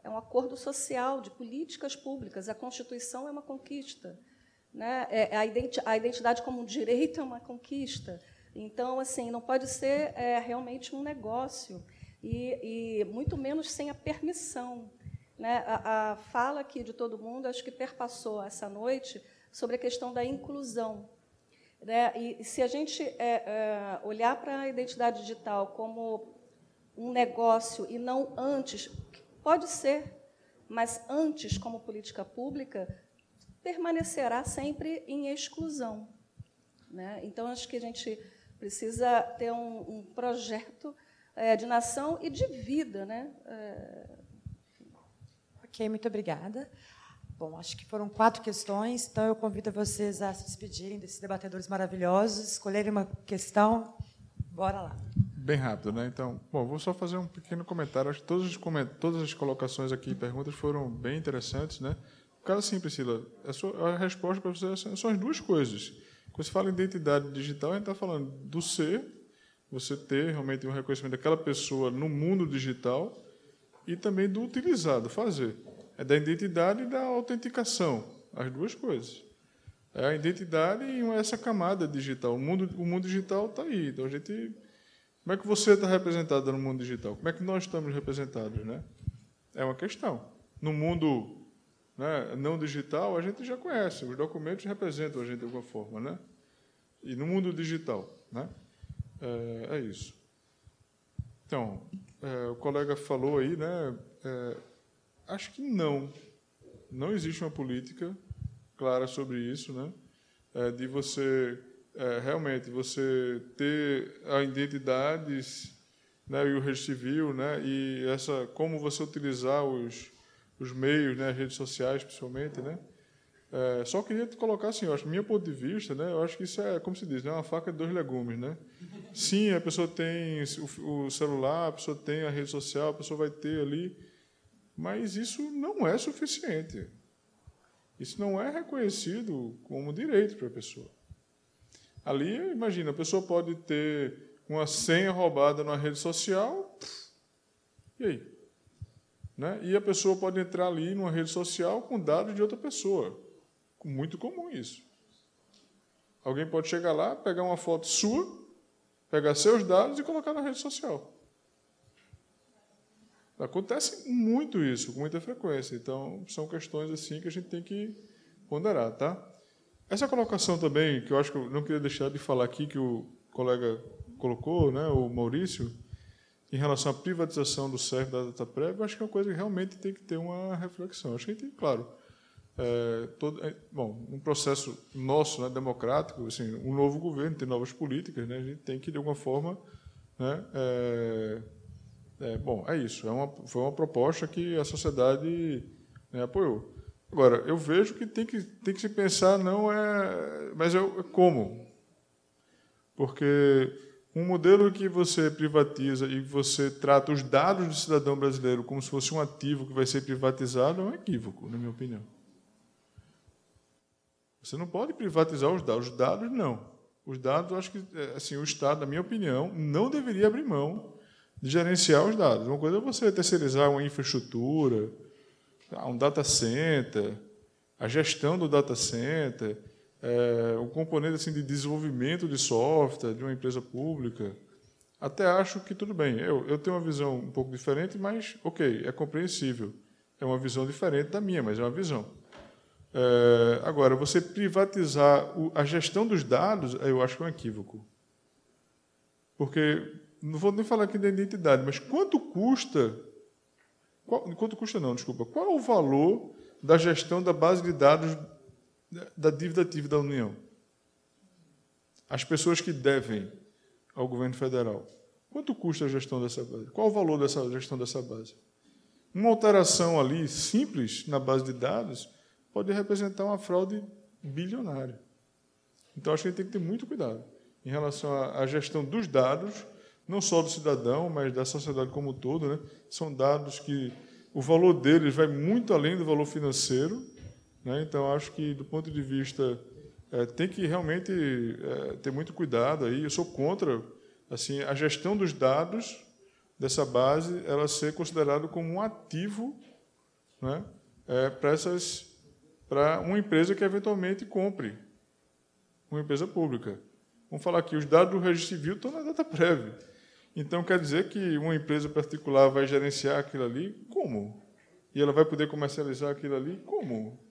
é um acordo social, de políticas públicas. A Constituição é uma conquista. Né? É, a, identidade como um direito é uma conquista. Então, assim, não pode ser é, realmente um negócio, e, e muito menos sem a permissão. Né? A, a fala aqui de todo mundo, acho que perpassou essa noite sobre a questão da inclusão. Né? E se a gente é, é, olhar para a identidade digital como um negócio e não antes, pode ser, mas antes como política pública, permanecerá sempre em exclusão. Né? Então, acho que a gente precisa ter um, um projeto é, de nação e de vida, né? É, Ok, muito obrigada. Bom, acho que foram quatro questões, então eu convido vocês a se despedirem desses debatedores maravilhosos, escolherem uma questão. Bora lá. Bem rápido, né? Então, bom, vou só fazer um pequeno comentário. Acho que os coment... todas as colocações aqui e perguntas foram bem interessantes, né? O caso sim, Priscila, a, sua, a resposta para você são as duas coisas. Quando você fala em identidade digital, a gente está falando do ser, você ter realmente um reconhecimento daquela pessoa no mundo digital, e também do utilizado, fazer. É da identidade e da autenticação, as duas coisas. É a identidade e essa camada digital. O mundo, o mundo digital está aí, então a gente Como é que você está representado no mundo digital? Como é que nós estamos representados, né? É uma questão. No mundo né, não digital, a gente já conhece, os documentos representam a gente de alguma forma, né? E no mundo digital, né? É, é isso. Então, é, o colega falou aí, né? É, acho que não. Não existe uma política clara sobre isso, né? É, de você é, realmente você ter a identidades né, e o registro civil, né, e essa como você utilizar os, os meios, né, as redes sociais, principalmente, né. É, só queria colocar assim, eu acho, meu ponto de vista, né, eu acho que isso é, como se diz, né, uma faca de dois legumes, né. Sim, a pessoa tem o, o celular, a pessoa tem a rede social, a pessoa vai ter ali, mas isso não é suficiente. Isso não é reconhecido como direito para a pessoa. Ali, imagina, a pessoa pode ter uma senha roubada na rede social, e aí? Né? E a pessoa pode entrar ali numa rede social com dados de outra pessoa. Muito comum isso. Alguém pode chegar lá, pegar uma foto sua, pegar seus dados e colocar na rede social. Acontece muito isso, com muita frequência. Então, são questões assim que a gente tem que ponderar, tá? Essa colocação também, que eu acho que eu não queria deixar de falar aqui, que o colega colocou, né, o Maurício, em relação à privatização do CERF da data prévia, acho que é uma coisa que realmente tem que ter uma reflexão. Acho que tem, claro, é, todo, é, bom, um processo nosso, né, democrático, assim, um novo governo tem novas políticas, né, a gente tem que de alguma forma, né, é, é bom, é isso. É uma, foi uma proposta que a sociedade né, apoiou. Agora, eu vejo que tem que, tem que se pensar, não é. Mas é como? Porque um modelo que você privatiza e você trata os dados do cidadão brasileiro como se fosse um ativo que vai ser privatizado é um equívoco, na minha opinião. Você não pode privatizar os dados. Os dados, não. Os dados, acho que é, assim, o Estado, na minha opinião, não deveria abrir mão de gerenciar os dados. Uma coisa é você terceirizar uma infraestrutura, ah, um data center, a gestão do data center, é, o componente assim, de desenvolvimento de software de uma empresa pública. Até acho que tudo bem. Eu, eu tenho uma visão um pouco diferente, mas, ok, é compreensível. É uma visão diferente da minha, mas é uma visão. É, agora, você privatizar o, a gestão dos dados, eu acho é um equívoco. Porque, não vou nem falar aqui da identidade, mas quanto custa qual, quanto custa não, desculpa. Qual é o valor da gestão da base de dados da dívida ativa da União? As pessoas que devem ao governo federal. Quanto custa a gestão dessa base? Qual o valor dessa gestão dessa base? Uma alteração ali simples na base de dados pode representar uma fraude bilionária. Então acho que a gente tem que ter muito cuidado em relação à gestão dos dados não só do cidadão, mas da sociedade como um todo. Né? São dados que o valor deles vai muito além do valor financeiro. Né? Então, acho que, do ponto de vista. É, tem que realmente é, ter muito cuidado aí. Eu sou contra assim a gestão dos dados dessa base ela ser considerado como um ativo né, é, para essas para uma empresa que eventualmente compre uma empresa pública. Vamos falar aqui, os dados do registro civil estão na data prévia. Então, quer dizer que uma empresa particular vai gerenciar aquilo ali? Como? E ela vai poder comercializar aquilo ali? Como?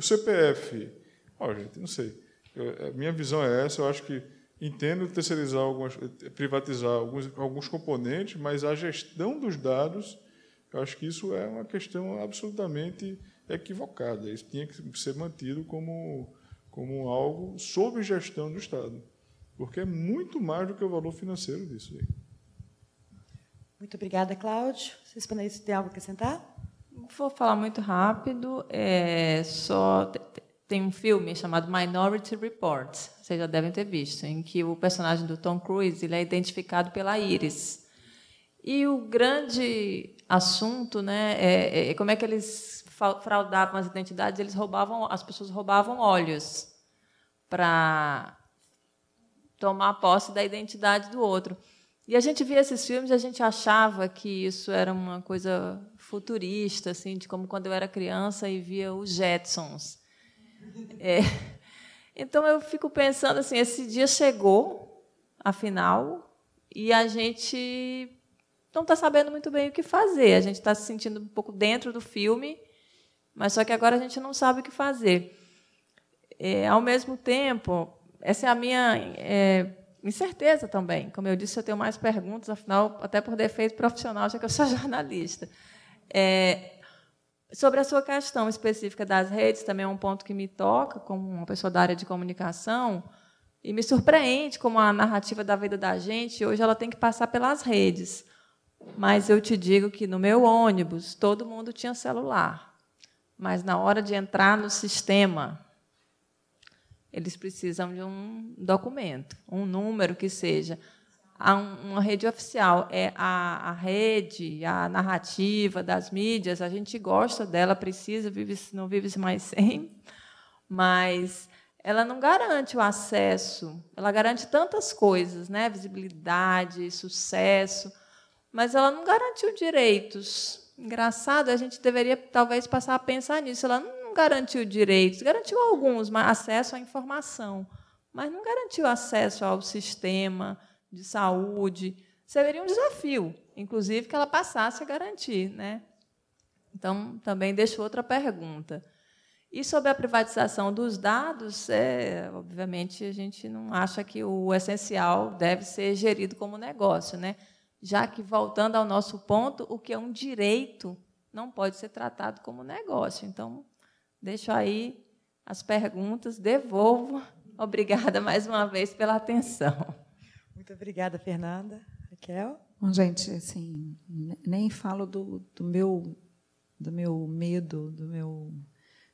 O CPF? Oh, gente, não sei. Eu, a minha visão é essa. Eu acho que entendo terceirizar algumas, privatizar alguns, alguns componentes, mas a gestão dos dados, eu acho que isso é uma questão absolutamente equivocada. Isso tinha que ser mantido como, como algo sob gestão do Estado, porque é muito mais do que o valor financeiro disso aí. Muito obrigada, Cláudio. Vocês podem ter algo a acrescentar? Vou falar muito rápido. É, só tem um filme chamado Minority Report, vocês já devem ter visto, em que o personagem do Tom Cruise ele é identificado pela íris. E o grande assunto, né, é, é como é que eles fraudavam as identidades. Eles roubavam, as pessoas roubavam olhos para tomar posse da identidade do outro. E a gente via esses filmes e a gente achava que isso era uma coisa futurista, assim, de como quando eu era criança e via os Jetsons. É. Então eu fico pensando assim, esse dia chegou, afinal, e a gente não está sabendo muito bem o que fazer. A gente está se sentindo um pouco dentro do filme, mas só que agora a gente não sabe o que fazer. É, ao mesmo tempo, essa é a minha é, incerteza também. Como eu disse, eu tenho mais perguntas, afinal, até por defeito profissional, já que eu sou jornalista. É, sobre a sua questão específica das redes, também é um ponto que me toca, como uma pessoa da área de comunicação, e me surpreende como a narrativa da vida da gente, hoje, ela tem que passar pelas redes. Mas eu te digo que no meu ônibus, todo mundo tinha celular. Mas na hora de entrar no sistema, eles precisam de um documento, um número que seja. Uma rede oficial é a, a rede, a narrativa das mídias, a gente gosta dela, precisa, vive, não vive mais sem, mas ela não garante o acesso, ela garante tantas coisas, né? visibilidade, sucesso, mas ela não garantiu direitos. Engraçado, a gente deveria talvez passar a pensar nisso. Ela não garantiu direitos, garantiu alguns, mas acesso à informação, mas não garantiu acesso ao sistema de saúde. Seria um desafio, inclusive, que ela passasse a garantir. Né? Então, também deixo outra pergunta. E sobre a privatização dos dados, é, obviamente, a gente não acha que o essencial deve ser gerido como negócio. Né? já que, voltando ao nosso ponto, o que é um direito não pode ser tratado como negócio. Então, deixo aí as perguntas, devolvo. Obrigada mais uma vez pela atenção. Muito obrigada, Fernanda. Raquel? Bom, gente, assim, nem falo do, do meu do meu medo, do meu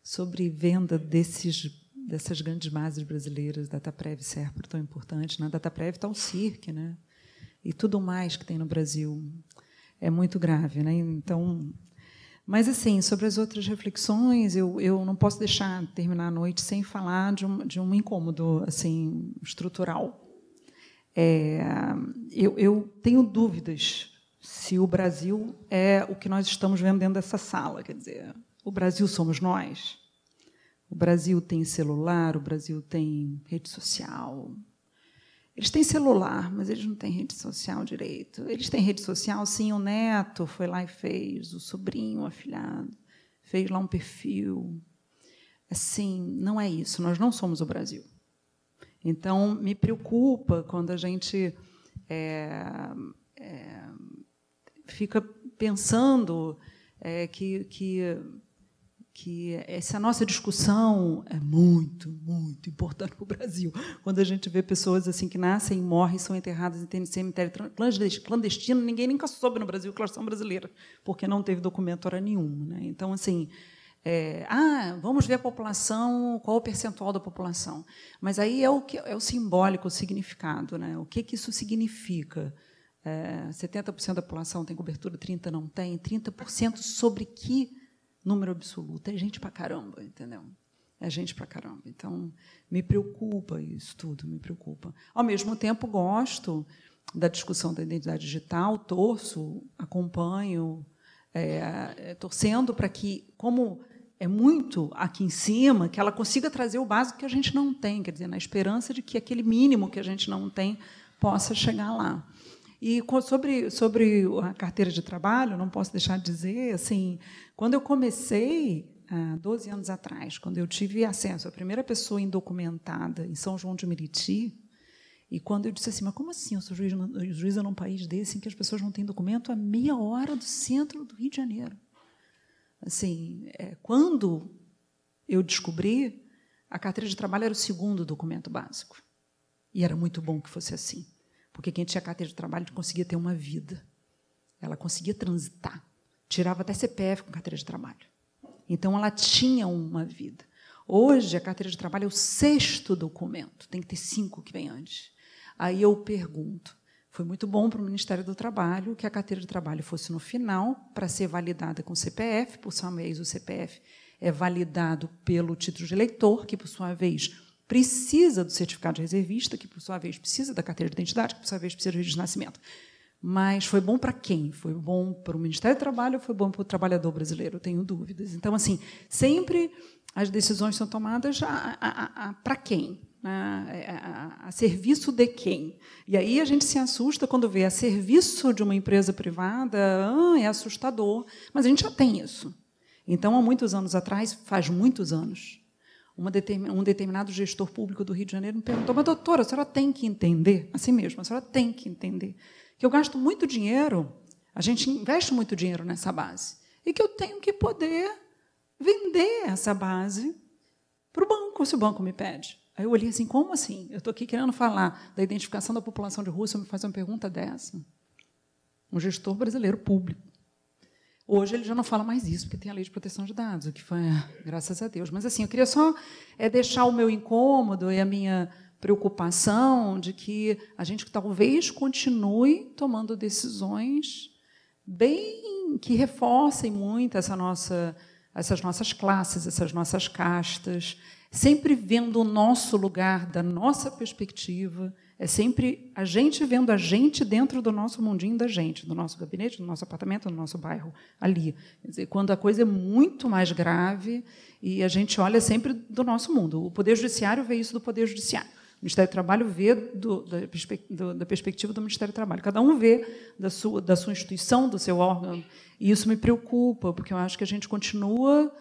sobre venda desses dessas grandes bases brasileiras, Dataprev e Serpro tão importante. Na Dataprev está o CIRC, né? e tudo mais que tem no Brasil. É muito grave, né? Então, mas assim, sobre as outras reflexões, eu, eu não posso deixar terminar a noite sem falar de um, de um incômodo assim estrutural. É, eu, eu tenho dúvidas se o Brasil é o que nós estamos vendo dentro dessa sala, quer dizer, o Brasil somos nós. O Brasil tem celular, o Brasil tem rede social, eles têm celular, mas eles não têm rede social direito. Eles têm rede social, sim, o neto foi lá e fez, o sobrinho, o afilhado, fez lá um perfil. Assim, não é isso, nós não somos o Brasil. Então, me preocupa quando a gente é, é, fica pensando é, que, que que essa nossa discussão é muito, muito importante para o Brasil. Quando a gente vê pessoas assim que nascem morrem, são enterradas em cemitério clandestino, ninguém nunca soube no Brasil que elas são brasileiras, porque não teve documento hora nenhuma. Né? Então, assim, é, ah, vamos ver a população, qual o percentual da população. Mas aí é o, que, é o simbólico, o significado. Né? O que, que isso significa? É, 70% da população tem cobertura, 30% não tem. 30% sobre que número absoluto. É gente pra caramba, entendeu? É gente pra caramba. Então, me preocupa isso tudo, me preocupa. Ao mesmo tempo, gosto da discussão da identidade digital, torço, acompanho, é, é, torcendo para que, como é muito aqui em cima, que ela consiga trazer o básico que a gente não tem, quer dizer, na esperança de que aquele mínimo que a gente não tem possa chegar lá. E sobre, sobre a carteira de trabalho, não posso deixar de dizer, assim, quando eu comecei, há 12 anos atrás, quando eu tive acesso à primeira pessoa indocumentada em São João de Meriti, e quando eu disse assim, mas como assim eu sou juiz, juíza num país desse em que as pessoas não têm documento a meia hora do centro do Rio de Janeiro? Assim, é, quando eu descobri, a carteira de trabalho era o segundo documento básico. E era muito bom que fosse assim. Porque quem tinha carteira de trabalho conseguia ter uma vida. Ela conseguia transitar. Tirava até CPF com carteira de trabalho. Então, ela tinha uma vida. Hoje, a carteira de trabalho é o sexto documento. Tem que ter cinco que vem antes. Aí eu pergunto, foi muito bom para o Ministério do Trabalho que a carteira de trabalho fosse no final para ser validada com CPF, por sua vez o CPF é validado pelo título de eleitor, que por sua vez precisa do certificado de reservista, que por sua vez precisa da carteira de identidade, que por sua vez precisa do registro de nascimento. Mas foi bom para quem? Foi bom para o Ministério do Trabalho ou foi bom para o trabalhador brasileiro? Eu tenho dúvidas. Então, assim, sempre as decisões são tomadas para quem? né, a, a, serviço de quem? E aí a gente se assusta quando vê a serviço de uma empresa privada, ah, é assustador, mas a gente já tem isso. Então, há muitos anos atrás, faz muitos anos, um determinado gestor público do Rio de Janeiro me perguntou: mas, doutora, a senhora tem que entender, assim mesmo, a senhora tem que entender, que eu gasto muito dinheiro, a gente investe muito dinheiro nessa base, e que eu tenho que poder vender essa base para o banco, se o banco me pede. Aí eu olhei assim, como assim? Eu estou aqui querendo falar da identificação da população de rua, você me faz uma pergunta dessa. Um gestor brasileiro público. Hoje ele já não fala mais isso, porque tem a lei de proteção de dados, o que foi, graças a Deus. Mas assim, eu queria só é, deixar o meu incômodo e a minha preocupação de que a gente talvez continue tomando decisões bem que reforcem muito essa nossa, essas nossas classes, essas nossas castas, sempre vendo o nosso lugar, da nossa perspectiva, é sempre a gente vendo a gente dentro do nosso mundinho da gente, do nosso gabinete, do nosso apartamento, do nosso bairro, ali. Dizer, quando a coisa é muito mais grave e a gente olha sempre do nosso mundo. O Poder Judiciário vê isso do Poder Judiciário. O Ministério do Trabalho vê do, da, do, da, perspectiva do Ministério do Trabalho. Cada um vê da sua, da sua instituição, do seu órgão. E isso me preocupa, porque eu acho que a gente continua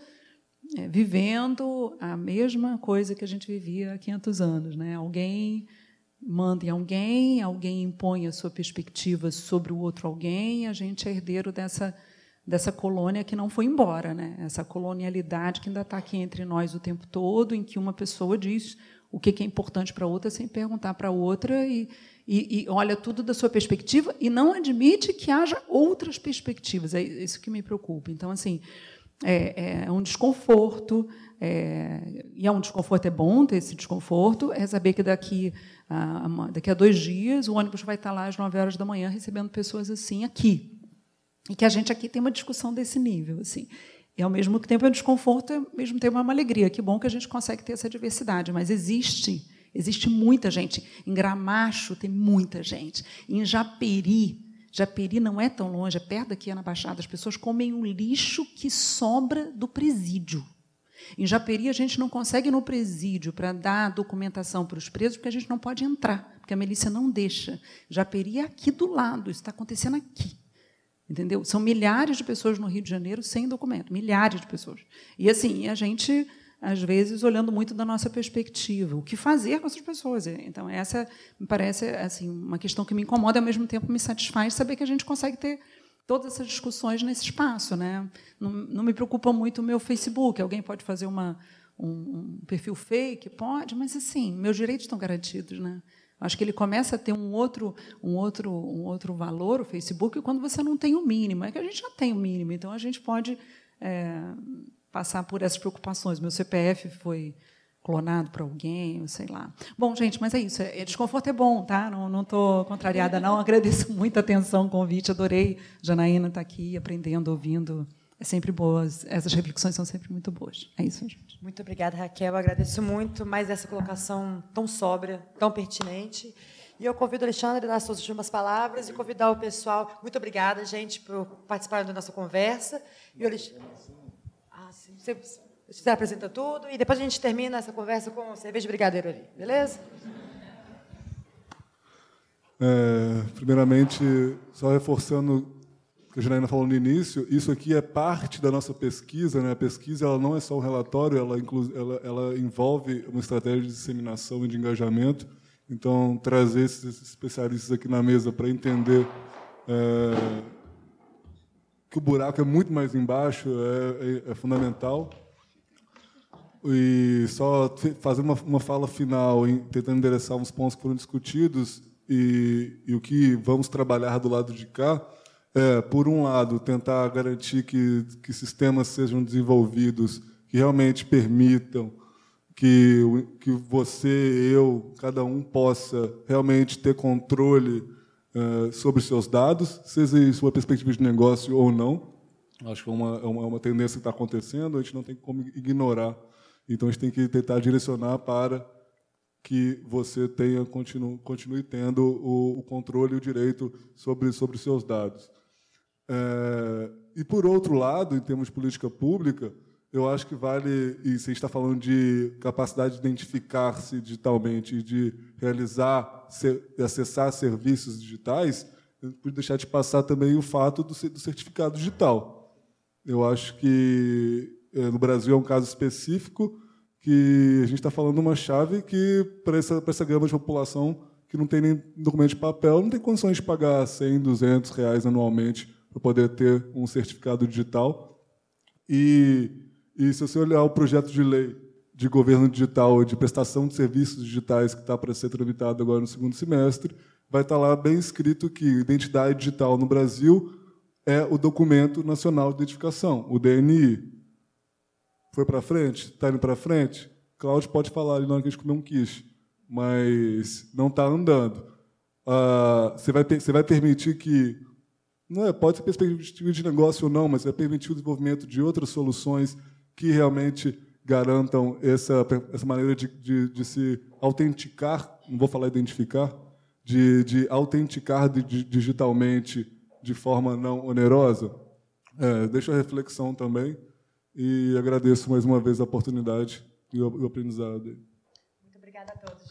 é, vivendo a mesma coisa que a gente vivia há 500 anos. Né? Alguém manda em alguém, alguém impõe a sua perspectiva sobre o outro alguém, a gente é herdeiro dessa, dessa colônia que não foi embora, né? essa colonialidade que ainda está aqui entre nós o tempo todo, em que uma pessoa diz o que é importante para outra sem perguntar para outra e, e, e, olha tudo da sua perspectiva e não admite que haja outras perspectivas. É isso que me preocupa. Então, assim, é, é um desconforto, é, e é um desconforto, é bom ter esse desconforto, é saber que daqui daqui a dois dias o ônibus vai estar lá às 9 horas da manhã recebendo pessoas assim aqui. E que a gente aqui tem uma discussão desse nível. assim. E, ao mesmo tempo, é um desconforto, ao mesmo tempo, é uma alegria. Que bom que a gente consegue ter essa diversidade, mas existe, existe muita gente. Em Gramacho tem muita gente. Em Japeri, Japeri não é tão longe, é perto daqui, é na Baixada. As pessoas comem o lixo que sobra do presídio. Em Japeri, a gente não consegue ir no presídio para dar documentação para os presos, porque a gente não pode entrar, porque a milícia não deixa. Japeri é aqui do lado, isso está acontecendo aqui. Entendeu? São milhares de pessoas no Rio de Janeiro sem documento, milhares de pessoas. E assim, a gente às vezes olhando muito da nossa perspectiva, o que fazer com essas pessoas. Então essa me parece assim uma questão que me incomoda e ao mesmo tempo me satisfaz saber que a gente consegue ter todas essas discussões nesse espaço. Né? Não, não me preocupa muito o meu Facebook. Alguém pode fazer uma, um, um, perfil fake? Pode, mas assim, meus direitos estão garantidos. Né? Acho que ele começa a ter um outro, um outro, um outro valor, o Facebook, quando você não tem o mínimo. É que a gente já tem o mínimo, então a gente pode é, passar por essas preocupações. Meu CPF foi clonado para alguém, sei lá. Bom, gente, mas é isso. É, desconforto é bom, tá? Não estou contrariada, não. Agradeço muito a atenção, o convite. Adorei. Janaína está aqui aprendendo, ouvindo. É sempre boas. Essas reflexões são sempre muito boas. É isso, gente. Muito obrigada, Raquel. Agradeço muito mais essa colocação tão sóbria, tão pertinente. E eu convido o Alexandre a dar suas últimas palavras e convidar o pessoal. Muito obrigada, gente, por participarem da nossa conversa. E o Alexandre... Ah, sim. Você você apresenta tudo e depois a gente termina essa conversa com cerveja de brigadeiro ali, beleza? É, primeiramente, só reforçando o que a Janaína falou no início, isso aqui é parte da nossa pesquisa. Né? A pesquisa ela não é só um relatório, ela, ela, ela envolve uma estratégia de disseminação e de engajamento. Então, trazer esses especialistas aqui na mesa para entender é, que o buraco é muito mais embaixo é, é, é fundamental. E só fazer uma, uma fala final, tentando endereçar uns pontos que foram discutidos e, e o que vamos trabalhar do lado de cá. É, por um lado, tentar garantir que, que sistemas sejam desenvolvidos que realmente permitam que, que você, eu, cada um possa realmente ter controle uh, sobre seus dados, seja em sua perspectiva de negócio ou não. Acho que é uma, é uma, é uma tendência que está acontecendo, a gente não tem como ignorar então a gente tem que tentar direcionar para que você tenha continue, continue tendo o, o controle e o direito sobre sobre seus dados. É, e por outro lado, em termos de política pública, eu acho que vale, e gente está falando de capacidade de identificar-se digitalmente e de realizar, acessar serviços digitais, eu não pude deixar de passar também o fato do, do certificado digital. Eu acho que no Brasil é um caso específico que a gente está falando uma chave que, para essa, essa gama de população que não tem nem documento de papel, não tem condições de pagar 100, 200 reais anualmente para poder ter um certificado digital. E, e se você olhar o projeto de lei de governo digital, de prestação de serviços digitais que está para ser tramitado agora no segundo semestre, vai estar tá lá bem escrito que identidade digital no Brasil é o documento nacional de identificação, o DNI. Foi para frente? Está indo para frente? Cláudio pode falar ali na hora que a gente comer um quiche, mas não está andando. Uh, você, vai, você vai permitir que. Não é, pode ser perspectiva de negócio ou não, mas vai permitir o desenvolvimento de outras soluções que realmente garantam essa, essa maneira de, de, de se autenticar, não vou falar identificar, de, de autenticar digitalmente de forma não onerosa? É, deixa a reflexão também. E agradeço mais uma vez a oportunidade e o, aprendizado. Muito obrigada a todos.